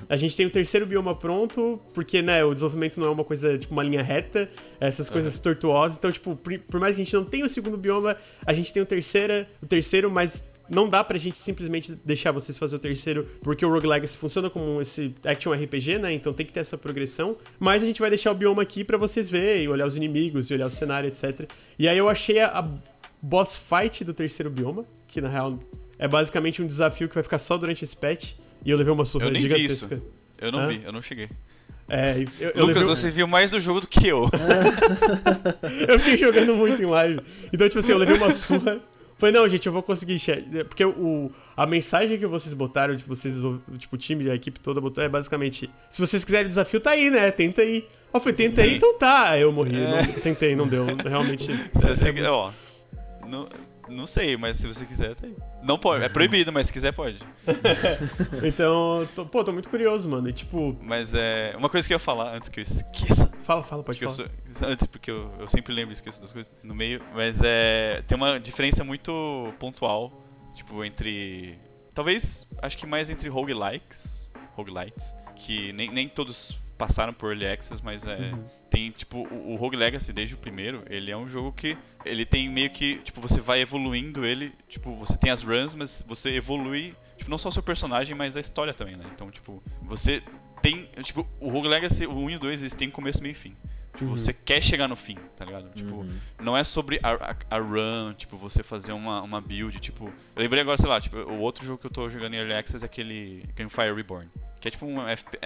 a gente tem o terceiro bioma pronto, porque, né, o desenvolvimento não é uma coisa, tipo, uma linha reta, essas coisas tortuosas. Então, tipo, por mais que a gente não tenha o segundo bioma, a gente tem o terceiro, o terceiro, mas não dá pra gente simplesmente deixar vocês fazer o terceiro, porque o Rogue Legacy funciona como esse action RPG, né? Então tem que ter essa progressão. Mas a gente vai deixar o bioma aqui para vocês verem, olhar os inimigos, e olhar o cenário, etc. E aí eu achei a, a boss fight do terceiro bioma, que na real é basicamente um desafio que vai ficar só durante esse patch. E eu levei uma surra eu nem gigantesca. Vi isso. Eu não vi, eu não cheguei. É, eu, eu Lucas, você viu mais do jogo do que eu. (laughs) eu fiquei jogando muito em live. Então, tipo assim, eu levei uma surra Falei, não, gente, eu vou conseguir. Porque o, a mensagem que vocês botaram, tipo, vocês, tipo, o time, a equipe toda botou, é basicamente: se vocês quiserem o desafio, tá aí, né? Tenta aí. Eu falei, tenta aí, então tá. Aí eu morri. É. Não, tentei, não deu. Realmente. (laughs) Se você, é, ó, não, não sei, mas se você quiser, tá aí. Não pode, é proibido, mas se quiser, pode. (laughs) então, tô, pô, tô muito curioso, mano. E tipo. Mas é. Uma coisa que eu ia falar antes que eu esqueça. Fala, fala, pode falar. Sou, antes, porque eu, eu sempre lembro e esqueço das coisas no meio. Mas é. Tem uma diferença muito pontual, tipo, entre. Talvez, acho que mais entre roguelikes. Roguelites. Que nem, nem todos passaram por Early Access, mas é. Uhum. Tem, tipo, o, o Rogue Legacy, desde o primeiro, ele é um jogo que. Ele tem meio que. Tipo, você vai evoluindo ele. Tipo, você tem as runs, mas você evolui. Tipo, não só o seu personagem, mas a história também, né? Então, tipo, você tem. Tipo, o Rogue Legacy, o 1 e o 2, eles têm começo, meio e fim. Tipo, uhum. você quer chegar no fim, tá ligado? Tipo, uhum. não é sobre a, a, a, run, tipo, você fazer uma, uma build, tipo... Eu lembrei agora, sei lá, tipo, o outro jogo que eu tô jogando em Early Access é aquele Fire Reborn. Que é tipo um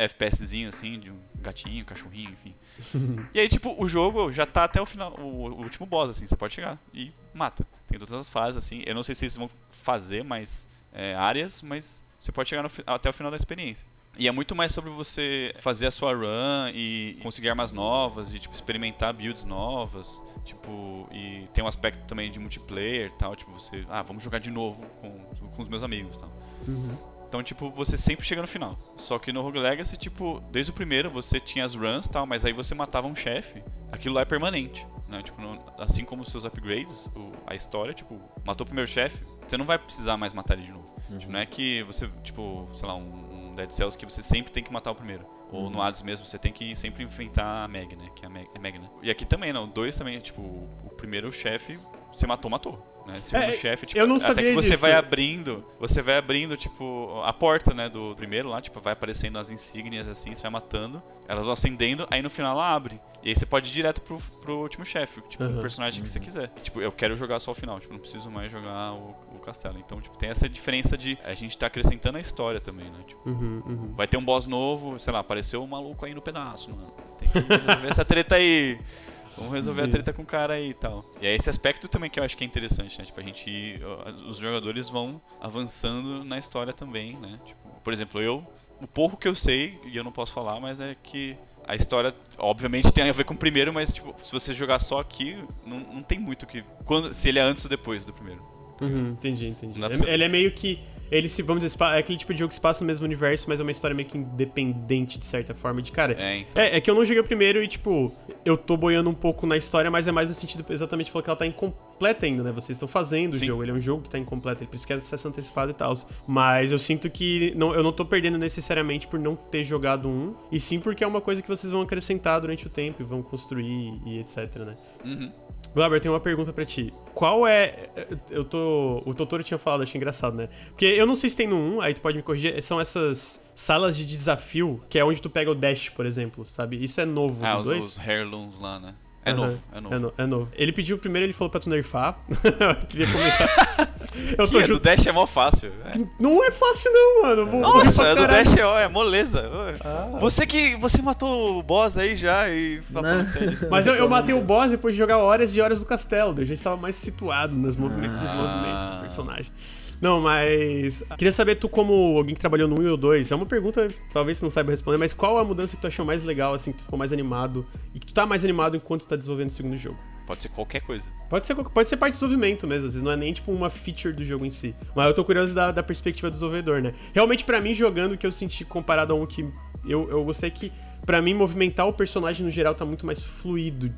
FPSzinho, assim, de um gatinho, cachorrinho, enfim. (laughs) e aí, tipo, o jogo já tá até o final, o, o, último boss, assim, você pode chegar e mata. Tem todas as fases, assim. Eu não sei se eles vão fazer mais é, áreas, mas você pode chegar no, até o final da experiência. E é muito mais sobre você fazer a sua run e conseguir armas novas e, tipo, experimentar builds novas. Tipo, e tem um aspecto também de multiplayer tal. Tipo, você, ah, vamos jogar de novo com, com os meus amigos tal. Uhum. Então, tipo, você sempre chega no final. Só que no Rogue Legacy, tipo, desde o primeiro você tinha as runs tal, mas aí você matava um chefe, aquilo lá é permanente. Né? Tipo, assim como os seus upgrades, o, a história, tipo, matou o primeiro chefe, você não vai precisar mais matar ele de novo. Uhum. Tipo, não é que você, tipo, sei lá, um, um, Dead Cells que você sempre tem que matar o primeiro. Ou uhum. no Hades mesmo, você tem que sempre enfrentar a Meg, né? Que é a Meg, é Meg né? E aqui também, não. Dois também, tipo, o primeiro chefe, você matou, matou. Né? Segundo é, chefe, tipo, eu não até que você disso. vai abrindo, você vai abrindo, tipo, a porta, né, do primeiro lá, tipo, vai aparecendo as insígnias assim, você vai matando, elas vão acendendo, aí no final ela abre. E aí você pode ir direto pro, pro último chefe, tipo, uhum. o personagem que você quiser. Tipo, eu quero jogar só o final, tipo, não preciso mais jogar o, o castelo. Então, tipo, tem essa diferença de a gente tá acrescentando a história também, né? Tipo, uhum, uhum. vai ter um boss novo, sei lá, apareceu um maluco aí no pedaço, mano. Tem que ver essa treta aí. Vamos resolver Sim. a treta com o cara aí e tal. E é esse aspecto também que eu acho que é interessante, né? Tipo, a gente. Os jogadores vão avançando na história também, né? Tipo, por exemplo, eu. O pouco que eu sei, e eu não posso falar, mas é que a história, obviamente, tem a ver com o primeiro, mas tipo, se você jogar só aqui, não, não tem muito que. Quando, se ele é antes ou depois do primeiro. Uhum, entendi, entendi. Ele é meio que ele se, vamos dizer, é aquele tipo de jogo que se passa no mesmo universo, mas é uma história meio que independente, de certa forma. De cara, é, então. é, é, que eu não joguei o primeiro e, tipo, eu tô boiando um pouco na história, mas é mais no sentido exatamente falar que ela tá incompleta ainda, né? Vocês estão fazendo Sim. o jogo, ele é um jogo que tá incompleto, ele precisa que é acesso antecipado e tal. Mas eu sinto que não, eu não tô perdendo necessariamente por não ter jogado um, e sim porque é uma coisa que vocês vão acrescentar durante o tempo e vão construir e etc, né? Uhum. Glauber, tenho uma pergunta para ti. Qual é. Eu tô. O Totoro tinha falado, achei engraçado, né? Porque eu não sei se tem no 1, aí tu pode me corrigir. São essas salas de desafio, que é onde tu pega o Dash, por exemplo, sabe? Isso é novo. Ah, os, os Heirlooms lá, né? É, novo, é novo, é novo. É novo. Ele pediu primeiro, ele falou pra tu nerfar. eu (laughs) queria comentar. (laughs) eu tô que, do Dash é mó fácil. É. Não é fácil, não, mano. Nossa, do Dash é, é moleza. Ah. Você que. Você matou o boss aí já e falando sério. (laughs) Mas eu, eu, matei o boss depois de jogar horas e horas do castelo. Eu já estava mais situado nos movimentos, ah. nos movimentos do personagem. Não, mas. Queria saber, tu, como alguém que trabalhou no 1 ou 2, é uma pergunta, talvez você não saiba responder, mas qual a mudança que tu achou mais legal, assim, que tu ficou mais animado e que tu tá mais animado enquanto tu tá desenvolvendo o segundo jogo? Pode ser qualquer coisa. Pode ser, pode ser parte do desenvolvimento mesmo, às vezes não é nem tipo uma feature do jogo em si. Mas eu tô curioso da, da perspectiva do desenvolvedor, né? Realmente, para mim, jogando, o que eu senti comparado a um que eu, eu gostei é que, para mim, movimentar o personagem no geral tá muito mais fluido.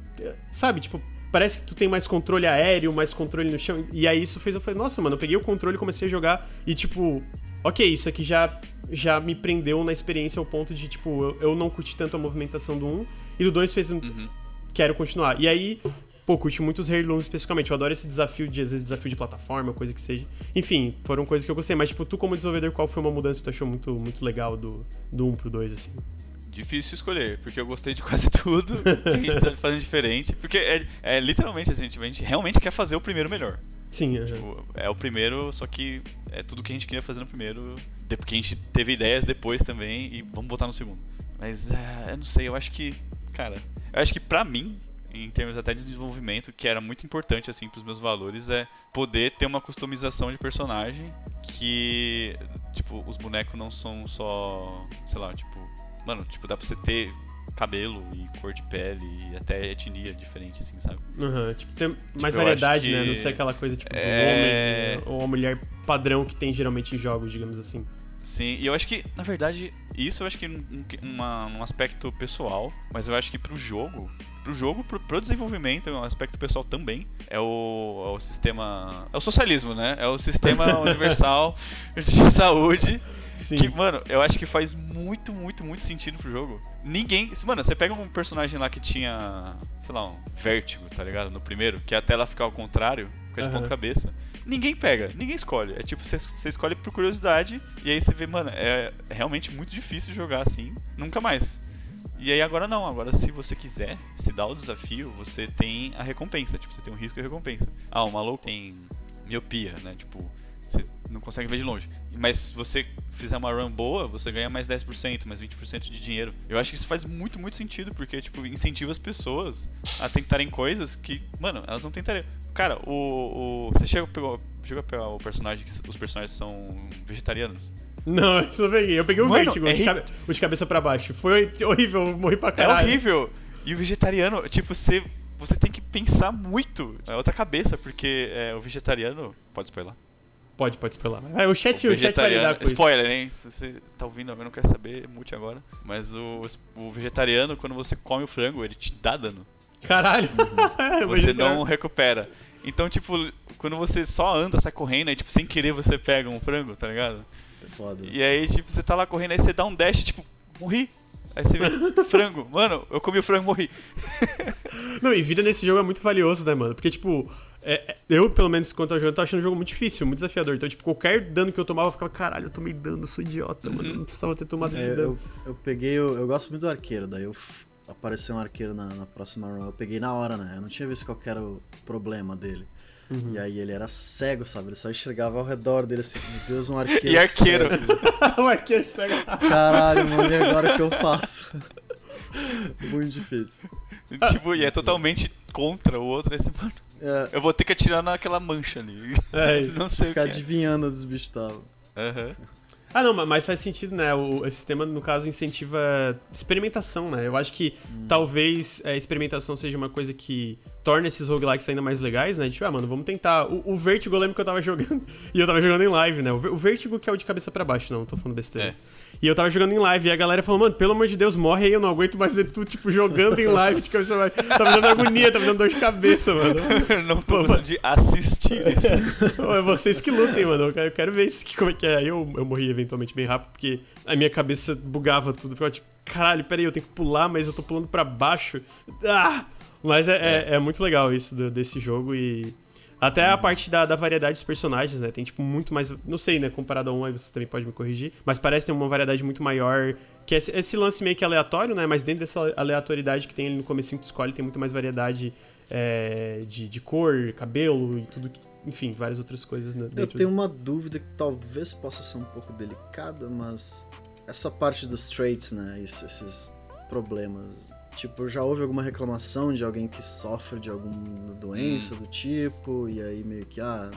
Sabe? Tipo, parece que tu tem mais controle aéreo, mais controle no chão. E aí isso fez eu falei, nossa, mano, eu peguei o controle e comecei a jogar e tipo, ok, isso aqui já já me prendeu na experiência ao ponto de, tipo, eu, eu não curti tanto a movimentação do 1 e do 2 fez um. Uhum. Quero continuar. E aí, pô, curti muito os Heirlooms especificamente. Eu adoro esse desafio de, às vezes, desafio de plataforma, coisa que seja. Enfim, foram coisas que eu gostei. Mas, tipo, tu como desenvolvedor, qual foi uma mudança que tu achou muito, muito legal do, do 1 pro 2, assim? Difícil escolher, porque eu gostei de quase (laughs) tudo que a gente tá fazendo diferente. Porque é, é literalmente assim, a gente realmente quer fazer o primeiro melhor. Sim, é. Tipo, é o primeiro, só que é tudo que a gente queria fazer no primeiro, porque a gente teve ideias depois também e vamos botar no segundo. Mas é, eu não sei, eu acho que, cara, eu acho que pra mim, em termos até de desenvolvimento, que era muito importante assim para os meus valores é poder ter uma customização de personagem que tipo os bonecos não são só, sei lá, tipo Mano, tipo, dá pra você ter cabelo e cor de pele e até etnia diferente, assim, sabe? Uhum, tipo, tem mais tipo, variedade, né? Não ser aquela coisa, tipo, é... do homem ou a mulher padrão que tem geralmente em jogos, digamos assim. Sim, e eu acho que, na verdade, isso eu acho que um, uma, um aspecto pessoal, mas eu acho que pro jogo, pro jogo, pro, pro desenvolvimento, um aspecto pessoal também, é o, é o sistema. É o socialismo, né? É o sistema (laughs) universal de saúde Sim. Que, mano, eu acho que faz muito, muito, muito sentido pro jogo. Ninguém. Mano, você pega um personagem lá que tinha, sei lá, um vértigo, tá ligado? No primeiro, que a tela fica ao contrário, fica de uhum. ponta cabeça. Ninguém pega, ninguém escolhe. É tipo, você, você escolhe por curiosidade e aí você vê, mano, é realmente muito difícil jogar assim, nunca mais. E aí agora não, agora se você quiser se dar o desafio, você tem a recompensa, tipo, você tem um risco e recompensa. Ah, o maluco tem miopia, né? Tipo, você não consegue ver de longe. Mas se você fizer uma run boa, você ganha mais 10%, mais 20% de dinheiro. Eu acho que isso faz muito, muito sentido, porque, tipo, incentiva as pessoas a tentarem coisas que, mano, elas não tentariam. Cara, o. o você chega a, pegar, chega a pegar o personagem que os personagens são vegetarianos? Não, isso eu peguei. Eu peguei o vértigo, é de, cabe o de cabeça para baixo. Foi horrível, eu morri pra é caralho. É horrível. E o vegetariano, tipo, você, você tem que pensar muito. É outra cabeça, porque é, o vegetariano. Pode spoiler. Pode, pode spoiler. É, o chat, o, o chat vai lidar com Spoiler, hein? Se você está ouvindo e não quer saber, mute agora. Mas o, o vegetariano, quando você come o frango, ele te dá dano. Caralho! Uhum. (laughs) você não recupera. Então, tipo, quando você só anda, sai correndo, aí, tipo, sem querer você pega um frango, tá ligado? É foda. E aí, tipo, você tá lá correndo, aí você dá um dash, tipo, morri. Aí você vê, frango. Mano, eu comi o frango e morri. (laughs) não, e vida nesse jogo é muito valioso, né, mano? Porque, tipo, é, é, eu, pelo menos, quando eu jogando, tô achando o jogo muito difícil, muito desafiador. Então, tipo, qualquer dano que eu tomava, eu ficava, caralho, eu tomei dano, eu sou idiota, mano. Não precisava ter tomado é, esse dano. Eu, eu peguei, eu, eu, gosto muito do arqueiro, daí eu apareceu um arqueiro na, na, próxima run. Eu peguei na hora, né? Eu não tinha visto qual era o problema dele. Uhum. E aí ele era cego, sabe? Ele só enxergava ao redor dele assim, meu Deus, um (laughs) arqueiro. e arqueiro. (laughs) um arqueiro cego. Caralho, mano, e agora o que eu faço? (laughs) Muito difícil. tipo, e é totalmente contra o outro. Você, mano, É, eu vou ter que atirar naquela mancha ali. É. Não sei ficar o que é. adivinhando onde os bichos estavam. Aham. Ah, não, mas faz sentido, né? O esse sistema, no caso, incentiva experimentação, né? Eu acho que talvez a experimentação seja uma coisa que torna esses roguelikes ainda mais legais, né? Tipo, ah, mano, vamos tentar. O, o Vertigo eu lembro que eu tava (laughs) jogando. e eu tava jogando em live, né? O, o Vertigo que é o de cabeça pra baixo, não, tô falando besteira. É. E eu tava jogando em live e a galera falou, mano, pelo amor de Deus, morre aí, eu não aguento mais ver tu, tipo, jogando em live de cabeça. Tá me dando agonia, tá me dando dor de cabeça, mano. (laughs) Não tô gostando de assistir isso. (laughs) É vocês que lutem, mano. Eu quero, eu quero ver isso como é que é. Aí eu, eu morri eventualmente bem rápido, porque a minha cabeça bugava tudo. Ficava tipo, caralho, peraí, eu tenho que pular, mas eu tô pulando pra baixo. Ah! Mas é, é. é muito legal isso do- desse jogo e. Até a parte da, da variedade dos personagens, né? Tem, tipo, muito mais. Não sei, né? Comparado a um, aí você também pode me corrigir. Mas parece ter uma variedade muito maior. Que é esse, esse lance meio que aleatório, né? Mas dentro dessa aleatoriedade que tem ali no comecinho que tu escolhe, tem muito mais variedade é, de, de cor, cabelo e tudo que. Enfim, várias outras coisas né, Eu tenho uma dúvida que talvez possa ser um pouco delicada, mas essa parte dos traits, né? es- Esses problemas. Tipo, já houve alguma reclamação de alguém que sofre de alguma doença Hum. do tipo, e aí meio que, ah,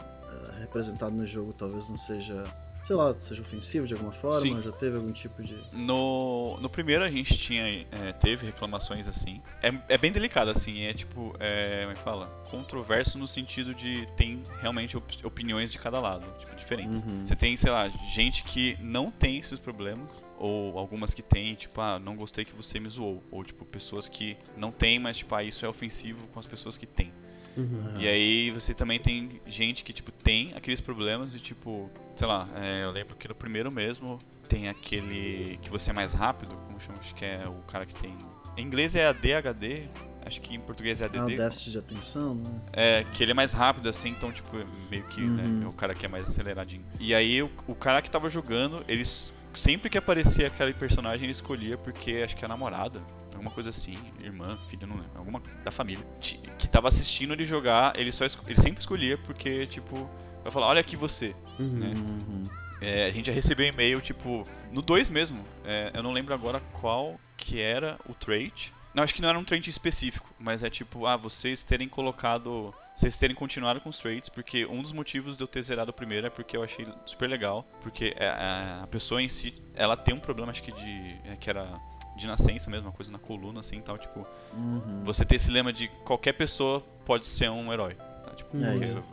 é, representado no jogo talvez não seja, sei lá, seja ofensivo de alguma forma, Sim. já teve algum tipo de. No, no primeiro a gente tinha, é, teve reclamações assim. É, é bem delicado assim, é tipo, é, como é que fala? Controverso no sentido de tem realmente op- opiniões de cada lado, tipo, diferentes. Uhum. Você tem, sei lá, gente que não tem esses problemas, ou algumas que tem, tipo, ah, não gostei que você me zoou. Ou, tipo, pessoas que não tem, mas, tipo, ah, isso é ofensivo com as pessoas que têm. Uhum. E aí você também tem gente que, tipo, tem aqueles problemas e, tipo, sei lá, é, eu lembro que no primeiro mesmo tem aquele que você é mais rápido, como chama? Acho que é o cara que tem. Em inglês é ADHD, acho que em português é Ah, ADD. déficit de atenção, né? É, que ele é mais rápido, assim, então, tipo, meio que, Uhum. né, é o cara que é mais aceleradinho. E aí, o, o cara que tava jogando, eles. Sempre que aparecia aquele personagem, ele escolhia porque acho que é a namorada, alguma coisa assim, irmã, filha, não lembro, alguma da família, que tava assistindo ele jogar, ele só ele sempre escolhia porque, tipo, vai falar, olha aqui você. Uhum. Né? Uhum. É, a gente já recebeu e-mail, tipo, no 2 mesmo. É, eu não lembro agora qual que era o trait. Não, acho que não era um trait específico, mas é tipo, ah, vocês terem colocado. Vocês terem continuado com os traits, porque um dos motivos de eu ter zerado o primeiro é porque eu achei super legal. Porque é, a, a pessoa em si, ela tem um problema, acho que de. é, que era de nascença mesmo, uma coisa na coluna, assim e tal. Tipo, Uhum. você ter esse lema de qualquer pessoa pode ser um herói. tá? Tipo, É porque- isso,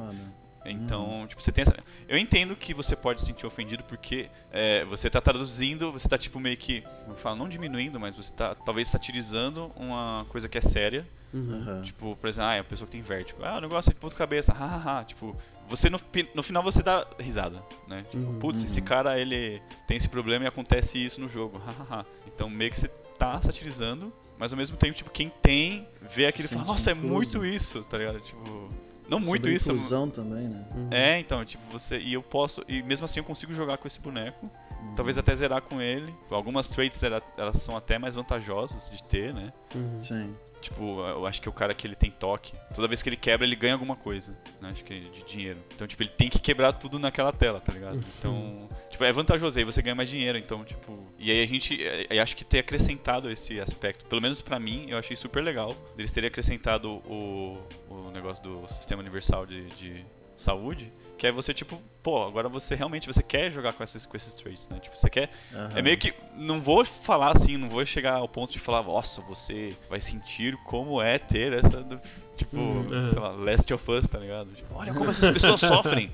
é então, tipo, você tem essa... Eu entendo que você pode se sentir ofendido porque é, você tá traduzindo, você tá tipo meio que, eu falo, não diminuindo, mas você tá talvez satirizando uma coisa que é séria. Uhum. Aham. Tipo, por exemplo, ah, é a pessoa que tem vértigo. Ah, eu não gosto de pontos cabeça, (laughs) hahaha. Tipo, você no, no final você dá risada, né? Tipo, Uhum, putz, uhum. esse cara ele tem esse problema e acontece isso no jogo, (laughs) hahaha. Então meio que você tá satirizando, mas ao mesmo tempo, tipo, quem tem vê Se aquilo e fala, nossa, é incluso. muito isso, tá ligado? Tipo, não muito Sobre isso, inclusão também, né? Uhum. é, então, tipo, você. E eu posso. E mesmo assim eu consigo jogar com esse boneco. Uhum. Talvez até zerar com ele. Algumas traits ela- elas são até mais vantajosas de ter, né? Uhum. Sim. Tipo, eu acho que o cara que ele tem toque, toda vez que ele quebra, ele ganha alguma coisa, né? Acho que é de dinheiro. Então, tipo, ele tem que quebrar tudo naquela tela, tá ligado? Então, tipo, é vantajoso aí, você ganha mais dinheiro, então, tipo... E aí a gente, eh, eu acho que ter acrescentado esse aspecto, pelo menos pra mim, eu achei super legal, deles terem acrescentado o, o negócio do Sistema Universal de, de Saúde, que é você, tipo, pô, agora você realmente, você quer jogar com esses, com esses traits, né? Tipo, você quer Aham. é meio que. Não vou falar assim, não vou chegar ao ponto de falar, nossa, você vai sentir como é ter essa. do- tipo, Uhum. sei lá, Last of Us, tá ligado? Tipo, olha como essas pessoas (laughs) sofrem.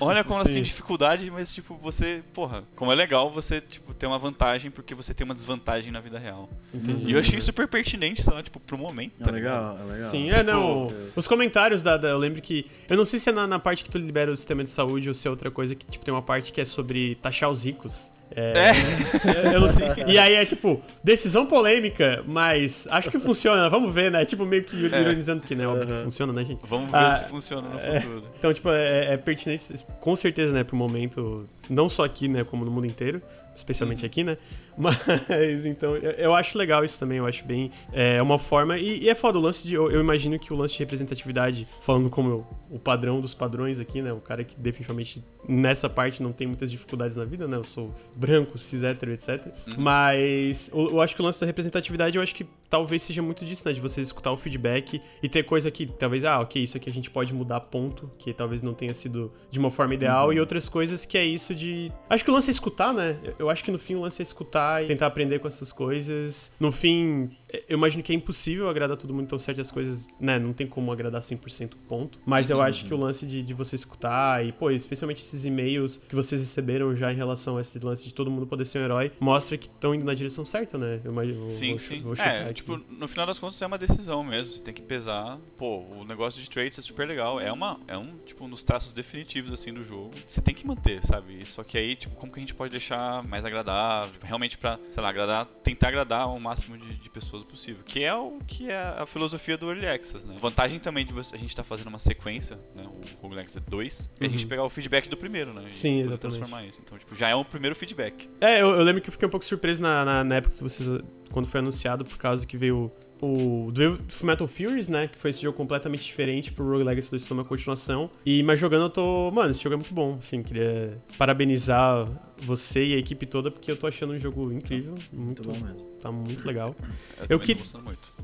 Olha como elas têm dificuldade, mas, tipo, você. Porra, como é legal você, tipo, ter uma vantagem porque você tem uma desvantagem na vida real. Entendi. E eu achei super pertinente, só, tipo, pro momento, É tá ligado? legal, é legal. Sim, é, não. Os comentários da, da- Eu lembro que. Eu não sei se é na, na parte que tu libera o sistema de saúde ou se é outra coisa que, tipo, tem uma parte que é sobre taxar os ricos. É. É. eu não sei. E aí é tipo, decisão polêmica, mas acho que funciona, vamos ver, né? Tipo, meio que É. ironizando, porque, né? Óbvio que funciona, né, gente? Vamos ver Ah, se funciona no é. futuro. Então, tipo, é, é pertinente, com certeza, né, pro momento, não só aqui, né, como no mundo inteiro. Especialmente aqui, né? (laughs) Mas, então, eu, acho legal isso também, eu acho bem. É uma forma. E, e é foda o lance de. Eu, eu, imagino que o lance de representatividade, falando como eu, o padrão dos padrões aqui, né? O cara que definitivamente nessa parte não tem muitas dificuldades na vida, né? Eu sou branco, cis, hétero, etc. Uhum. Mas eu, eu, acho que o lance da representatividade, eu acho que talvez seja muito disso, né? De vocês escutar o feedback e ter coisa que talvez, ah, ok, isso aqui a gente pode mudar ponto, que talvez não tenha sido de uma forma ideal, uhum. e outras coisas que é isso de. Acho que o lance é escutar, né? Eu acho que no fim o lance é escutar e tentar aprender com essas coisas. No fim, eu imagino que é impossível agradar todo mundo, então certas coisas, né, não tem como agradar 100% ponto. Mas eu uhum. acho que o lance de, de você escutar e, pô, especialmente esses e-mails que vocês receberam já em relação a esse lance de todo mundo poder ser um herói, mostra que estão indo na direção certa, né? Eu imagino, sim, vou, sim. Vou é, aqui. tipo, no final das contas é uma decisão mesmo, você tem que pesar. Pô, o negócio de trades é super legal, é uma, é um, tipo, um dos traços definitivos, assim, do jogo. Você tem que manter, sabe? Só que aí, tipo, como que a gente pode deixar mais agradável, tipo, realmente pra, sei lá, agradar, tentar agradar o máximo de, de pessoas possível, que é o que é a filosofia do Early Access, né? Vantagem também de você, a gente estar tá fazendo uma sequência, né? O Early Access 2, uhum. é a gente uhum. pegar o feedback do primeiro, né? Sim, exatamente. transformar isso. Então, tipo, já é o primeiro feedback. É, eu, eu lembro que eu fiquei um pouco surpreso na, na, na época que vocês quando foi anunciado, por causa que veio o do Metal Furies, né? Que foi esse jogo completamente diferente pro Rogue Legacy 2 foi uma continuação. E, mas jogando eu tô. Mano, esse jogo é muito bom. Assim, queria parabenizar você e a equipe toda, porque eu tô achando um jogo incrível. Muito, muito bom mesmo. Tá muito legal. Eu, eu que... gostando muito.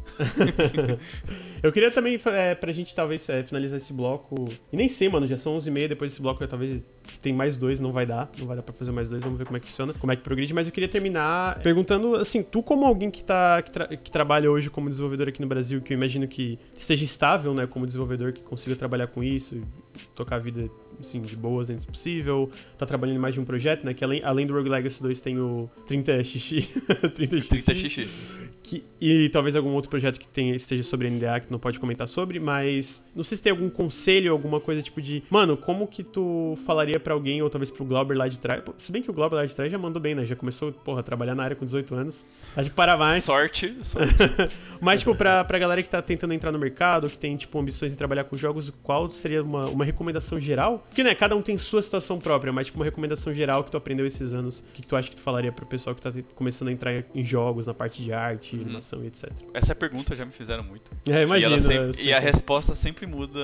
(laughs) eu queria também, é, pra gente talvez é, finalizar esse bloco. E nem sei, mano, já são 11h30, depois desse bloco talvez tem mais dois, não vai dar. Não vai dar pra fazer mais dois, vamos ver como é que funciona, como é que progride. Mas eu queria terminar perguntando, assim, tu como alguém que, tá, que, tra que trabalha hoje como desenvolvedor aqui no Brasil, que eu imagino que esteja estável, né, como desenvolvedor, que consiga trabalhar com isso, tocar a vida assim, de boas dentro do possível. Tá trabalhando em mais de um projeto, né? Que além, além do Rogue Legacy 2 tem o 30xx. 30xx. 30xx. Que, e talvez algum outro projeto que tenha, esteja sobre NDA que não pode comentar sobre, mas não sei se tem algum conselho, alguma coisa tipo de, mano, como que tu falaria para alguém, ou talvez pro Glauber lá de trás? Se bem que o Glauber lá de trás já mandou bem, né? Já começou, porra, a trabalhar na área com 18 anos. Tá de parabéns. Sorte, sorte. (laughs) mas, tipo, pra, pra galera que tá tentando entrar no mercado, que tem, tipo, ambições em trabalhar com jogos, qual seria uma, uma recomendação geral? Porque, né, cada um tem sua situação própria, mas tipo uma recomendação geral que tu aprendeu esses anos, o que, que tu acha que tu falaria pro pessoal que tá começando a entrar em jogos, na parte de arte, uhum. animação e etc. Essa pergunta já me fizeram muito. É, imagina. E, sempre, e a resposta sempre muda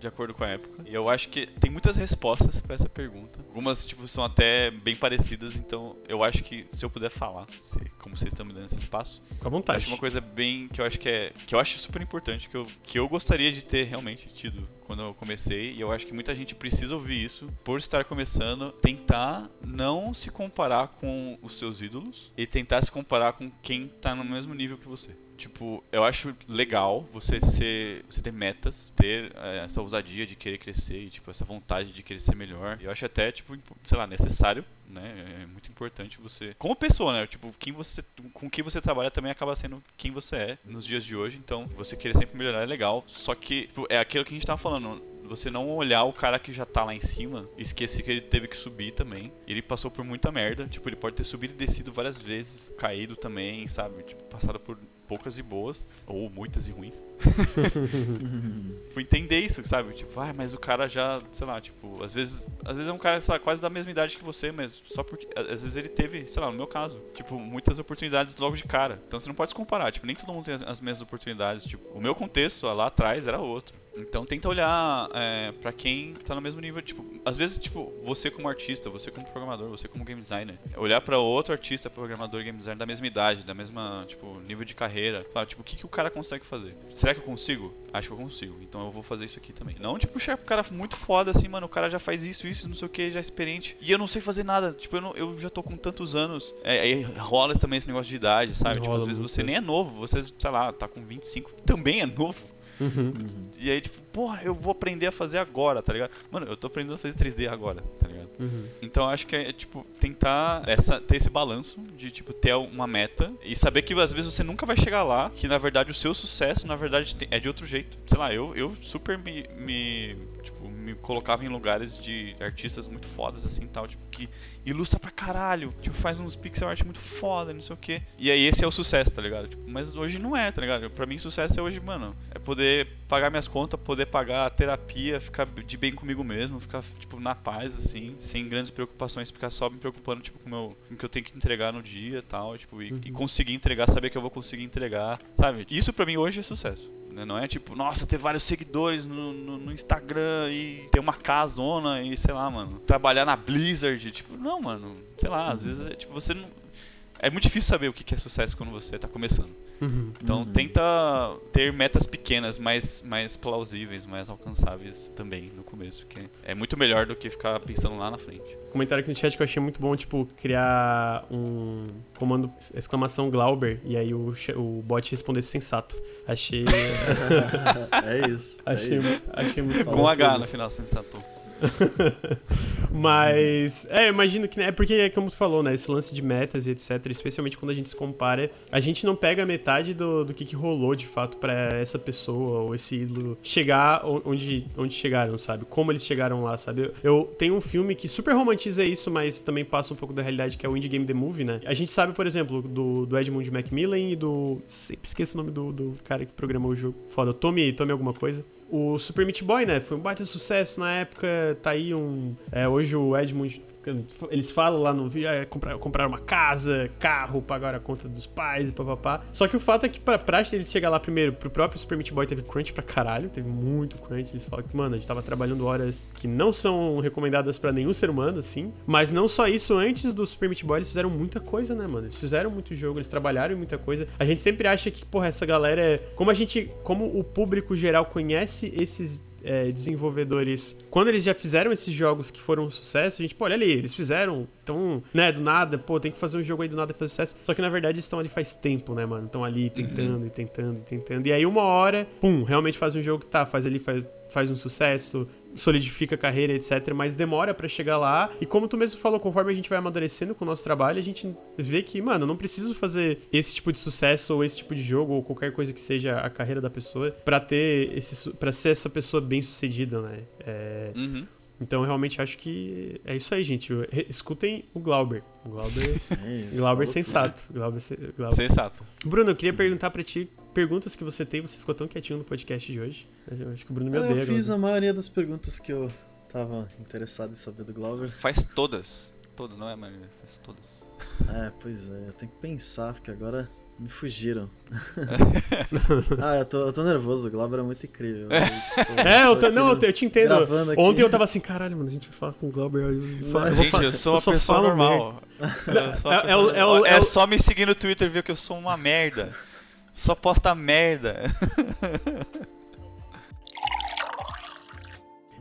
de acordo com a época. E eu acho que tem muitas respostas para essa pergunta. Algumas, tipo, são até bem parecidas, então eu acho que se eu puder falar, se, como vocês estão me dando esse espaço. Com a vontade. Acho uma coisa bem que eu acho que é. que eu acho super importante, que eu, que eu gostaria de ter realmente tido quando eu comecei, e eu acho que muita gente precisa ouvir isso por estar começando, tentar não se comparar com os seus ídolos e tentar se comparar com quem está no mesmo nível que você. Tipo, eu acho legal você ser, você ter metas, ter é, essa ousadia de querer crescer e tipo essa vontade de querer ser melhor. Eu acho até tipo, sei lá, necessário, né? É muito importante você, como pessoa, né? Tipo, quem você, com quem você trabalha também acaba sendo quem você é nos dias de hoje. Então, você querer sempre melhorar é legal. Só que tipo, é aquilo que a gente tava falando você não olhar o cara que já tá lá em cima esquecer que ele teve que subir também. Ele passou por muita merda. Tipo, ele pode ter subido e descido várias vezes, caído também, sabe? Tipo, passado por poucas e boas, ou muitas e ruins. (laughs) Fui entender isso, sabe? Tipo, ah, mas o cara já, sei lá, tipo, às vezes, às vezes é um cara lá, quase da mesma idade que você, mas só porque às vezes ele teve, sei lá, no meu caso, tipo, muitas oportunidades logo de cara. Então você não pode se comparar, tipo, nem todo mundo tem as mesmas oportunidades, tipo, o meu contexto lá atrás era outro. Então tenta olhar é, para quem tá no mesmo nível, tipo, às vezes, tipo, você como artista, você como programador, você como game designer, olhar para outro artista, programador, game designer da mesma idade, da mesma, tipo, nível de carreira, falar, tipo, o que, que o cara consegue fazer? Será que eu consigo? Acho que eu consigo, então eu vou fazer isso aqui também. Não, tipo, puxar pro cara muito foda, assim, mano, o cara já faz isso, isso, não sei o que, já é experiente, e eu não sei fazer nada, tipo, eu, não, eu já tô com tantos anos, é, aí rola também esse negócio de idade, sabe? Rola tipo, às vezes você nem é novo, você, sei lá, tá com 25, também é novo, Uhum. E aí, tipo, porra, eu vou aprender a fazer agora, tá ligado? Mano, eu tô aprendendo a fazer 3D agora, tá ligado? Uhum. Então acho que é, tipo, tentar essa, ter esse balanço de, tipo, ter uma meta e saber que às vezes você nunca vai chegar lá, que na verdade o seu sucesso, na verdade, é de outro jeito. Sei lá, eu, eu super me, me tipo, me colocava em lugares de artistas muito fodas, assim, tal, tipo, que ilustra pra caralho, tipo, faz uns pixel art muito foda, não sei o que. E aí esse é o sucesso, tá ligado? Tipo, mas hoje não é, tá ligado? Pra mim, sucesso é hoje, mano, é poder pagar minhas contas, poder pagar a terapia, ficar de bem comigo mesmo, ficar, tipo, na paz, assim, sem grandes preocupações, ficar só me preocupando, tipo, com, meu, com o que eu tenho que entregar no dia e tal, tipo, e, Uhum. e conseguir entregar, saber que eu vou conseguir entregar, sabe? Isso pra mim hoje é sucesso. Né? Não é tipo, nossa, ter vários seguidores no, no, no Instagram e ter uma casona e sei lá, mano, trabalhar na Blizzard. Tipo, não, mano, sei lá, às vezes é, tipo, você não. É muito difícil saber o que é sucesso quando você tá começando. Uhum. Então Uhum. tenta ter metas pequenas, mais, mais plausíveis, mais alcançáveis também no começo, que é muito melhor do que ficar pensando lá na frente. Comentário aqui no chat que eu achei muito bom, tipo, criar um comando exclamação Glauber e aí o, o bot respondesse sensato. Achei. (laughs) é isso. é (laughs) achei, isso. achei muito bom. Com H no final, sensatou. (laughs) Mas, é, imagino que, né, é porque, como tu falou, né, esse lance de metas e etc, especialmente quando a gente se compara, a gente não pega metade do, do que, que rolou, de fato, pra essa pessoa ou esse ídolo chegar onde, onde chegaram, sabe? Como eles chegaram lá, sabe? Eu, eu tenho um filme que super romantiza isso, mas também passa um pouco da realidade, que é o Indie Game The Movie, né? A gente sabe, por exemplo, do, do Edmund Macmillan e do... Sempre esqueço o nome do, do cara que programou o jogo. Foda, Tommy, Tommy alguma coisa. O Super Meat Boy, né? Foi um baita sucesso na época. Tá aí um. É, hoje o Edmund. Eles falam lá no vídeo, ah, comprar, comprar uma casa, carro, pagar a conta dos pais e papapá. Só que o fato é que pra, pra eles chegar lá primeiro, pro próprio Super Meat Boy teve crunch pra caralho, teve muito crunch. Eles falam que, mano, a gente tava trabalhando horas que não são recomendadas pra nenhum ser humano, assim. Mas não só isso, antes do Super Meat Boy eles fizeram muita coisa, né, mano? Eles fizeram muito jogo, eles trabalharam muita coisa. A gente sempre acha que, porra, essa galera é. Como a gente. Como o público geral conhece esses é, desenvolvedores, quando eles já fizeram esses jogos que foram um sucesso, a gente, pô, olha ali, eles fizeram, então, né, do nada, pô, tem que fazer um jogo aí do nada fazer sucesso. Só que na verdade eles estão ali faz tempo, né, mano? Estão ali tentando e tentando e tentando. E aí uma hora, pum, realmente faz um jogo que tá, faz ali, faz, faz um sucesso, solidifica a carreira, etc. Mas demora pra chegar lá. E como tu mesmo falou, conforme a gente vai amadurecendo com o nosso trabalho, a gente vê que, mano, eu não preciso fazer esse tipo de sucesso ou esse tipo de jogo ou qualquer coisa que seja a carreira da pessoa pra ter esse, para ser essa pessoa bem sucedida, né? É, Uhum. então eu realmente acho que é isso aí, gente. Escutem o Glauber. O Glauber, (laughs) É isso. Glauber sensato. Glauber, Glauber. Sensato. Bruno, eu queria perguntar pra ti perguntas que você tem. Você ficou tão quietinho no podcast de hoje. Eu acho que o Bruno me tudo. odeia. Eu fiz Glauber. a maioria das perguntas que eu tava interessado em saber do Glauber. Faz todas. Todas, não é, mano? Faz todas. É, pois é, eu tenho que pensar, porque agora me fugiram. (laughs) ah, eu tô, eu tô nervoso, o Glauber é muito incrível. Eu, tipo, É, eu tô tô, aqui não, eu, eu te entendo. gravando aqui. Ontem eu tava assim, caralho, mano, a gente vai falar com o Glauber. Eu, eu, falo- eu vou Gente, eu sou uma pessoa normal. Sou uma É- é o- pessoa- é o- é é só me seguir no Twitter e ver que eu sou uma merda. Só posta merda.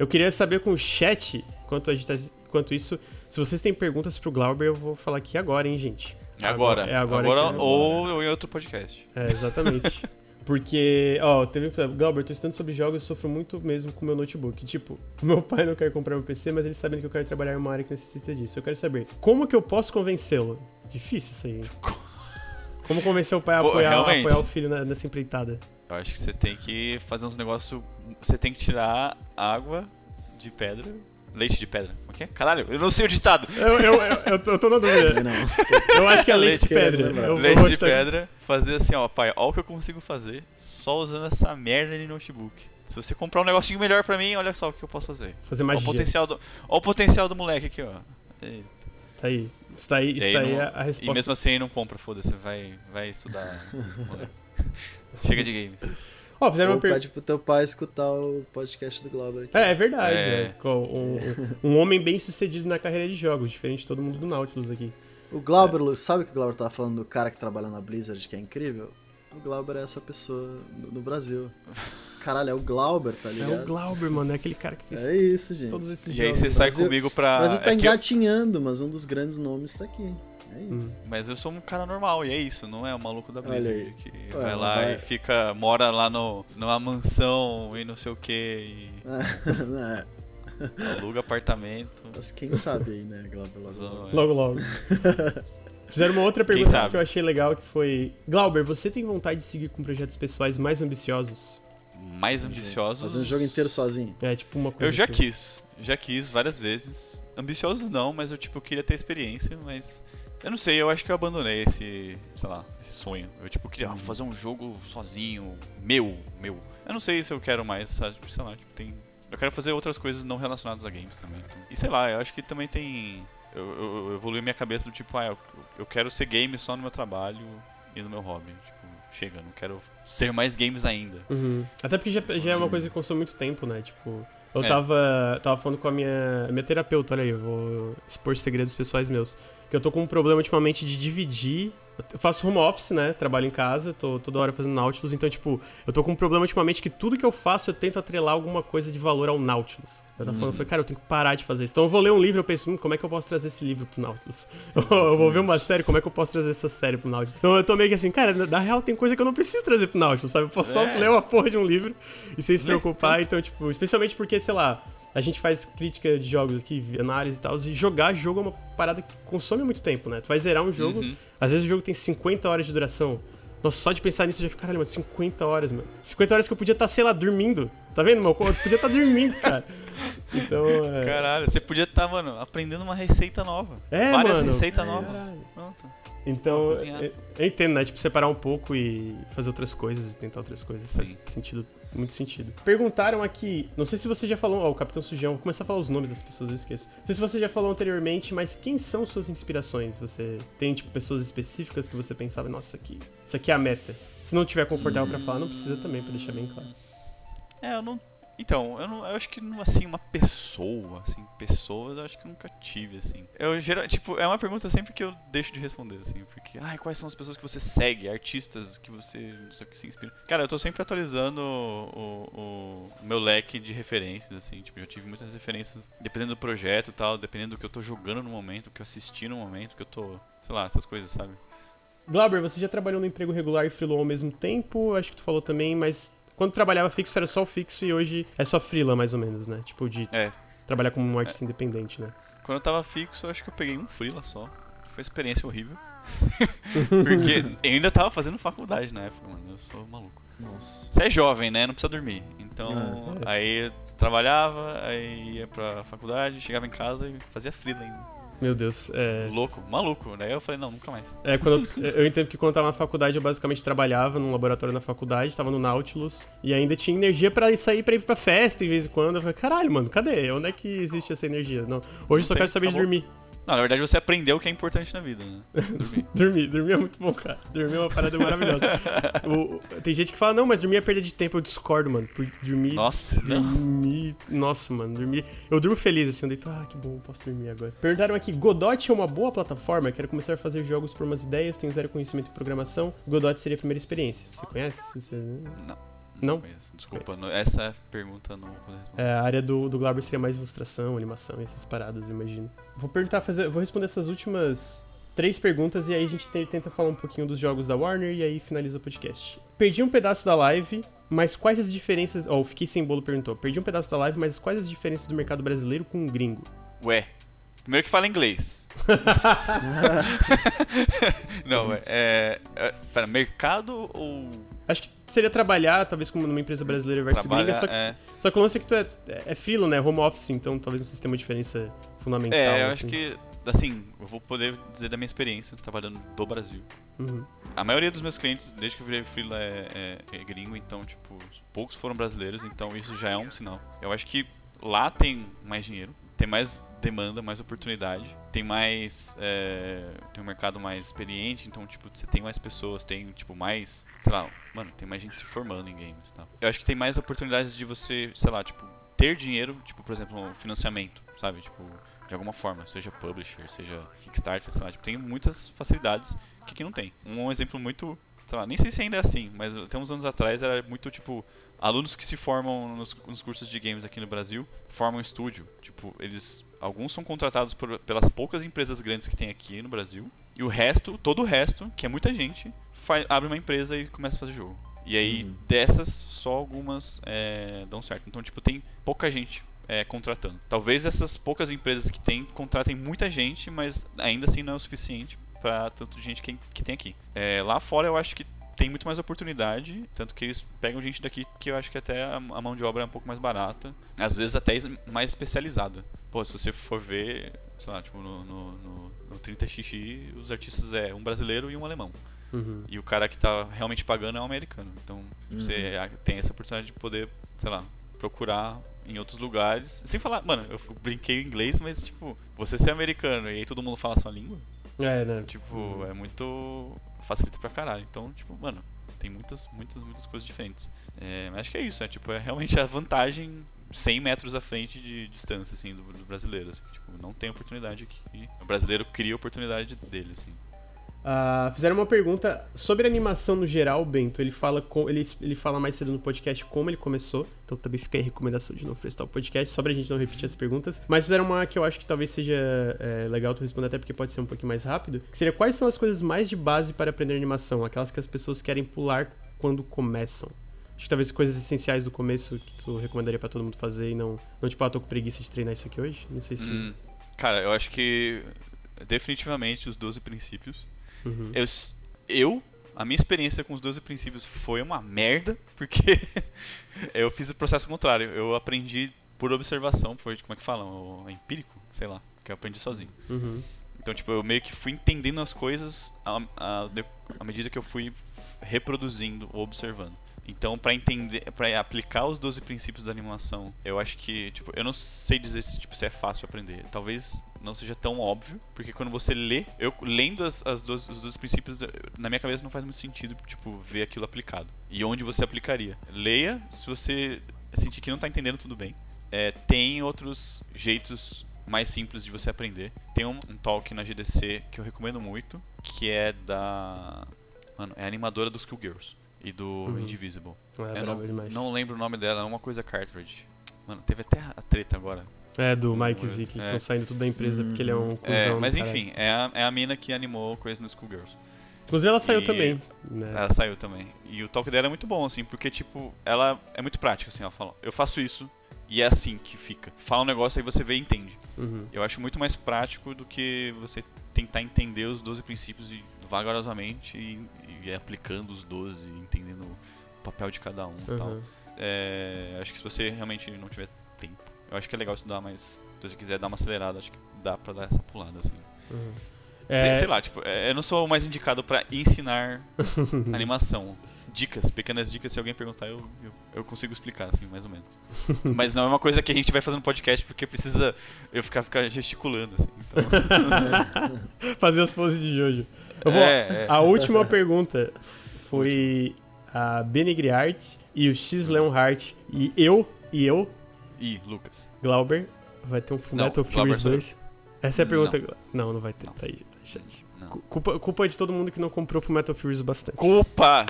Eu queria saber com o chat, enquanto, a gente tá, enquanto isso, se vocês têm perguntas pro Glauber, eu vou falar aqui agora, hein, gente. Agora. É agora. Agora, é ou em outro podcast. É, exatamente. (laughs) Porque, ó, teve um Glauber, tô estudando sobre jogos e sofro muito mesmo com meu notebook. Tipo, (laughs) meu pai não quer comprar meu PC, mas ele sabe que eu quero trabalhar em uma área que necessita disso. Eu quero saber, como que eu posso convencê-lo? Difícil isso aí. (laughs) Como convencer o pai a Pô, apoiar, apoiar o filho na- nessa empreitada? Eu acho que você tem que fazer uns negócios. Você tem que tirar água de pedra. Leite de pedra. Como é que é? Caralho, eu não sei o ditado. Eu, eu, eu, eu tô, eu tô na dúvida. Não, Eu acho que é leite, Leite de pedra. Eu vou Leite de pedra, fazer assim, ó, pai, ó o que eu consigo fazer só usando essa merda de notebook. Se você comprar um negocinho melhor pra mim, olha só o que eu posso fazer. Fazer Ó o magia. potencial do, ó o potencial do moleque aqui, ó. E, Tá aí. Está aí, está aí não- a, a e resposta. mesmo assim aí não compra, foda-se, vai, vai estudar. moleque. (laughs) Chega de games. Ó, fizeram ou uma pergunta. pede pro teu pai escutar o podcast do Glauber aqui. É, é verdade. É. é. Com Um, um- homem bem sucedido na carreira de jogos, diferente de todo mundo do Nautilus aqui. O Glauber, Lu, sabe o que o Glauber tava falando do cara que trabalha na Blizzard, que é incrível? O Glauber é essa pessoa no, no Brasil. Caralho, é o Glauber, tá É ligado? o Glauber, mano, é aquele cara que fez É isso, gente. todos esses E aí você sai Brasil- comigo O pra. Brasil tá é que eu- engatinhando, mas um dos grandes nomes tá aqui. É Hum. isso. Mas eu sou um cara normal, e é isso, não é o maluco da Blizzard que Ué, vai lá vai- e fica, mora lá no, numa mansão e não sei o que, e (laughs) é, aluga apartamento. mas quem sabe aí, né, Glauber? logo. Logo, logo. (laughs) Fizeram uma outra pergunta que eu achei legal, que foi... Glauber, você tem vontade de seguir com projetos pessoais mais ambiciosos? Mais ambiciosos. Fazer um jogo inteiro sozinho. É, tipo uma coisa Eu já assim. quis, já quis várias vezes. Ambiciosos não, mas eu tipo queria ter experiência, mas eu não sei, eu acho que eu abandonei esse, sei lá, esse sonho. Eu tipo queria ah, fazer um jogo sozinho, meu, meu. Eu não sei se eu quero mais, sabe? Sei lá, tipo, tem Eu quero fazer outras coisas não relacionadas a games também. Então. E sei lá, eu acho que também tem. Eu, eu, evolui minha cabeça do tipo, ah, eu, eu quero ser game só no meu trabalho e no meu hobby. Tipo, chega, não quero ser mais games ainda. Uhum. Até porque já, já é uma coisa que consome muito tempo, né? Tipo, eu é. tava, tava falando com a minha, minha terapeuta, olha aí, eu vou expor segredos pessoais meus. Que eu tô com um problema ultimamente de dividir eu faço home office, né? Trabalho em casa, tô toda hora fazendo Nautilus, então, tipo, eu tô com um problema ultimamente que tudo que eu faço eu tento atrelar alguma coisa de valor ao Nautilus. Eu tava uhum. falando, falei, cara, eu tenho que parar de fazer isso. Então eu vou ler um livro, eu penso, hum, como é que eu posso trazer esse livro pro Nautilus? (laughs) eu vou ver uma série, como é que eu posso trazer essa série pro Nautilus? Então eu tô meio que assim, cara, na real tem coisa que eu não preciso trazer pro Nautilus, sabe? Eu posso é. só ler uma porra de um livro e sem se preocupar. Então, tipo, especialmente porque, sei lá, a gente faz crítica de jogos aqui, análise e tal, e jogar jogo é uma parada que consome muito tempo, né? Tu vai zerar um jogo, uhum. às vezes o jogo tem 50 horas de duração. Nossa, só de pensar nisso eu já fico, caralho, mano, 50 horas, mano. 50 horas que eu podia estar, tá, sei lá, dormindo. Tá vendo, meu? Eu podia estar tá dormindo, (laughs) cara. Então, é... Caralho, você podia estar, tá, mano, aprendendo uma receita nova. É, Várias mano. receitas novas. Pronto. Então, eu, eu entendo, né? Tipo, separar um pouco e fazer outras coisas e tentar outras coisas. Sim. Faz sentido muito sentido. Perguntaram aqui, não sei se você já falou, ó, o Capitão Sujão, vou começar a falar os nomes das pessoas, eu esqueço. Não sei se você já falou anteriormente, mas quem são suas inspirações? Você tem, tipo, pessoas específicas que você pensava, nossa, aqui, isso aqui é a meta. Se não tiver confortável para falar, não precisa também, pra deixar bem claro. É, eu não então, eu, não, eu acho que assim, uma pessoa, assim, pessoas eu acho que nunca tive, assim. Eu geral, tipo, é uma pergunta sempre que eu deixo de responder, assim, porque, ai, quais são as pessoas que você segue, artistas que você, não sei o que se inspira. Cara, eu tô sempre atualizando o, o, o meu leque de referências, assim, tipo, eu tive muitas referências, dependendo do projeto e tal, dependendo do que eu tô jogando no momento, do que eu assisti no momento, que eu tô, sei lá, essas coisas, sabe? Glauber, você já trabalhou no emprego regular e freelance ao mesmo tempo? Acho que tu falou também, mas quando trabalhava fixo era só o fixo e hoje é só freela, mais ou menos, né? Tipo, de é. trabalhar como um artista é. independente, né? Quando eu tava fixo, eu acho que eu peguei um freela só. Foi uma experiência horrível. (laughs) Porque eu ainda tava fazendo faculdade na época, mano. Eu sou maluco. Nossa. Você é jovem, né? Não precisa dormir. Então, ah, é. aí trabalhava, aí ia pra faculdade, chegava em casa e fazia freela ainda. Meu Deus. É... Louco, maluco. Daí eu falei, não, nunca mais. É, quando eu, eu entendo que quando eu tava na faculdade, eu basicamente trabalhava num laboratório na faculdade, tava no Nautilus, e ainda tinha energia para sair pra ir pra festa de vez em quando. Eu falei, caralho, mano, cadê? Onde é que existe essa energia? Não, hoje não eu só tem, quero saber acabou. de dormir. Não, na verdade você aprendeu o que é importante na vida, né? (laughs) Dormir. dormir, dormir é muito bom, cara. Dormir é uma parada maravilhosa. o, tem gente que fala, não, mas dormir é perda de tempo. Eu discordo, mano. Por dormir. Nossa, dormir. Não. Nossa, mano, dormir. Eu durmo feliz, assim, eu deito, ah, que bom, posso dormir agora. Perguntaram aqui: Godot é uma boa plataforma? Quero começar a fazer jogos por umas ideias, tenho zero conhecimento em programação. Godot seria a primeira experiência. Você conhece? Você... Não. Não? Conheço. Desculpa, não, essa pergunta não. É, a área do, do Glauber seria mais ilustração, animação e essas paradas, eu imagino. Vou perguntar, fazer, vou responder essas últimas três perguntas e aí a gente tenta falar um pouquinho dos jogos da Warner e aí finaliza o podcast. Perdi um pedaço da live, mas quais as diferenças. Ó, oh, Fiquei Sem Bolo perguntou. Perdi um pedaço da live, mas quais as diferenças do mercado brasileiro com o gringo? Ué, primeiro que fala inglês. (laughs) (laughs) não, é, é, é. Pera, mercado ou Acho que seria trabalhar, talvez, como numa empresa brasileira versus Trabalha, gringa, só que, é. só que o lance é que tu é, é filo, né? Home office, então talvez um sistema de diferença fundamental. É, eu assim. acho que, assim, eu vou poder dizer da minha experiência trabalhando do Brasil. Uhum. A maioria dos meus clientes, desde que eu virei freela, é, é, é gringo, então, tipo, poucos foram brasileiros, então isso já é um sinal. Eu acho que lá tem mais dinheiro, tem mais demanda, mais oportunidade, tem mais. É, tem um mercado mais experiente, então, tipo, você tem mais pessoas, tem, tipo, mais. Sei lá, mano, tem mais gente se formando em games e tal. Eu acho que tem mais oportunidades de você, sei lá, tipo, ter dinheiro, tipo, por exemplo, um financiamento, sabe? Tipo, de alguma forma, seja publisher, seja Kickstarter, sei lá, tipo, tem muitas facilidades que aqui não tem. Um exemplo muito. Sei lá, nem sei se ainda é assim, mas até uns anos atrás era muito tipo alunos que se formam nos, nos, cursos de games aqui no Brasil formam estúdio. Tipo, eles alguns são contratados por, pelas poucas empresas grandes que tem aqui no Brasil e o resto, todo o resto, que é muita gente, faz, abre uma empresa e começa a fazer jogo. E aí uhum. dessas só algumas é, dão certo. Então tipo tem pouca gente é, contratando. Talvez essas poucas empresas que tem contratem muita gente, mas ainda assim não é o suficiente para tanto gente que, que tem aqui. É, lá fora eu acho que tem muito mais oportunidade, tanto que eles pegam gente daqui que eu acho que até a, mão de obra é um pouco mais barata, às vezes até mais especializada. Pô, se você for ver, sei lá, tipo, no, no, no, no 30xx, os artistas é um brasileiro e um alemão. Uhum. E o cara que tá realmente pagando é um americano. Então, uhum. você tem essa oportunidade de poder, sei lá, procurar em outros lugares. Sem falar, mano, eu brinquei em inglês, mas tipo, você ser americano e aí todo mundo fala a sua língua, É, né? tipo, é muito. Facilita pra caralho. Então, tipo, mano, tem muitas, muitas, muitas coisas diferentes. É, mas acho que é isso, é tipo, é realmente a vantagem 100 metros à frente de distância, assim, do, do brasileiro. assim. Tipo, não tem oportunidade aqui. O brasileiro cria a oportunidade dele, assim. Ah, fizeram uma pergunta sobre animação no geral, Bento. Ele fala, com, ele, ele fala mais cedo no podcast como ele começou. Então também fica aí a recomendação de não prestar o podcast, só pra gente não repetir as perguntas. Mas fizeram uma que eu acho que talvez seja é, legal tu responder, até porque pode ser um pouquinho mais rápido. Que seria quais são as coisas mais de base para aprender animação? Aquelas que as pessoas querem pular quando começam. Acho que talvez coisas essenciais do começo que tu recomendaria pra todo mundo fazer e não, não tipo, ah, tô com preguiça de treinar isso aqui hoje. Não sei se. Hum, cara, eu acho que definitivamente os 12 princípios. Uhum. Eu, eu, a minha experiência com os 12 princípios foi uma merda, (laughs) porque eu fiz o processo contrário. Eu aprendi por observação, foi como é que falam? O empírico? Sei lá, que eu aprendi sozinho. Uhum. Então, tipo, eu meio que fui entendendo as coisas à, à, à medida que eu fui reproduzindo ou observando. Então, pra entender, para aplicar os 12 princípios da animação, eu acho que, tipo, eu não sei dizer se, tipo, se é fácil aprender. Talvez não seja tão óbvio, porque quando você lê, eu lendo as, as 12, os 12 princípios, na minha cabeça não faz muito sentido, tipo, ver aquilo aplicado. E onde você aplicaria. Leia, se você sentir que não tá entendendo, tudo bem. É, tem outros jeitos mais simples de você aprender. Tem um, um talk na GDC que eu recomendo muito, que é da. Mano, é animadora dos Girls e do Uhum. Indivisible. É, não, demais. não lembro o nome dela, é uma coisa Cartridge. Mano, teve até a treta agora. É, do Mike Z, que eles É. estão saindo tudo da empresa porque ele é um cuzão. É, mas enfim, é a, é a mina que animou coisa no Schoolgirls. Inclusive ela saiu E- também. Né? Ela saiu também. E o talk dela é muito bom, assim, porque, tipo, ela é muito prática, assim, ela fala, eu faço isso e é assim que fica. Fala um negócio aí você vê e entende. Uhum. Eu acho muito mais prático do que você tentar entender os 12 princípios e vagarosamente e, e aplicando os 12, entendendo o papel de cada um e tal. Uhum. É, acho que se você realmente não tiver tempo, eu acho que é legal estudar, mas se você quiser dar uma acelerada, acho que dá pra dar essa pulada, assim. Uhum. Sei- É, Sei lá, tipo, é, eu não sou o mais indicado pra ensinar (laughs) animação. Dicas, pequenas dicas, se alguém perguntar, eu, eu, eu consigo explicar, assim, mais ou menos. (laughs) Mas não é uma coisa que a gente vai fazer no podcast porque precisa eu ficar, ficar gesticulando, assim. Então, (laughs) Fazer as poses de Jojo. Eu vou- É, é. A última pergunta foi a Benegriart e o X Leonhardt e eu e eu, Ih, Lucas. Glauber, vai ter um Fullmetal Não, Furious Glauber 2. Essa é a pergunta. Não, não, vai ter. Não. Tá aí, tá chat. Não. Culpa, culpa de todo mundo que não comprou Fullmetal Furious bastante. Culpa!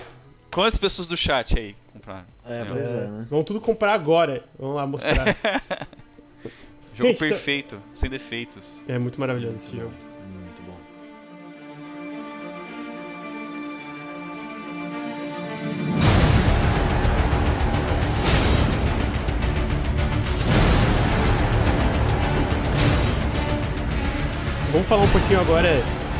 Quantas pessoas do chat aí compraram? É, Não. pois é, né? Vamos tudo comprar agora. Vamos lá mostrar. (laughs) Jogo Gente, tá- perfeito, sem defeitos. é muito maravilhoso esse jogo. Falar um pouquinho agora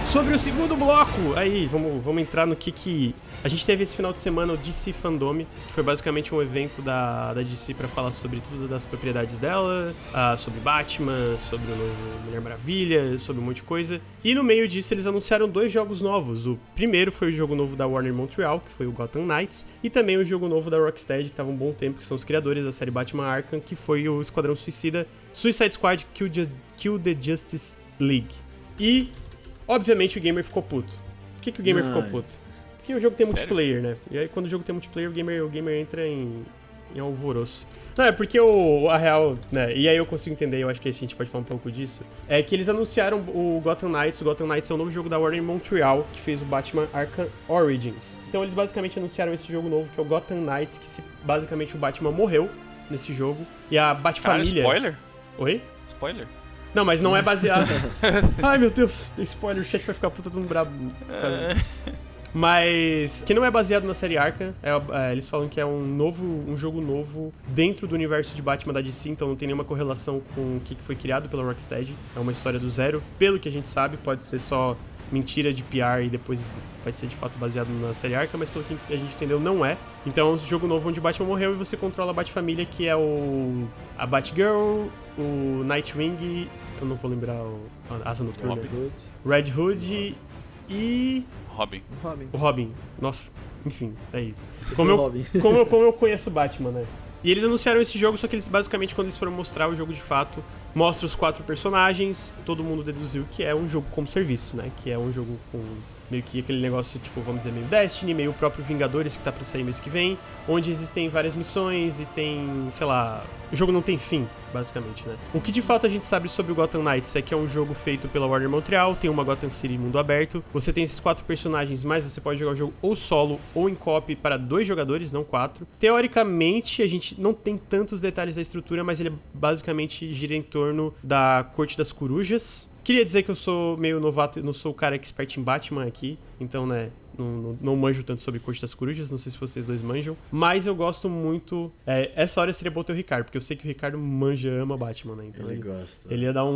sobre o segundo bloco. Aí, vamos, vamos entrar no que que... A gente teve esse final de semana o DC Fandome, que foi basicamente um evento da, da DC pra falar sobre tudo das propriedades dela, ah, sobre Batman, sobre o novo Mulher Maravilha, sobre um monte de coisa. E no meio disso eles anunciaram dois jogos novos. O primeiro foi o jogo novo da Warner Montreal, que foi o Gotham Knights, e também o jogo novo da Rocksteady, que tava um bom tempo, que são os criadores da série Batman Arkham, que foi o Esquadrão Suicida Suicide Squad Kill, Ju- Kill the Justice League. E, obviamente, o gamer ficou puto. Por que, que o gamer Ai. ficou puto? Porque o jogo tem Sério? multiplayer, né? E aí, quando o jogo tem multiplayer, o gamer, o gamer entra em, em alvoroço. Não, é porque o, a real, né? E aí eu consigo entender, eu acho que a gente pode falar um pouco disso. É que eles anunciaram o Gotham Knights. O Gotham Knights é o novo jogo da Warner Montreal, que fez o Batman Arkham Origins. Então eles basicamente anunciaram esse jogo novo, que é o Gotham Knights, que se, basicamente o Batman morreu nesse jogo. E a Batfamília. spoiler? Oi? Spoiler? Não, mas não é baseado. (laughs) Ai meu Deus, spoiler, o chat vai ficar puta todo brabo. Mas que não é baseado na série Arkham, é, é, eles falam que é um novo, um jogo novo dentro do universo de Batman da DC, então não tem nenhuma correlação com o que foi criado pela Rocksteady. É uma história do zero, pelo que a gente sabe, pode ser só mentira de PR e depois vai ser de fato baseado na série Arkham, mas pelo que a gente entendeu não é. Então é um jogo novo onde Batman morreu e você controla a Batfamília, que é o a Batgirl, o Nightwing, eu não vou lembrar o a Asa Noturna, Robin. Red Hood e Robin. Robin. o Robin. Nossa, enfim, é aí. (laughs) Como eu, como, eu, como (laughs) eu conheço o Batman, né? E eles anunciaram esse jogo, só que eles basicamente, quando eles foram mostrar o jogo de fato, mostra os quatro personagens, todo mundo deduziu que é um jogo como serviço, né? Que é um jogo com meio que aquele negócio, tipo, vamos dizer, meio Destiny, meio o próprio Vingadores que tá pra sair mês que vem, onde existem várias missões e tem, sei lá, o jogo não tem fim, basicamente, né? O que de fato a gente sabe sobre o Gotham Knights é que é um jogo feito pela Warner Montreal, tem uma Gotham City mundo aberto, você tem esses quatro personagens, mas você pode jogar o jogo ou solo ou em copy para dois jogadores, não quatro. Teoricamente, a gente não tem tantos detalhes da estrutura, mas ele basicamente gira em torno da Corte das Corujas, Queria dizer que eu sou meio novato, eu não sou o cara expert em Batman aqui, então, né, não, não, não, manjo tanto sobre Corte das Corujas, não sei se vocês dois manjam, mas eu gosto muito. É, essa hora seria bom ter o Ricardo, porque eu sei que o Ricardo manja, ama Batman, né? Então ele, ele gosta. Ele ia dar um,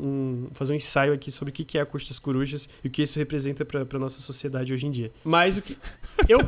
um, fazer um ensaio aqui sobre o que é a Corte das Corujas e o que isso representa pra, pra nossa sociedade hoje em dia. Mas o que. Eu.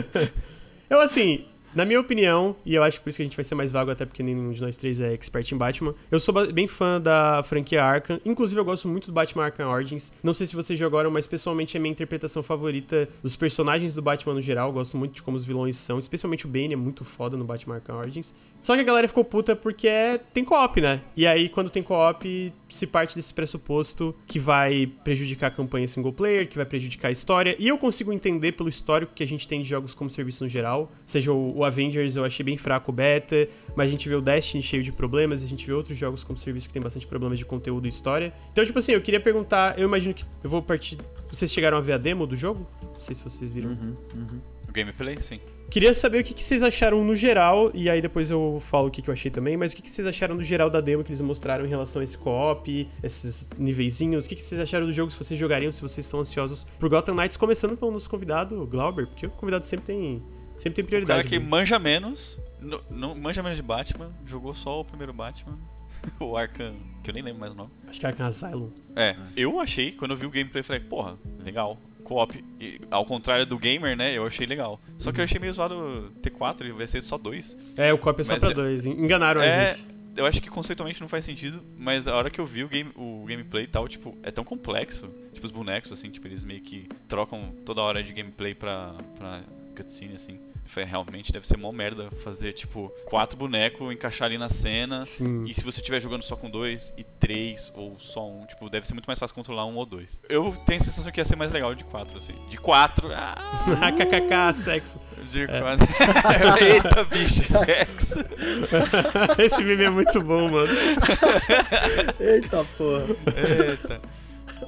(laughs) eu, assim, na minha opinião, e eu acho que por isso que a gente vai ser mais vago, até porque nenhum de nós três é expert em Batman, eu sou bem fã da franquia Arkham. Inclusive, eu gosto muito do Batman Arkham Origins. Não sei se vocês jogaram, mas pessoalmente é minha interpretação favorita dos personagens do Batman no geral. Eu gosto muito de como os vilões são, especialmente o Bane é muito foda no Batman Arkham Origins. Só que a galera ficou puta porque é, tem co-op, né? E aí, quando tem co-op, se parte desse pressuposto que vai prejudicar a campanha single player, que vai prejudicar a história. E eu consigo entender pelo histórico que a gente tem de jogos como serviço no geral. Seja o, Avengers, eu achei bem fraco o beta, mas a gente vê o Destiny cheio de problemas, a gente vê outros jogos como serviço que tem bastante problemas de conteúdo e história. Então, tipo assim, eu queria perguntar, eu imagino que eu vou partir. Vocês chegaram a ver a demo do jogo? Não sei se vocês viram. Uhum, uhum. O gameplay, sim. Queria saber o que, que, vocês acharam no geral, e aí depois eu falo o que, que eu achei também, mas o que, que, vocês acharam no geral da demo que eles mostraram em relação a esse co-op, esses niveizinhos, o que, que vocês acharam do jogo, se vocês jogariam, se vocês estão ansiosos por Gotham Knights, começando pelo nosso convidado, Glauber, porque o convidado sempre tem, sempre tem prioridade. O cara que manja menos, não, não, manja menos de Batman, jogou só o primeiro Batman, (laughs) o Arkham, que eu nem lembro mais o nome. Acho que é Arkham Asylum. É, eu achei, quando eu vi o gameplay, falei, porra, legal, co-op. Ao contrário do gamer, né? Eu achei legal. Só que eu achei meio zoado T4 e vai ser só dois. É, o co-op é só mas pra é, dois. Enganaram é, a gente. Eu acho que conceitualmente não faz sentido, mas a hora que eu vi o, game, o gameplay e tal, tipo, é tão complexo. Tipo, os bonecos, assim, tipo, eles meio que trocam toda hora de gameplay pra, pra cutscene, assim. Foi, realmente deve ser mó merda fazer, tipo, quatro bonecos, encaixar ali na cena. Sim. E se você estiver jogando só com dois e três ou só um, tipo, deve ser muito mais fácil controlar um ou dois. Eu tenho a sensação que ia ser mais legal de quatro, assim. De quatro. Ah, (laughs) KKK, sexo. De é. quatro. (laughs) Eita, bicho, sexo. (laughs) Esse meme é muito bom, mano. Eita porra. Eita.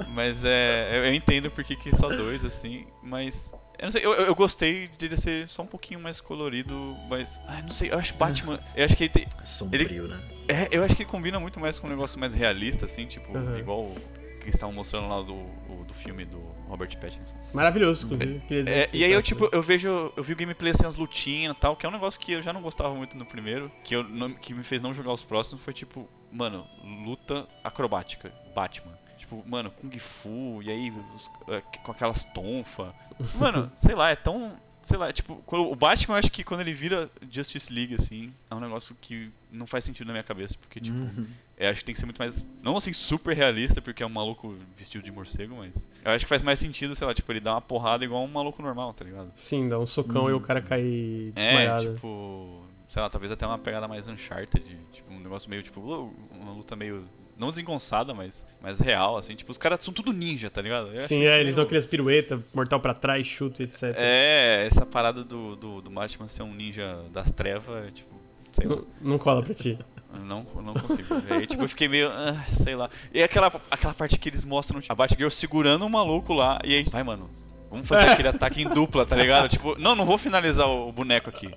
Mas é. Eu entendo porque que só dois, assim, mas eu não sei, eu, eu gostei de ele ser só um pouquinho mais colorido, mas. Ai, não sei, eu acho Batman. (laughs) Eu acho que ele tem. É sombrio, ele, né? É, eu acho que ele combina muito mais com um negócio mais realista, assim, tipo, uhum. igual que eles estavam mostrando lá do, do filme do Robert Pattinson. Maravilhoso, inclusive. É, e aí eu, tipo, eu vejo, eu vi o gameplay assim, as lutinhas e tal, que é um negócio que eu já não gostava muito no primeiro, que, eu, que me fez não jogar os próximos, foi tipo, mano, luta acrobática, Batman. Tipo, mano, Kung Fu, e aí os, uh, com aquelas tonfa. Mano, sei lá, é tão. Sei lá, tipo, o Batman, eu acho que quando ele vira Justice League, assim, é um negócio que não faz sentido na minha cabeça. Porque, tipo, uhum. eu acho que tem que ser muito mais. Não assim, super realista, porque é um maluco vestido de morcego, mas. Eu acho que faz mais sentido, sei lá, tipo, ele dá uma porrada igual um maluco normal, tá ligado? Sim, dá um socão e o cara cair desmaiado. É, tipo. Sei lá, talvez até uma pegada mais Uncharted. Tipo, um negócio meio, tipo, uma luta meio não desengonçada, mas, mas real, assim. Tipo, os caras são tudo ninja, tá ligado? Eu Sim, é, eles não criam pirueta, mortal pra trás, chuto, etc. É, essa parada do, do, do Batman ser um ninja das trevas, tipo, sei não, lá. Não cola pra ti. Não, não consigo. aí, tipo, eu fiquei meio. Ah, sei lá. E aquela, aquela parte que eles mostram tipo, a Batgirl segurando um maluco lá. E aí, vai, mano, Vamos fazer aquele ataque em dupla, tá ligado? Tipo, não, não vou finalizar o boneco aqui.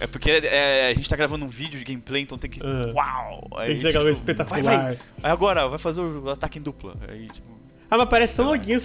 É porque é, a gente tá gravando um vídeo de gameplay, então tem que. Uh, uau! Aí, tem que ser tipo, espetacular. Vai, vai. Aí agora, vai fazer o ataque em dupla. Aí, tipo. Ah, mas parece tão loguinho,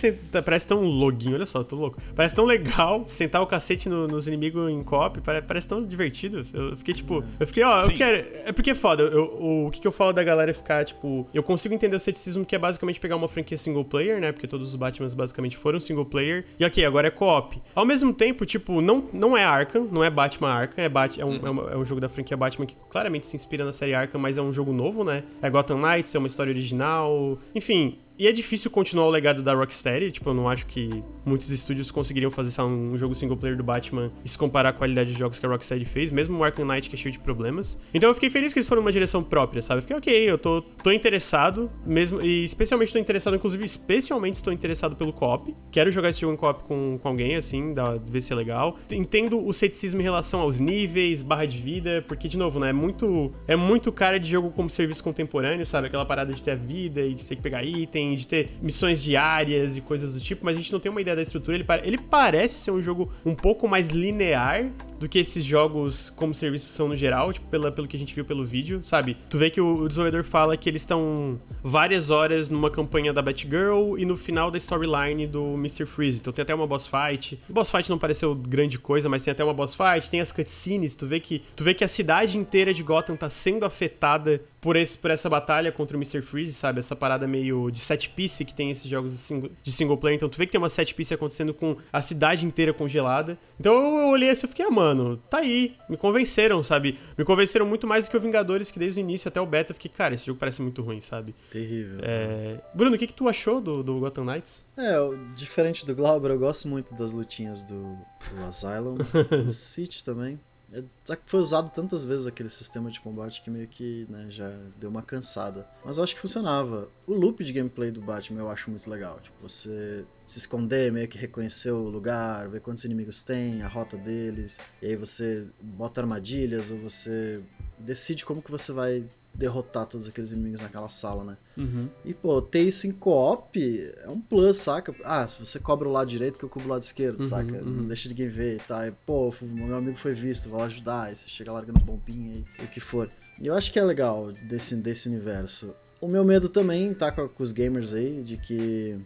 parece tão loguinho, olha só, tô louco. Parece tão legal sentar o cacete no, nos inimigos em cop, parece, tão divertido. Eu fiquei tipo, eu fiquei, ó, Sim. eu quero. É porque é foda. Eu, o, o que, que eu falo da galera ficar, tipo, eu consigo entender o ceticismo que é basicamente pegar uma franquia single player, né? Porque todos os Batmans basicamente foram single player. E ok, agora é co-op. Ao mesmo tempo, tipo, não, não é Arkham, não é Batman Arkham, é, Bat, é, um, é, uma, é um jogo da franquia Batman que claramente se inspira na série Arkham, mas é um jogo novo, né? É Gotham Knights, é uma história original. Enfim, e é difícil continuar o legado da Rocksteady, tipo, eu não acho que muitos estúdios conseguiriam fazer sabe, um jogo single player do Batman e se comparar a qualidade de jogos que a Rocksteady fez, mesmo o Arkham Knight que é cheio de problemas. Então eu fiquei feliz que eles foram uma direção própria, sabe? Eu fiquei, ok, eu tô, tô interessado, mesmo, e especialmente tô interessado, inclusive, especialmente estou interessado pelo co-op. Quero jogar esse jogo em co-op com, com alguém, assim, dá, ver se é legal. Entendo o ceticismo em relação aos níveis, barra de vida, porque, de novo, né, é muito, é muito cara de jogo como serviço contemporâneo, sabe? Aquela parada de ter a vida e de ter que pegar item, de ter missões diárias e coisas do tipo, mas a gente não tem uma ideia da estrutura. Ele, ele parece ser um jogo um pouco mais linear do que esses jogos como serviço são no geral, tipo, pela, pelo que a gente viu pelo vídeo, sabe? Tu vê que o, o desenvolvedor fala que eles estão várias horas numa campanha da Batgirl e no final da storyline do Mr. Freeze. Então tem até uma boss fight. O boss fight não pareceu grande coisa, mas tem até uma boss fight, tem as cutscenes, tu vê que tu vê que a cidade inteira de Gotham tá sendo afetada por, esse, por essa batalha contra o Mr. Freeze, sabe? Essa parada meio de set piece que tem esses jogos de single, de single player. Então tu vê que tem uma set piece acontecendo com a cidade inteira congelada. Então eu olhei assim e fiquei, ah, mano, tá aí. Me convenceram, sabe? Me convenceram muito mais do que o Vingadores, que desde o início até o beta eu fiquei, cara, esse jogo parece muito ruim, sabe? Terrível. É... Bruno, o que, que tu achou do, do Gotham Knights? É, diferente do Glauber, eu gosto muito das lutinhas do, do Asylum, (laughs) do City também. É, só que foi usado tantas vezes aquele sistema de combate que meio que né, já deu uma cansada. Mas eu acho que funcionava. O loop de gameplay do Batman eu acho muito legal. Tipo, você se esconder, meio que reconhecer o lugar, ver quantos inimigos tem, a rota deles, e aí você bota armadilhas ou você decide como que você vai derrotar todos aqueles inimigos naquela sala, né? Uhum. E, pô, ter isso em co-op é um plus, saca? Ah, se você cobra o lado direito, que eu cubro o lado esquerdo, Uhum, saca? uhum. Não deixa ninguém ver e tá? E, pô, meu amigo foi visto, vou lá ajudar. Aí você chega largando bombinha e o que for. E eu acho que é legal desse, desse universo. O meu medo também tá com, com os gamers aí, de que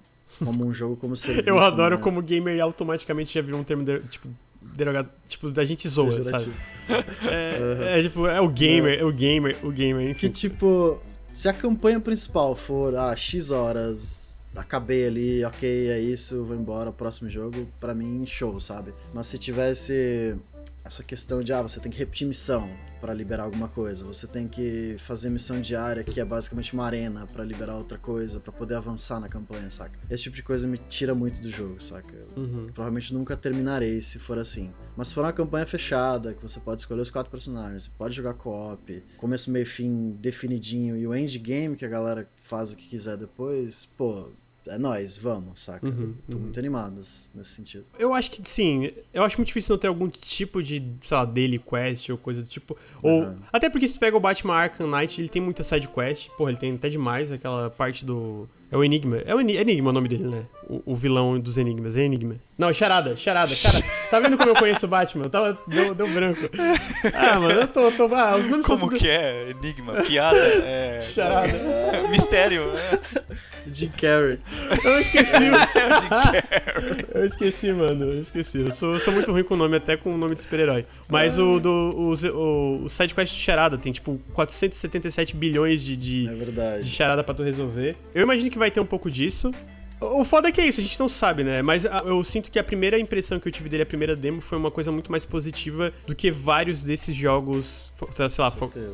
como um jogo como (laughs) serviço. Eu adoro né? como gamer automaticamente já virou um termo, de, tipo, derogado, tipo, da gente zoa, sabe? É, é, tipo, é o gamer, é o gamer, o gamer, Que enfim. tipo, se a campanha principal for, ah, X horas, acabei ali, ok, é isso, vou embora, próximo jogo, pra mim, show, sabe? Mas se tivesse essa questão de, ah, você tem que repetir missão pra liberar alguma coisa, você tem que fazer missão diária, que é basicamente uma arena pra liberar outra coisa, pra poder avançar na campanha, saca? Esse tipo de coisa me tira muito do jogo, saca? Eu Uhum. provavelmente nunca terminarei se for assim. Mas se for uma campanha fechada, que você pode escolher os quatro personagens, você pode jogar co-op, começo, meio e fim definidinho, e o endgame que a galera faz o que quiser depois, pô, é nóis, vamos, saca? Uhum, Tô uhum. muito animado nesse sentido. Eu acho que sim. Eu acho muito difícil não ter algum tipo de, sei lá, daily quest ou coisa do tipo. Ou. Aham. Até porque se tu pega o Batman Arkham Knight, ele tem muita side quest. Porra, ele tem até demais aquela parte do. É o Enigma. É o Eni- Enigma o nome dele, né? O, o vilão dos Enigmas. É Enigma. Não, é Charada, Charada. Cara, tá vendo como eu conheço o Batman? Eu tava. Deu, deu branco. Ah, mano, eu tô. tô ah, os nomes são Como tudo- que é? Enigma, piada, é. Charada. é, mistério. é. Jim Carrey. Eu esqueci. (laughs) eu esqueci, mano. Eu esqueci. Eu sou, eu sou muito ruim com o nome, até com o nome de super-herói. Mas o do o, o, o sidequest de Charada tem, tipo, 477 bilhões de, de, É de verdade. charada pra tu resolver. Eu imagino que vai ter um pouco disso. O foda é que é isso, a gente não sabe, né? Mas a- eu sinto que a primeira impressão que eu tive dele, a primeira demo, foi uma coisa muito mais positiva do que vários desses jogos, fo- sei lá,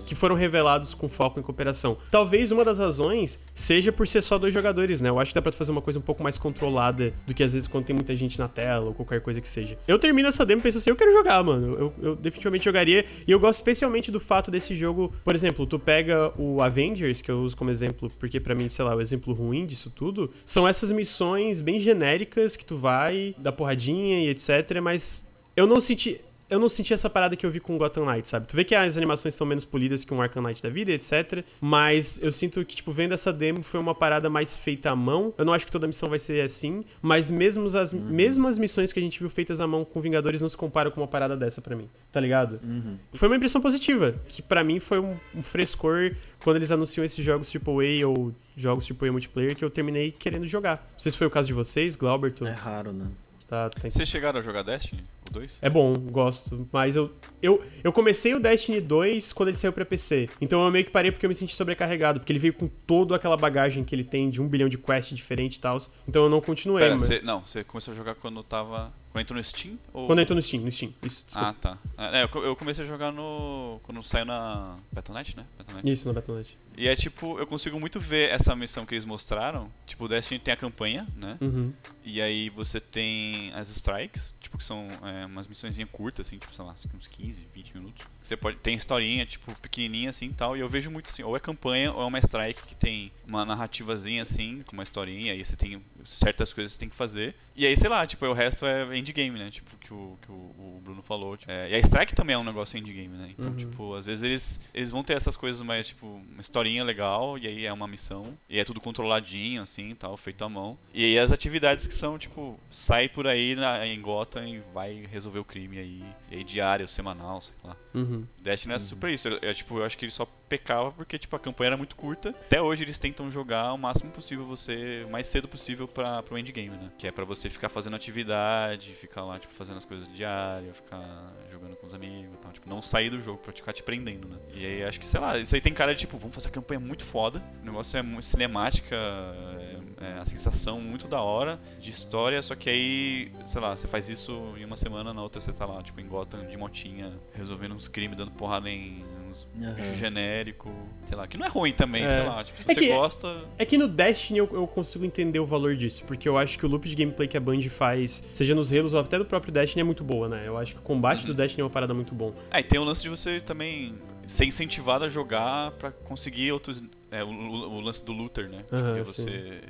que foram revelados com foco em cooperação. Talvez uma das razões seja por ser só dois jogadores, né? Eu acho que dá pra fazer uma coisa um pouco mais controlada do que às vezes quando tem muita gente na tela ou qualquer coisa que seja. Eu termino essa demo e penso assim, eu quero jogar, mano. Eu, eu definitivamente jogaria. E eu gosto especialmente do fato desse jogo, por exemplo, tu pega o Avengers, que eu uso como exemplo, porque pra mim, sei lá, o exemplo ruim disso tudo, são essas missões bem genéricas que tu vai, dá porradinha e etc, mas eu não senti eu não senti essa parada que eu vi com Gotham Knight, sabe? Tu vê que as animações são menos polidas que um Arkham Knight da vida, etc. Mas eu sinto que, tipo, vendo essa demo foi uma parada mais feita à mão. Eu não acho que toda missão vai ser assim, mas mesmo as, mesmo as missões que a gente viu feitas à mão com Vingadores não se comparam com uma parada dessa pra mim, tá ligado? Uhum. Foi uma impressão positiva, que pra mim foi um, um frescor quando eles anunciam esses jogos AAA ou jogos AAA multiplayer que eu terminei querendo jogar. Não sei se foi o caso de vocês, Glauberto. É raro, né? Tá, tá Vocês chegaram a jogar Destiny? O 2? é bom, gosto. Mas eu, eu, eu comecei o Destiny 2 quando ele saiu pra PC. Então eu meio que parei porque eu me senti sobrecarregado. Porque ele veio com toda aquela bagagem que ele tem de um bilhão de quests diferentes e tal. Então eu não continuei, Pera, mas. você, não, você começou a jogar quando tava Quando entrou no Steam? Ou... Quando entrou no Steam, no Steam. Isso, desculpa. Ah, tá. É, eu co- eu comecei a jogar no. Quando saiu na. Battle.net, né? Battle.net. Isso, no Battle.net. E é tipo, eu consigo muito ver essa missão que eles mostraram. Tipo, o Destiny tem a campanha, né? Uhum. E aí você tem as strikes, tipo, que são é, umas missõezinhas curtas, assim, tipo, sei lá, uns 15, 20 minutos. Você pode. Tem historinha, tipo, pequenininha assim e tal. E eu vejo muito assim, ou é campanha ou é uma strike que tem uma narrativazinha assim, com uma historinha, e aí você tem certas coisas que você tem que fazer. E aí, sei lá, tipo, o resto é endgame, né? Tipo, que o, que o, o Bruno falou. tipo, é, e a strike também é um negócio endgame, né? Então, Uhum. tipo, às vezes eles, eles vão ter essas coisas mais, tipo, uma historinha legal, e aí é uma missão. E é tudo controladinho, assim, tal, feito à mão. E aí as atividades que são, tipo, sai por aí na, em Gotham e vai resolver o crime aí. E aí diário, semanal, sei lá. Uhum. Destiny é super isso. Eu, eu, tipo, eu acho que ele só pecava porque tipo, a campanha era muito curta. Até hoje eles tentam jogar o máximo possível você, o mais cedo possível para pro endgame, né? Que é pra você ficar fazendo atividade, ficar lá, tipo, fazendo as coisas diárias, ficar jogando com os amigos tal. Tipo, não sair do jogo pra ficar te prendendo, né? E aí acho que, sei lá, isso aí tem cara de tipo, vamos fazer a campanha muito foda. O negócio é muito cinemática, é, é a sensação muito da hora de história, só que aí, sei lá, você faz isso em uma semana, na outra você tá lá, tipo, em Gotham de motinha, resolvendo uns crimes, dando porrada em uns Aham. bicho genérico, sei lá, que não é ruim também, É. sei lá, tipo, se É você que- gosta, É que no Destiny eu, eu consigo entender o valor disso, porque eu acho que o loop de gameplay que a Band faz, seja nos Halos ou até do próprio Destiny, é muito boa, né? Eu acho que o combate Uhum. do Destiny é uma parada muito bom. Ah, e tem o lance de você também ser incentivado a jogar pra conseguir outros. É, o, o- lance do looter, né? Porque você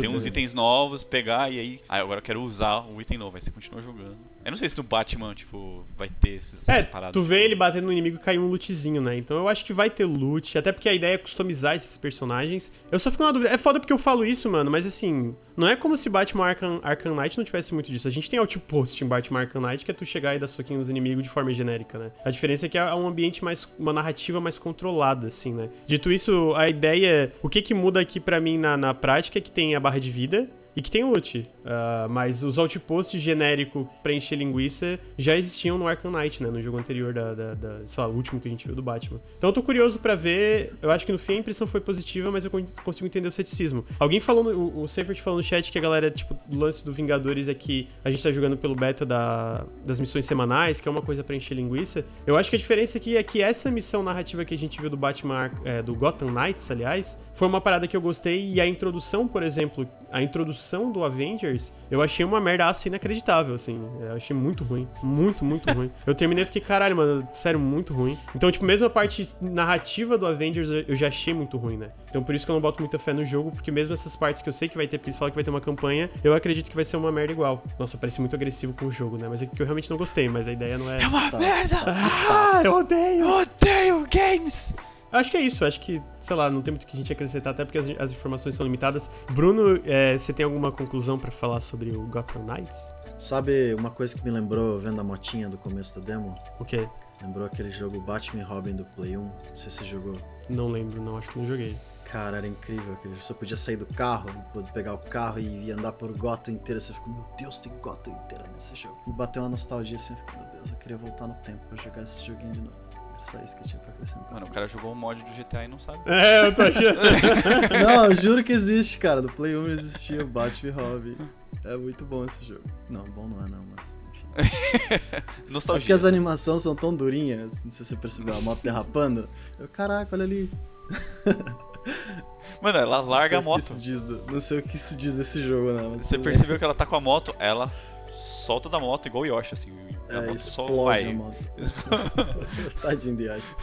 tem uns né? itens novos, pegar e aí. Ah, agora eu quero usar o item novo. Aí você continua jogando. Eu não sei se no Batman, tipo, vai ter esses, essas É, paradas. tu vê tipo, ele batendo no inimigo e cai um lootzinho, né? Então eu acho que vai ter loot, até porque a ideia é customizar esses personagens. Eu só fico na dúvida, é foda porque eu falo isso, mano, mas assim, não é como se Batman Arkham, Arkham Knight não tivesse muito disso. A gente tem outpost em Batman Arkham Knight, que é tu chegar e dar soquinho nos inimigos de forma genérica, né? A diferença é que é um ambiente mais, uma narrativa mais controlada, assim, né? Dito isso, a ideia, o que que muda aqui pra mim na, na prática é que tem a barra de vida, e que tem loot. Ah, mas os outposts genérico pra encher linguiça já existiam no Arkham Knight, né? No jogo anterior da, da, da- sei lá, o último que a gente viu do Batman. Então eu tô curioso pra ver. Eu acho que no fim a impressão foi positiva, mas eu con- consigo entender o ceticismo. Alguém falou, o, o Seifert falou no chat que a galera, tipo, o lance do Vingadores é que a gente tá jogando pelo beta da, das missões semanais, que é uma coisa pra encher linguiça. Eu acho que a diferença aqui é que essa missão narrativa que a gente viu do Batman, é, do Gotham Knights, aliás, foi uma parada que eu gostei e a introdução, por exemplo, a introdução do Avengers, eu achei uma merdaça inacreditável, assim. Eu achei muito ruim. Muito, muito (laughs) ruim. Eu terminei e fiquei, caralho, mano, sério, muito ruim. Então, tipo, mesmo a parte narrativa do Avengers eu já achei muito ruim, né? Então por isso que eu não boto muita fé no jogo, porque mesmo essas partes que eu sei que vai ter, porque eles falam que vai ter uma campanha, eu acredito que vai ser uma merda igual. Nossa, parece muito agressivo com o jogo, né? Mas é que eu realmente não gostei, mas a ideia não é. uma Tá, merda! tá, Ah, eu odeio! Eu odeio games! Eu Acho que é isso, acho que, sei lá, não tem muito o que a gente acrescentar, até porque as, as informações são limitadas. Bruno, é, você tem alguma conclusão pra falar sobre o Gotham Knights? Sabe uma coisa que me lembrou vendo a motinha do começo da demo? O quê? Lembrou aquele jogo Batman e Robin do Play 1? Não sei se você jogou. Não lembro, não, acho que não joguei. Cara, era incrível aquele jogo. Você podia sair do carro, pegar o carro e andar por Gotham inteira. Você ficou, meu Deus, tem Gotham inteira nesse jogo. Me bateu uma nostalgia assim, eu fiquei, meu Deus, eu queria voltar no tempo pra jogar esse joguinho de novo. Só isso que eu tinha pra acrescentar. Mano, o cara jogou o mod do GTA e não sabe. (laughs) É, eu tô achando. (laughs) Não, eu juro que existe, cara. Do Play 1 existia Batman e Robin. É muito bom esse jogo. Não, bom não é não, mas enfim. (laughs) É Nostalgia. porque as animações são tão durinhas, não sei se você percebeu, a moto derrapando. Eu, caraca, olha ali. Mano, ela larga a o moto. do- não sei o que isso diz desse jogo, não. mas Você percebeu que ela tá com a moto, ela solta da moto igual o Yoshi, assim. A É, moto só vai. a moto. (laughs) (laughs) Tadinho de Yoshi.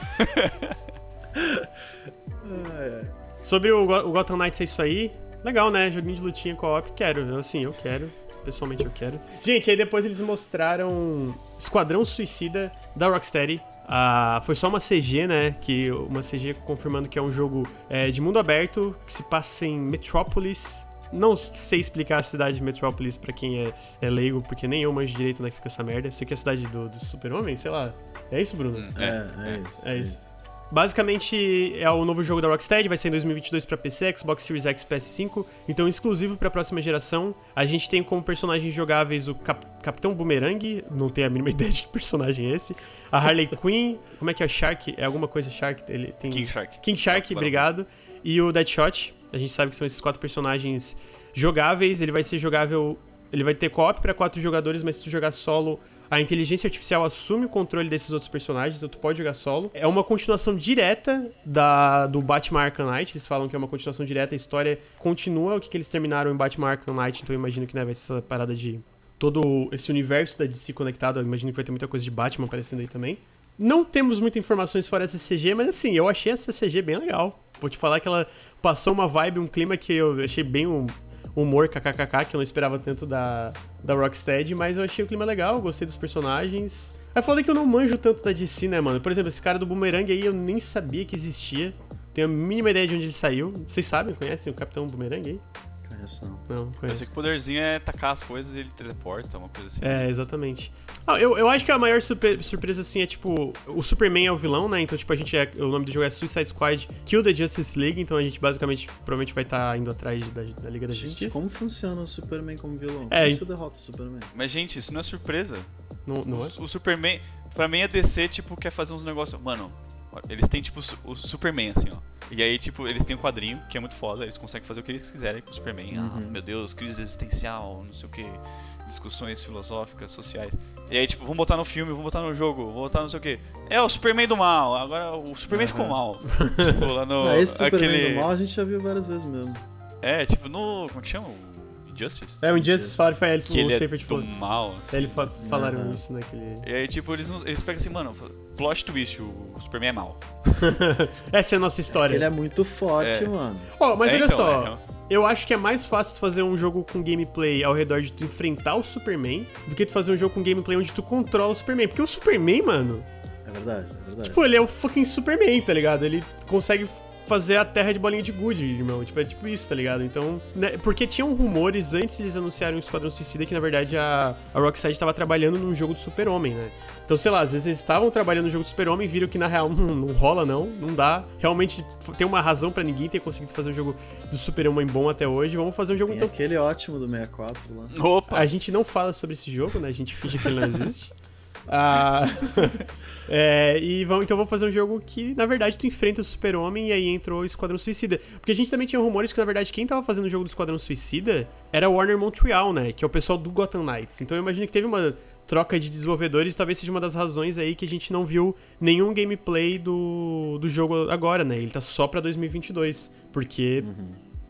ai, ai. Sobre o, Go- o Gotham Knights é isso aí. Legal, né? Joguinho de lutinha co-op, quero. Eu, Assim, eu quero. Pessoalmente eu quero. Gente, aí depois eles mostraram Esquadrão Suicida da Rocksteady. Ah, foi só uma CG, né? Que, uma CG confirmando que é um jogo é, de mundo aberto que se passa em Metrópolis. Não sei explicar a cidade de Metrópolis pra quem é, é leigo, porque nem eu manjo direito onde é que fica essa merda. Sei que é a cidade do, do Super-Homem, sei lá. É isso, Bruno? Hum, É, é, isso. é É isso. isso. Basicamente é o novo jogo da Rocksteady, vai sair em 2022 pra PC, Xbox Series X e PS5, então exclusivo pra próxima geração. A gente tem como personagens jogáveis o Cap- Capitão Boomerang, não tenho a mínima (laughs) ideia de que personagem é esse. A Harley (laughs) Quinn, como é que é Shark? É alguma coisa Shark? Ele tem King Shark. King Shark, Tubarão. obrigado. E o Deadshot, a gente sabe que são esses quatro personagens jogáveis, ele vai ser jogável Ele vai ter co-op pra quatro jogadores, mas se tu jogar solo, a inteligência artificial assume o controle desses outros personagens, então tu pode jogar solo. É uma continuação direta da, do Batman Arkham Knight, eles falam que é uma continuação direta, a história continua o que, que eles terminaram em Batman Arkham Knight, então eu imagino que né, vai ser essa parada de todo esse universo da DC conectado, eu imagino que vai ter muita coisa de Batman aparecendo aí também. Não temos muitas informações fora essa CG, mas assim, eu achei essa CG bem legal. Vou te falar que ela passou uma vibe, um clima que eu achei bem um humor kkkk, que eu não esperava tanto da, da Rocksteady, mas eu achei o clima legal, gostei dos personagens. É foda que eu não manjo tanto da DC, né, mano? Por exemplo, esse cara do Boomerang aí eu nem sabia que existia. Tenho a mínima ideia de onde ele saiu. Vocês sabem, conhecem o Capitão Boomerang aí? Conheço não. Não, Eu conheço. sei que o poderzinho é tacar as coisas e ele teleporta, uma coisa assim. É, exatamente. Ah, eu, eu acho que a maior surpre- surpresa, assim, é tipo. O Superman é o vilão, né? Então, tipo, a gente é. O nome do jogo é Suicide Squad Kill the Justice League. Então a gente basicamente provavelmente vai estar indo atrás da, da Liga da Gente, Justiça. como funciona o Superman como vilão? É, como você derrota o Superman? Mas, gente, isso não é surpresa. Não, não é? O, o Superman, pra mim, a DC, tipo, quer fazer uns negócios. Mano, eles têm, tipo, o Superman, assim, ó. E aí, tipo, eles têm um quadrinho que é muito foda, eles conseguem fazer o que eles quiserem com o Superman. Ah, Uhum. meu Deus, crise existencial, não sei o que, discussões filosóficas, sociais. E aí, tipo, vamos botar no filme, vamos botar no jogo, vamos botar não sei o que. É o Superman do mal, agora o Superman ficou Aham. mal. tipo, lá no. ah, (laughs) esse Superman aquele... do mal a gente já viu várias vezes mesmo. É, tipo, no. Como é que chama? O Injustice? É, um dia Justice. vocês falaram, foi ele, Que ele o é Seyfried do mal, assim. É, ele fa- falaram isso naquele. E aí, tipo, eles, eles pegam assim, mano, plot twist, o Superman é mal. (laughs) Essa é a nossa história. Ele é muito forte, É. mano. Ó, mas É, olha então, só. é. Eu acho que é mais fácil tu fazer um jogo com gameplay ao redor de tu enfrentar o Superman do que tu fazer um jogo com gameplay onde tu controla o Superman. Porque o Superman, mano, É verdade, é verdade. tipo, ele é o fucking Superman, tá ligado? Ele consegue fazer a terra de bolinha de gude, irmão. Tipo, é tipo isso, tá ligado? Então, né, porque tinham rumores antes de eles anunciarem o Esquadrão Suicida que, na verdade, a, a Rocksteady tava trabalhando num jogo do Super-Homem, né? Então, sei lá, às vezes eles estavam trabalhando no jogo do Super-Homem e viram que, na real, não, não rola, não. Não dá. Realmente, tem uma razão pra ninguém ter conseguido fazer um jogo do Super-Homem bom até hoje. Vamos fazer um jogo, Tem então, aquele ótimo do 64 lá. Opa! a gente não fala sobre esse jogo, né? A gente finge que ele não existe. (laughs) Ah, (laughs) é, e então vamos fazer um jogo que, na verdade, tu enfrenta o Super-Homem e aí entrou o Esquadrão Suicida. Porque a gente também tinha rumores que, na verdade, quem tava fazendo o jogo do Esquadrão Suicida era Warner Montreal, né? Que é o pessoal do Gotham Knights. Então eu imagino que teve uma troca de desenvolvedores, talvez seja uma das razões aí que a gente não viu nenhum gameplay do, do jogo agora, né? Ele tá só pra 2022. Porque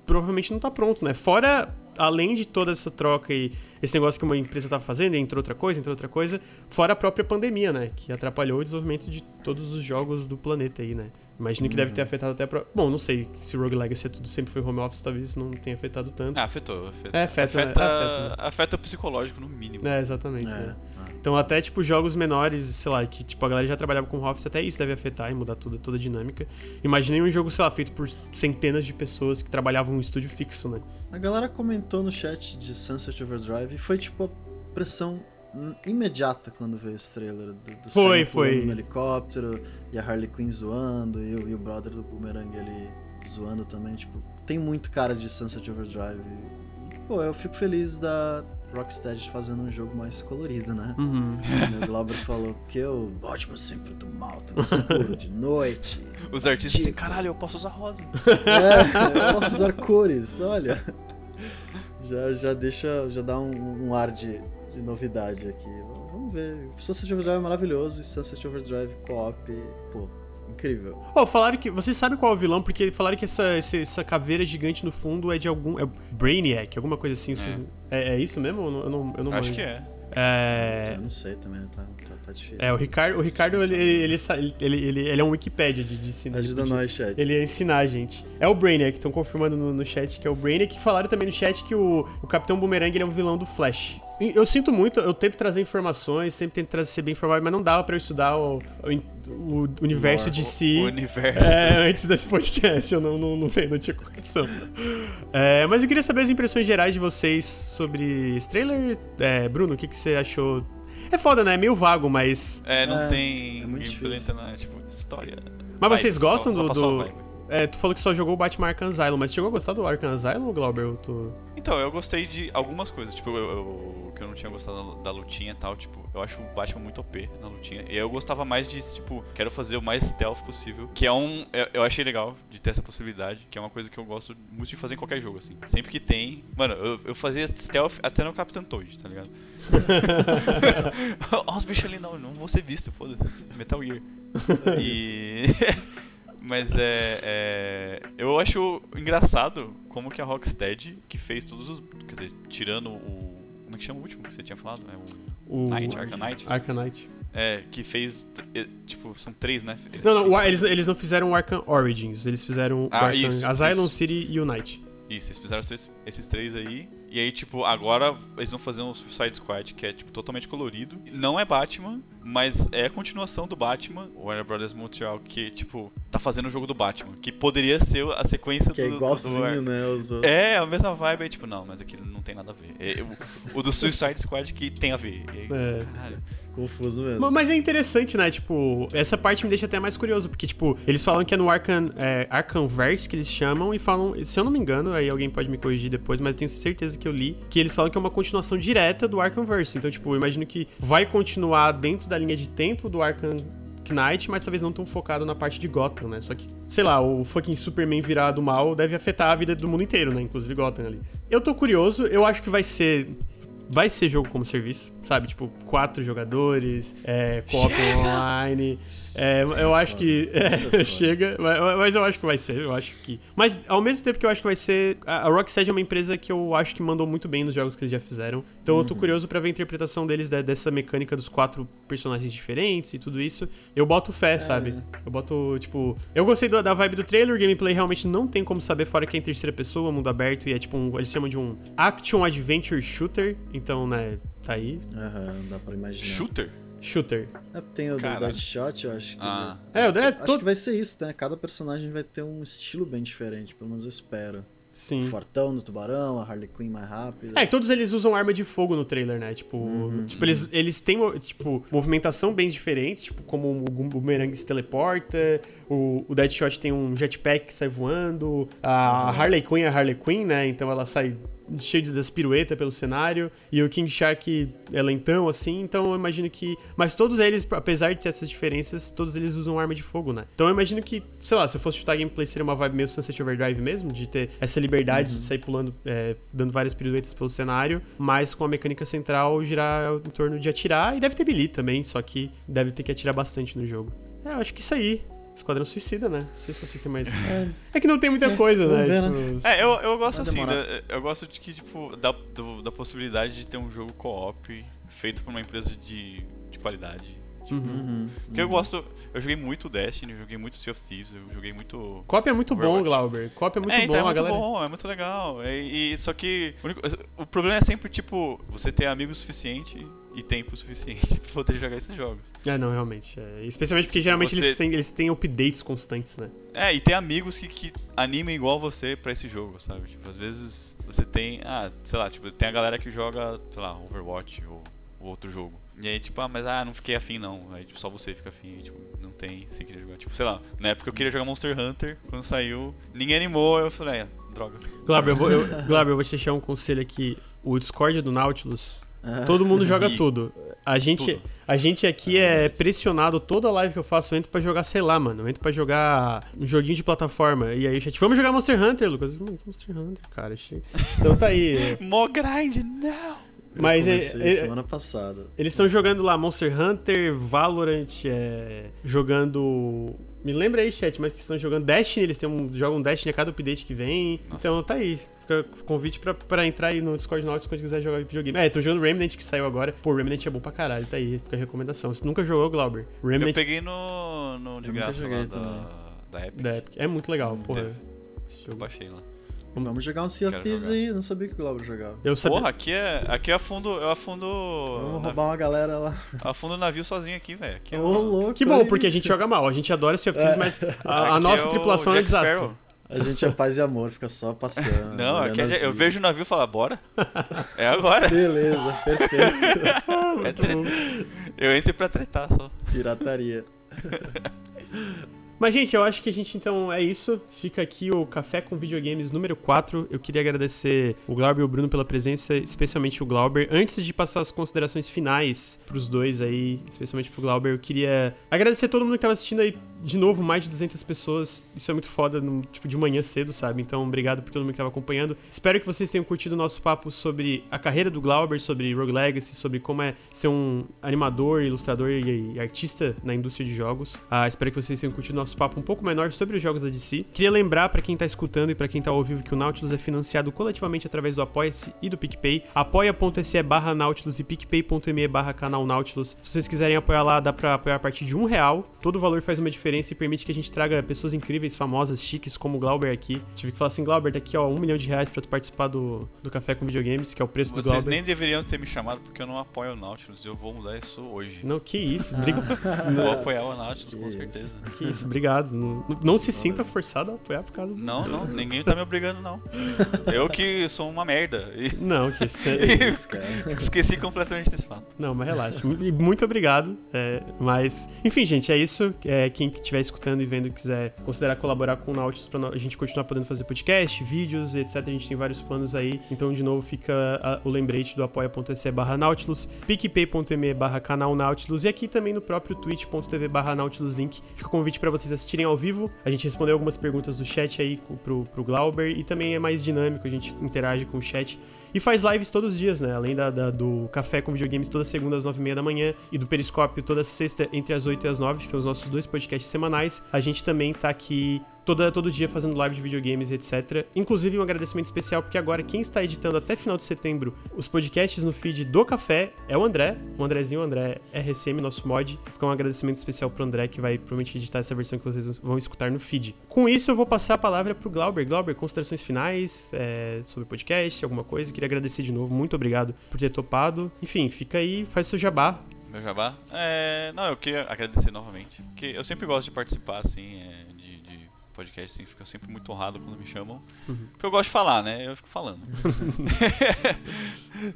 provavelmente não tá pronto, né? Fora, além de toda essa troca e esse negócio que uma empresa tava fazendo, entrou outra coisa, entrou outra coisa, fora a própria pandemia, né? Que atrapalhou o desenvolvimento de todos os jogos do planeta aí, né? Imagino que deve ter afetado até a pro... Bom, não sei se Rogue Legacy é tudo sempre foi home office, talvez isso não tenha afetado tanto. Ah, afetou, afeta. É, afeta, né? afeta, Afeta, afeta o psicológico, no mínimo. É, exatamente, né? É, ah. Então até, tipo, jogos menores, sei lá, que tipo, a galera já trabalhava com office, até isso deve afetar e mudar toda, toda a dinâmica. Imaginei um jogo, sei lá, feito por centenas de pessoas que trabalhavam em um estúdio fixo, né? A galera comentou no chat de Sunset Overdrive e foi tipo a pressão imediata quando veio esse trailer do, dos Foi, foi. no helicóptero e a Harley Quinn zoando e, o- e o brother do Boomerang ali zoando também, tipo, tem muito cara de Sunset Overdrive e, pô, eu fico feliz da Rocksteady fazendo um jogo mais colorido, né? Uhum. o Glauber falou que o Batman sempre do mal, tudo escuro, de noite. Os artistas assim, Tipo. caralho, eu posso usar rosa. (laughs) É, eu posso usar cores, olha. Já, já deixa, já dá um, um ar de, de novidade aqui. Vamos ver. Sunset Overdrive é maravilhoso e Sunset Overdrive co-op, pô, incrível. Oh, falaram que. Vocês sabem qual é o vilão? Porque falaram que essa, esse- essa caveira gigante no fundo é de algum. É Brainiac, alguma coisa assim. vocês- É, é isso mesmo? Eu não, eu não, eu não Acho que é. É. Eu não sei também, tá, tá, tá difícil. É, o Ricardo, o Ricardo ele, ele, ele, ele, ele, ele é um Wikipédia de, de ensino. Ajuda Ele- nós, chat. Ele ia ensinar a gente. É o Brainiac, estão confirmando no, no chat que é o Brainiac. Falaram também no chat que o, o Capitão Boomerang ele é um vilão do Flash. Eu sinto muito, eu tento trazer informações, sempre tento trazer ser bem informado, mas não dava pra eu estudar o, o, o universo de si. O universo. É, antes desse podcast, eu não, não, não, tenho, (laughs) não tinha condição. É, mas eu queria saber as impressões gerais de vocês sobre esse trailer. É, Bruno, o que, que você achou? É foda, né? É meio vago, mas. É, não É, tem é muito gameplay, né? Tipo, história. Mas vocês só- gostam só do. vibe. É, tu falou que só jogou o Batman Arkham Asylum, mas chegou a gostar do Arkham Asylum, Glauber? Eu tô... Então, eu gostei de algumas coisas, tipo, eu, eu- que eu não tinha gostado da, lutinha e tal, tipo, eu acho o Batman muito OP na lutinha. E eu gostava mais de, tipo, quero fazer o mais stealth possível, que é um... Eu, eu achei legal de ter essa possibilidade, que é uma coisa que eu gosto muito de fazer em qualquer jogo, assim. Sempre que tem... Mano, eu, eu fazia stealth até no Captain Toad, tá ligado? (laughs) Ó, os bichos ali, não, não vou ser visto, foda-se. Metal Gear. (laughs) E... (laughs) Mas é, é, Eu acho engraçado como que a Rocksteady, que fez todos os. Quer dizer, tirando o. Como é que chama o último que você tinha falado? É o. O... Knight? Arkham Knight. É, que fez. Tipo, são três, né? Não, não, o eles, eles não fizeram o Arkham Origins, eles fizeram o Ah, Arkham isso, Asylum, isso. City e o Knight. Isso, eles fizeram esses, esses três aí. E aí, tipo, agora eles vão fazer um Suicide Squad que é, tipo, totalmente colorido. Não é Batman, mas é a continuação do Batman. O Warner Brothers Montreal, que, tipo, tá fazendo o jogo do Batman. Que poderia ser a sequência Que é do. do- igualzinho, do, né? Os outros. É, a mesma vibe, aí, tipo, não, mas aquele não tem nada a ver. É, o, o do Suicide Squad que tem a ver. E aí, É. Caralho. Confuso mesmo. Ma- Mas é interessante, né? Tipo, essa parte me deixa até mais curioso, porque, tipo, eles falam que é no Arkham, é, Arkhamverse que eles chamam e falam, se eu não me engano, aí alguém pode me corrigir depois, mas eu tenho certeza que eu li, que eles falam que é uma continuação direta do Arkhamverse. Então, tipo, eu imagino que vai continuar dentro da linha de tempo do Arkham Knight, mas talvez não tão focado na parte de Gotham, né? Só que, sei lá, o fucking Superman virado mal deve afetar a vida do mundo inteiro, né? Inclusive Gotham ali. Eu tô curioso, eu acho que vai ser. Vai ser jogo como serviço, sabe? Tipo, quatro jogadores, é, co-op online. É, eu acho que. é, é (laughs) chega, mas, eu acho que vai ser, eu acho que. Mas ao mesmo tempo que eu acho que vai ser. A a Rocksteady é uma empresa que eu acho que mandou muito bem nos jogos que eles já fizeram. Então Uhum. eu tô curioso pra ver a interpretação deles de- dessa mecânica dos quatro personagens diferentes e tudo isso. Eu boto É. fé, sabe? Eu boto, tipo. Eu gostei do- da vibe do trailer, o gameplay realmente não tem como saber, fora que é em terceira pessoa, mundo aberto, e é tipo um. Eles chamam de um Action Adventure Shooter. Então, né, tá aí. Aham, dá pra imaginar. Shooter? Shooter. É, tem o do. Deadshot, eu acho que. Ah. É, o é, Acho todo. que vai ser isso, né? Cada personagem vai ter um estilo bem diferente, pelo menos eu espero. Sim. O Fortão do Tubarão, a Harley Quinn mais rápida. É, e todos eles usam arma de fogo no trailer, né? Tipo, Uhum. tipo eles, eles têm, tipo, movimentação bem diferente, tipo, como o Boomerang se teleporta, o, o Deadshot tem um jetpack que sai voando, a Uhum. Harley Quinn é a Harley Quinn, né? Então ela sai cheia de- das piruetas pelo cenário, e o King Shark é lentão, assim, então eu imagino que... Mas todos eles, apesar de ter essas diferenças, todos eles usam arma de fogo, né? Então eu imagino que, sei lá, se eu fosse chutar gameplay, seria uma vibe meio Sunset Overdrive mesmo, de ter essa liberdade de sair pulando, é, dando várias piruetas pelo cenário, mas com a mecânica central girar em torno de atirar, e deve ter melee também, só que deve ter que atirar bastante no jogo. É, eu acho que isso aí. Esquadrão Suicida, né? Não sei se você tem mais. É que não tem muita coisa, vamos né? ver, Tipo, É, eu, eu gosto assim, da- eu gosto de que, tipo, da, do- da possibilidade de ter um jogo co-op feito por uma empresa de, de qualidade. uhum. Uhum. Porque eu gosto. Eu joguei muito Destiny, eu joguei muito Sea of Thieves, eu joguei muito. Cop é muito bom, Overwatch. Glauber. Cop é muito é, bom, então é a muito galera. bom, é muito legal. É, E, só que o, único- o problema é sempre, tipo, você ter amigos suficiente e tempo suficiente (laughs) pra poder jogar esses jogos. É, não, realmente. é. Especialmente porque geralmente Você- eles, têm, eles têm updates constantes, né? É, e ter amigos que, que animem igual você pra esse jogo, sabe? Tipo, às vezes você tem, ah, sei lá, tipo, tem a galera que joga, sei lá, Overwatch ou, ou outro jogo. E aí, tipo, ah, mas ah, não fiquei afim não. Aí, tipo, só você fica afim, tipo, não tem, sem querer jogar. Tipo, sei lá, na época eu queria jogar Monster Hunter, quando saiu, ninguém animou, eu falei, ah, droga. Glauber, eu vou, eu, Glauber, eu vou te deixar um conselho aqui. O Discord do Nautilus, Ah, todo mundo joga E- (laughs) tudo. A gente, Tudo. a gente aqui é pressionado, toda live que eu faço, eu entro pra jogar, sei lá, mano. Eu entro pra jogar um joguinho de plataforma. E aí, chat, vamos jogar Monster Hunter, Lucas. Hum, Monster Hunter, cara. Então tá aí. (laughs) Mo grind, não! eu Mas é- comecei é- semana passada. Eles estão jogando lá Monster Hunter, Valorant, é, jogando. Me lembra aí, chat, mas que estão jogando Destiny, eles têm um, jogam Destiny a cada update que vem. Nossa. Então tá aí. Fica convite pra, pra entrar aí no Discord Nautilus quando quiser jogar videogame. É, tô jogando Remnant que saiu agora. Pô, Remnant é bom pra caralho, tá aí. Fica a recomendação. Se nunca jogou, Glauber, Eu Remnant peguei no, no de Eu graça lá da, da Epic. da Epic. É muito legal, porra. Eu baixei lá. Vamos jogar um Sea of Thieves jogar. aí, não sabia que o Glauber jogava. Eu sabia. Porra, aqui é, aqui é afundo, eu afundo, Vamos roubar uma galera lá. afundo navio sozinho aqui, velho. Aqui é Ô, o- louco. Que bom, aí. porque a gente joga mal. A gente adora Sea of Thieves, mas a, a nossa é o tripulação é um desastre. Sparrow. A gente é paz e amor, fica só passeando. (laughs) Não, é- eu assim. vejo o navio e falo, bora. (laughs) É agora. Beleza, perfeito. (laughs) É tre- Eu entrei pra tretar só. Pirataria. Mas, gente, eu acho que a gente então é isso. Fica aqui o Café com Videogames número 4. Eu queria agradecer o Glauber e o Bruno pela presença, especialmente o Glauber. Antes de passar as considerações finais pros dois aí, especialmente pro Glauber, eu queria agradecer todo mundo que tava assistindo aí de novo, mais de 200 pessoas. Isso é muito foda, no, tipo, de manhã cedo, sabe? Então, obrigado por todo mundo que tava acompanhando. Espero que vocês tenham curtido o nosso papo sobre a carreira do Glauber, sobre Rogue Legacy, sobre como é ser um animador, ilustrador e, e artista na indústria de jogos. Ah, espero que vocês tenham curtido o nosso papo um pouco menor sobre os jogos da DC. Queria lembrar para quem tá escutando e para quem tá ao vivo que o Nautilus é financiado coletivamente através do Apoia-se e do PicPay. apoia.se barra Nautilus e picpay.me barra canal Nautilus. Se vocês quiserem apoiar lá, dá pra apoiar a partir de um real. Todo valor faz uma diferença e permite que a gente traga pessoas incríveis, famosas, chiques, como o Glauber aqui. Tive que falar assim, Glauber, tá aqui ó, um milhão de reais pra tu participar do, do Café com Videogames, que é o preço Vocês do Glauber. nem deveriam ter me chamado porque eu não apoio o Nautilus. Eu vou mudar isso hoje. Não, que isso. Brig... Vou apoiar o Nautilus, Que com isso. certeza. que isso, obrigado. Não, não se sinta forçado a apoiar por causa do... Não, não, ninguém tá me obrigando, não. Eu que sou uma merda. E (laughs) Não, que isso é... (laughs) Isso, cara. esqueci completamente desse fato. Não, mas relaxa. Muito obrigado. é, mas, enfim, gente, é isso. É, quem estiver escutando e vendo quiser considerar colaborar com o Nautilus no- a gente continuar podendo fazer podcast, vídeos, etc. A gente tem vários planos aí. Então, de novo, fica o lembrete do apoia.se barra Nautilus, picpay.me barra canal Nautilus e aqui também no próprio twitch.tv barra Nautilus Link. Fica o convite para vocês assistirem ao vivo. A gente respondeu algumas perguntas do chat aí pro, pro Glauber e também é mais dinâmico, a gente interage com o chat. E faz lives todos os dias, né? Além da, da- do Café com Videogames toda segunda às nove e meia da manhã e do Periscópio toda sexta entre as 8 e as 9, que são os nossos dois podcasts semanais. A gente também tá aqui toda, todo dia fazendo live de videogames, etc. Inclusive um agradecimento especial, porque agora quem está editando até final de setembro os podcasts no feed do Café é o André. O Andrezinho, o André RSM, nosso mod. Fica um agradecimento especial pro André, que vai provavelmente editar essa versão que vocês vão escutar no feed. Com isso, eu vou passar a palavra pro Glauber. Glauber, considerações finais é, sobre o podcast, alguma coisa. Queria agradecer de novo. Muito obrigado por ter topado. Enfim, fica aí, faz seu jabá. Meu jabá? É, não, eu queria agradecer novamente. Porque eu sempre gosto de participar, assim, é, podcast, assim, fico sempre muito honrado quando me chamam. Uhum. Porque eu gosto de falar, né? Eu fico falando. (laughs)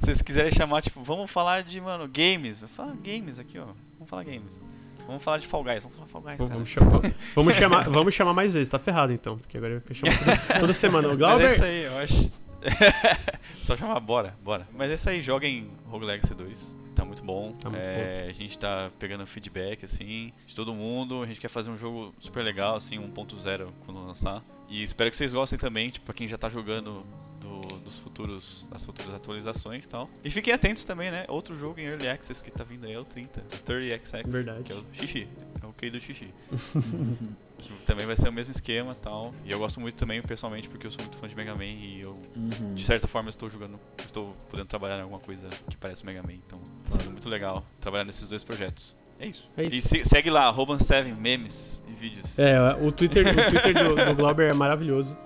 Se vocês quiserem chamar, tipo, vamos falar de, mano, games. Eu falo games aqui, ó. Vamos falar games. Vamos falar de Fall Guys. Vamos falar Fall Guys. Vamos chamar, vamos, (laughs) chamar, vamos chamar mais vezes, tá ferrado então, porque agora eu chamo toda, (laughs) toda semana. O Mas Glauber. é isso aí, eu acho. (laughs) Só chamar, bora, bora. Mas é isso aí, joguem Rogue Legacy 2. Tá muito bom. Tá muito É, A gente tá pegando feedback, assim, de todo mundo. A gente quer fazer um jogo super legal, assim, 1.0 quando lançar. E espero que vocês gostem também, tipo, pra quem já tá jogando do- dos futuros, das futuras atualizações e tal. E fiquem atentos também, né? Outro jogo em Early Access que tá vindo aí é o 30, o 30XX. Verdade. Que é o Xixi. É o Key do Xixi. (laughs) que também vai ser o mesmo esquema e tal. E eu gosto muito também, pessoalmente, porque eu sou muito fã de Mega Man e eu Uhum. de certa forma estou jogando, estou podendo trabalhar em alguma coisa que parece Mega Man, então tá sendo muito legal trabalhar nesses dois projetos. É isso. É isso. E se- segue lá, Roban7 memes e vídeos. É, É, o Twitter, o Twitter do, do Glauber é maravilhoso.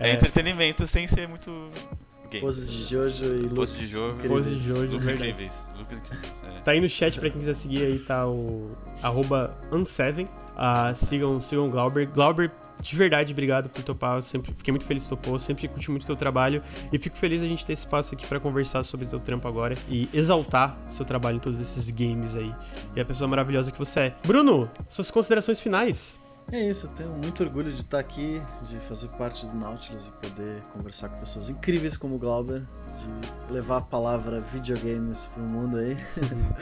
entretenimento sem ser muito game. Poses de Jojo e looks Pose de jogo. incríveis. Pose de Jojo. Verdade. incríveis. Looks incríveis. é. Tá aí no chat pra quem quiser seguir aí, tá o arroba Unseven. Ah, sigam, sigam o Glauber. Glauber, de verdade, obrigado por topar. Eu sempre fiquei muito feliz que topou, sempre curti muito teu trabalho. E fico feliz a gente ter esse espaço aqui pra conversar sobre teu trampo agora e exaltar o seu trabalho em todos esses games aí. E a pessoa maravilhosa que você é. Bruno, suas considerações finais. É isso, eu tenho muito orgulho de estar aqui, de fazer parte do Nautilus e poder conversar com pessoas incríveis como o Glauber, de levar a palavra videogames pro mundo aí.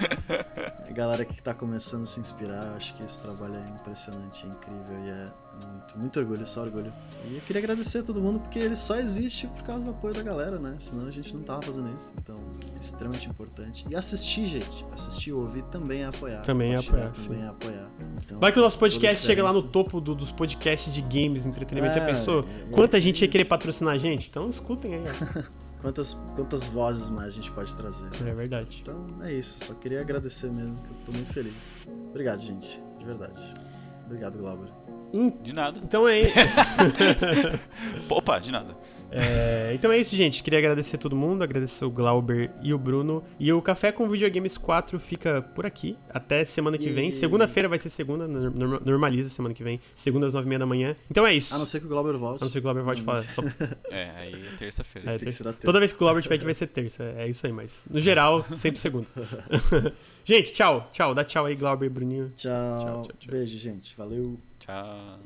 (laughs) a galera que tá começando a se inspirar, eu acho que esse trabalho é impressionante, é incrível e é muito, muito orgulho, só orgulho. E eu queria agradecer a todo mundo porque ele só existe por causa do apoio da galera, né? Senão a gente não tava fazendo isso. Então, é extremamente importante. E assistir, gente. Assistir, ouvir também é apoiar. Também é apoiar, Também é apoiar. Então, Vai que o nosso podcast chega lá no topo do- dos podcasts de games, entretenimento. Já É, pensou? é, Quanta é gente ia querer patrocinar a gente? Então escutem aí. (laughs) Quantas, quantas vozes mais a gente pode trazer? É verdade. Então é isso, só queria agradecer mesmo, que eu tô muito feliz. Obrigado, gente, de verdade. Obrigado, Glauber. De nada. Então é, (laughs) Opa, de nada. É, então é isso, gente. Queria agradecer a todo mundo, agradecer o Glauber e o Bruno. E o Café com Videogames 4 fica por aqui. Até semana que vem. E- Segunda-feira vai ser segunda, norma- normaliza semana que vem. Segunda às nove e meia da manhã. Então é isso. A não ser que o Glauber volte. A não ser que o Glauber pode falar. Só- (laughs) É, aí é terça-feira. é, que terça. Toda vez que o Glauber tiver aqui vai ser terça. É isso aí, mas no geral, sempre segunda. (laughs) gente, tchau. Tchau. Dá tchau aí, Glauber e Bruninho. Tchau. Tchau, tchau, tchau. Beijo, gente. Valeu. Tchau.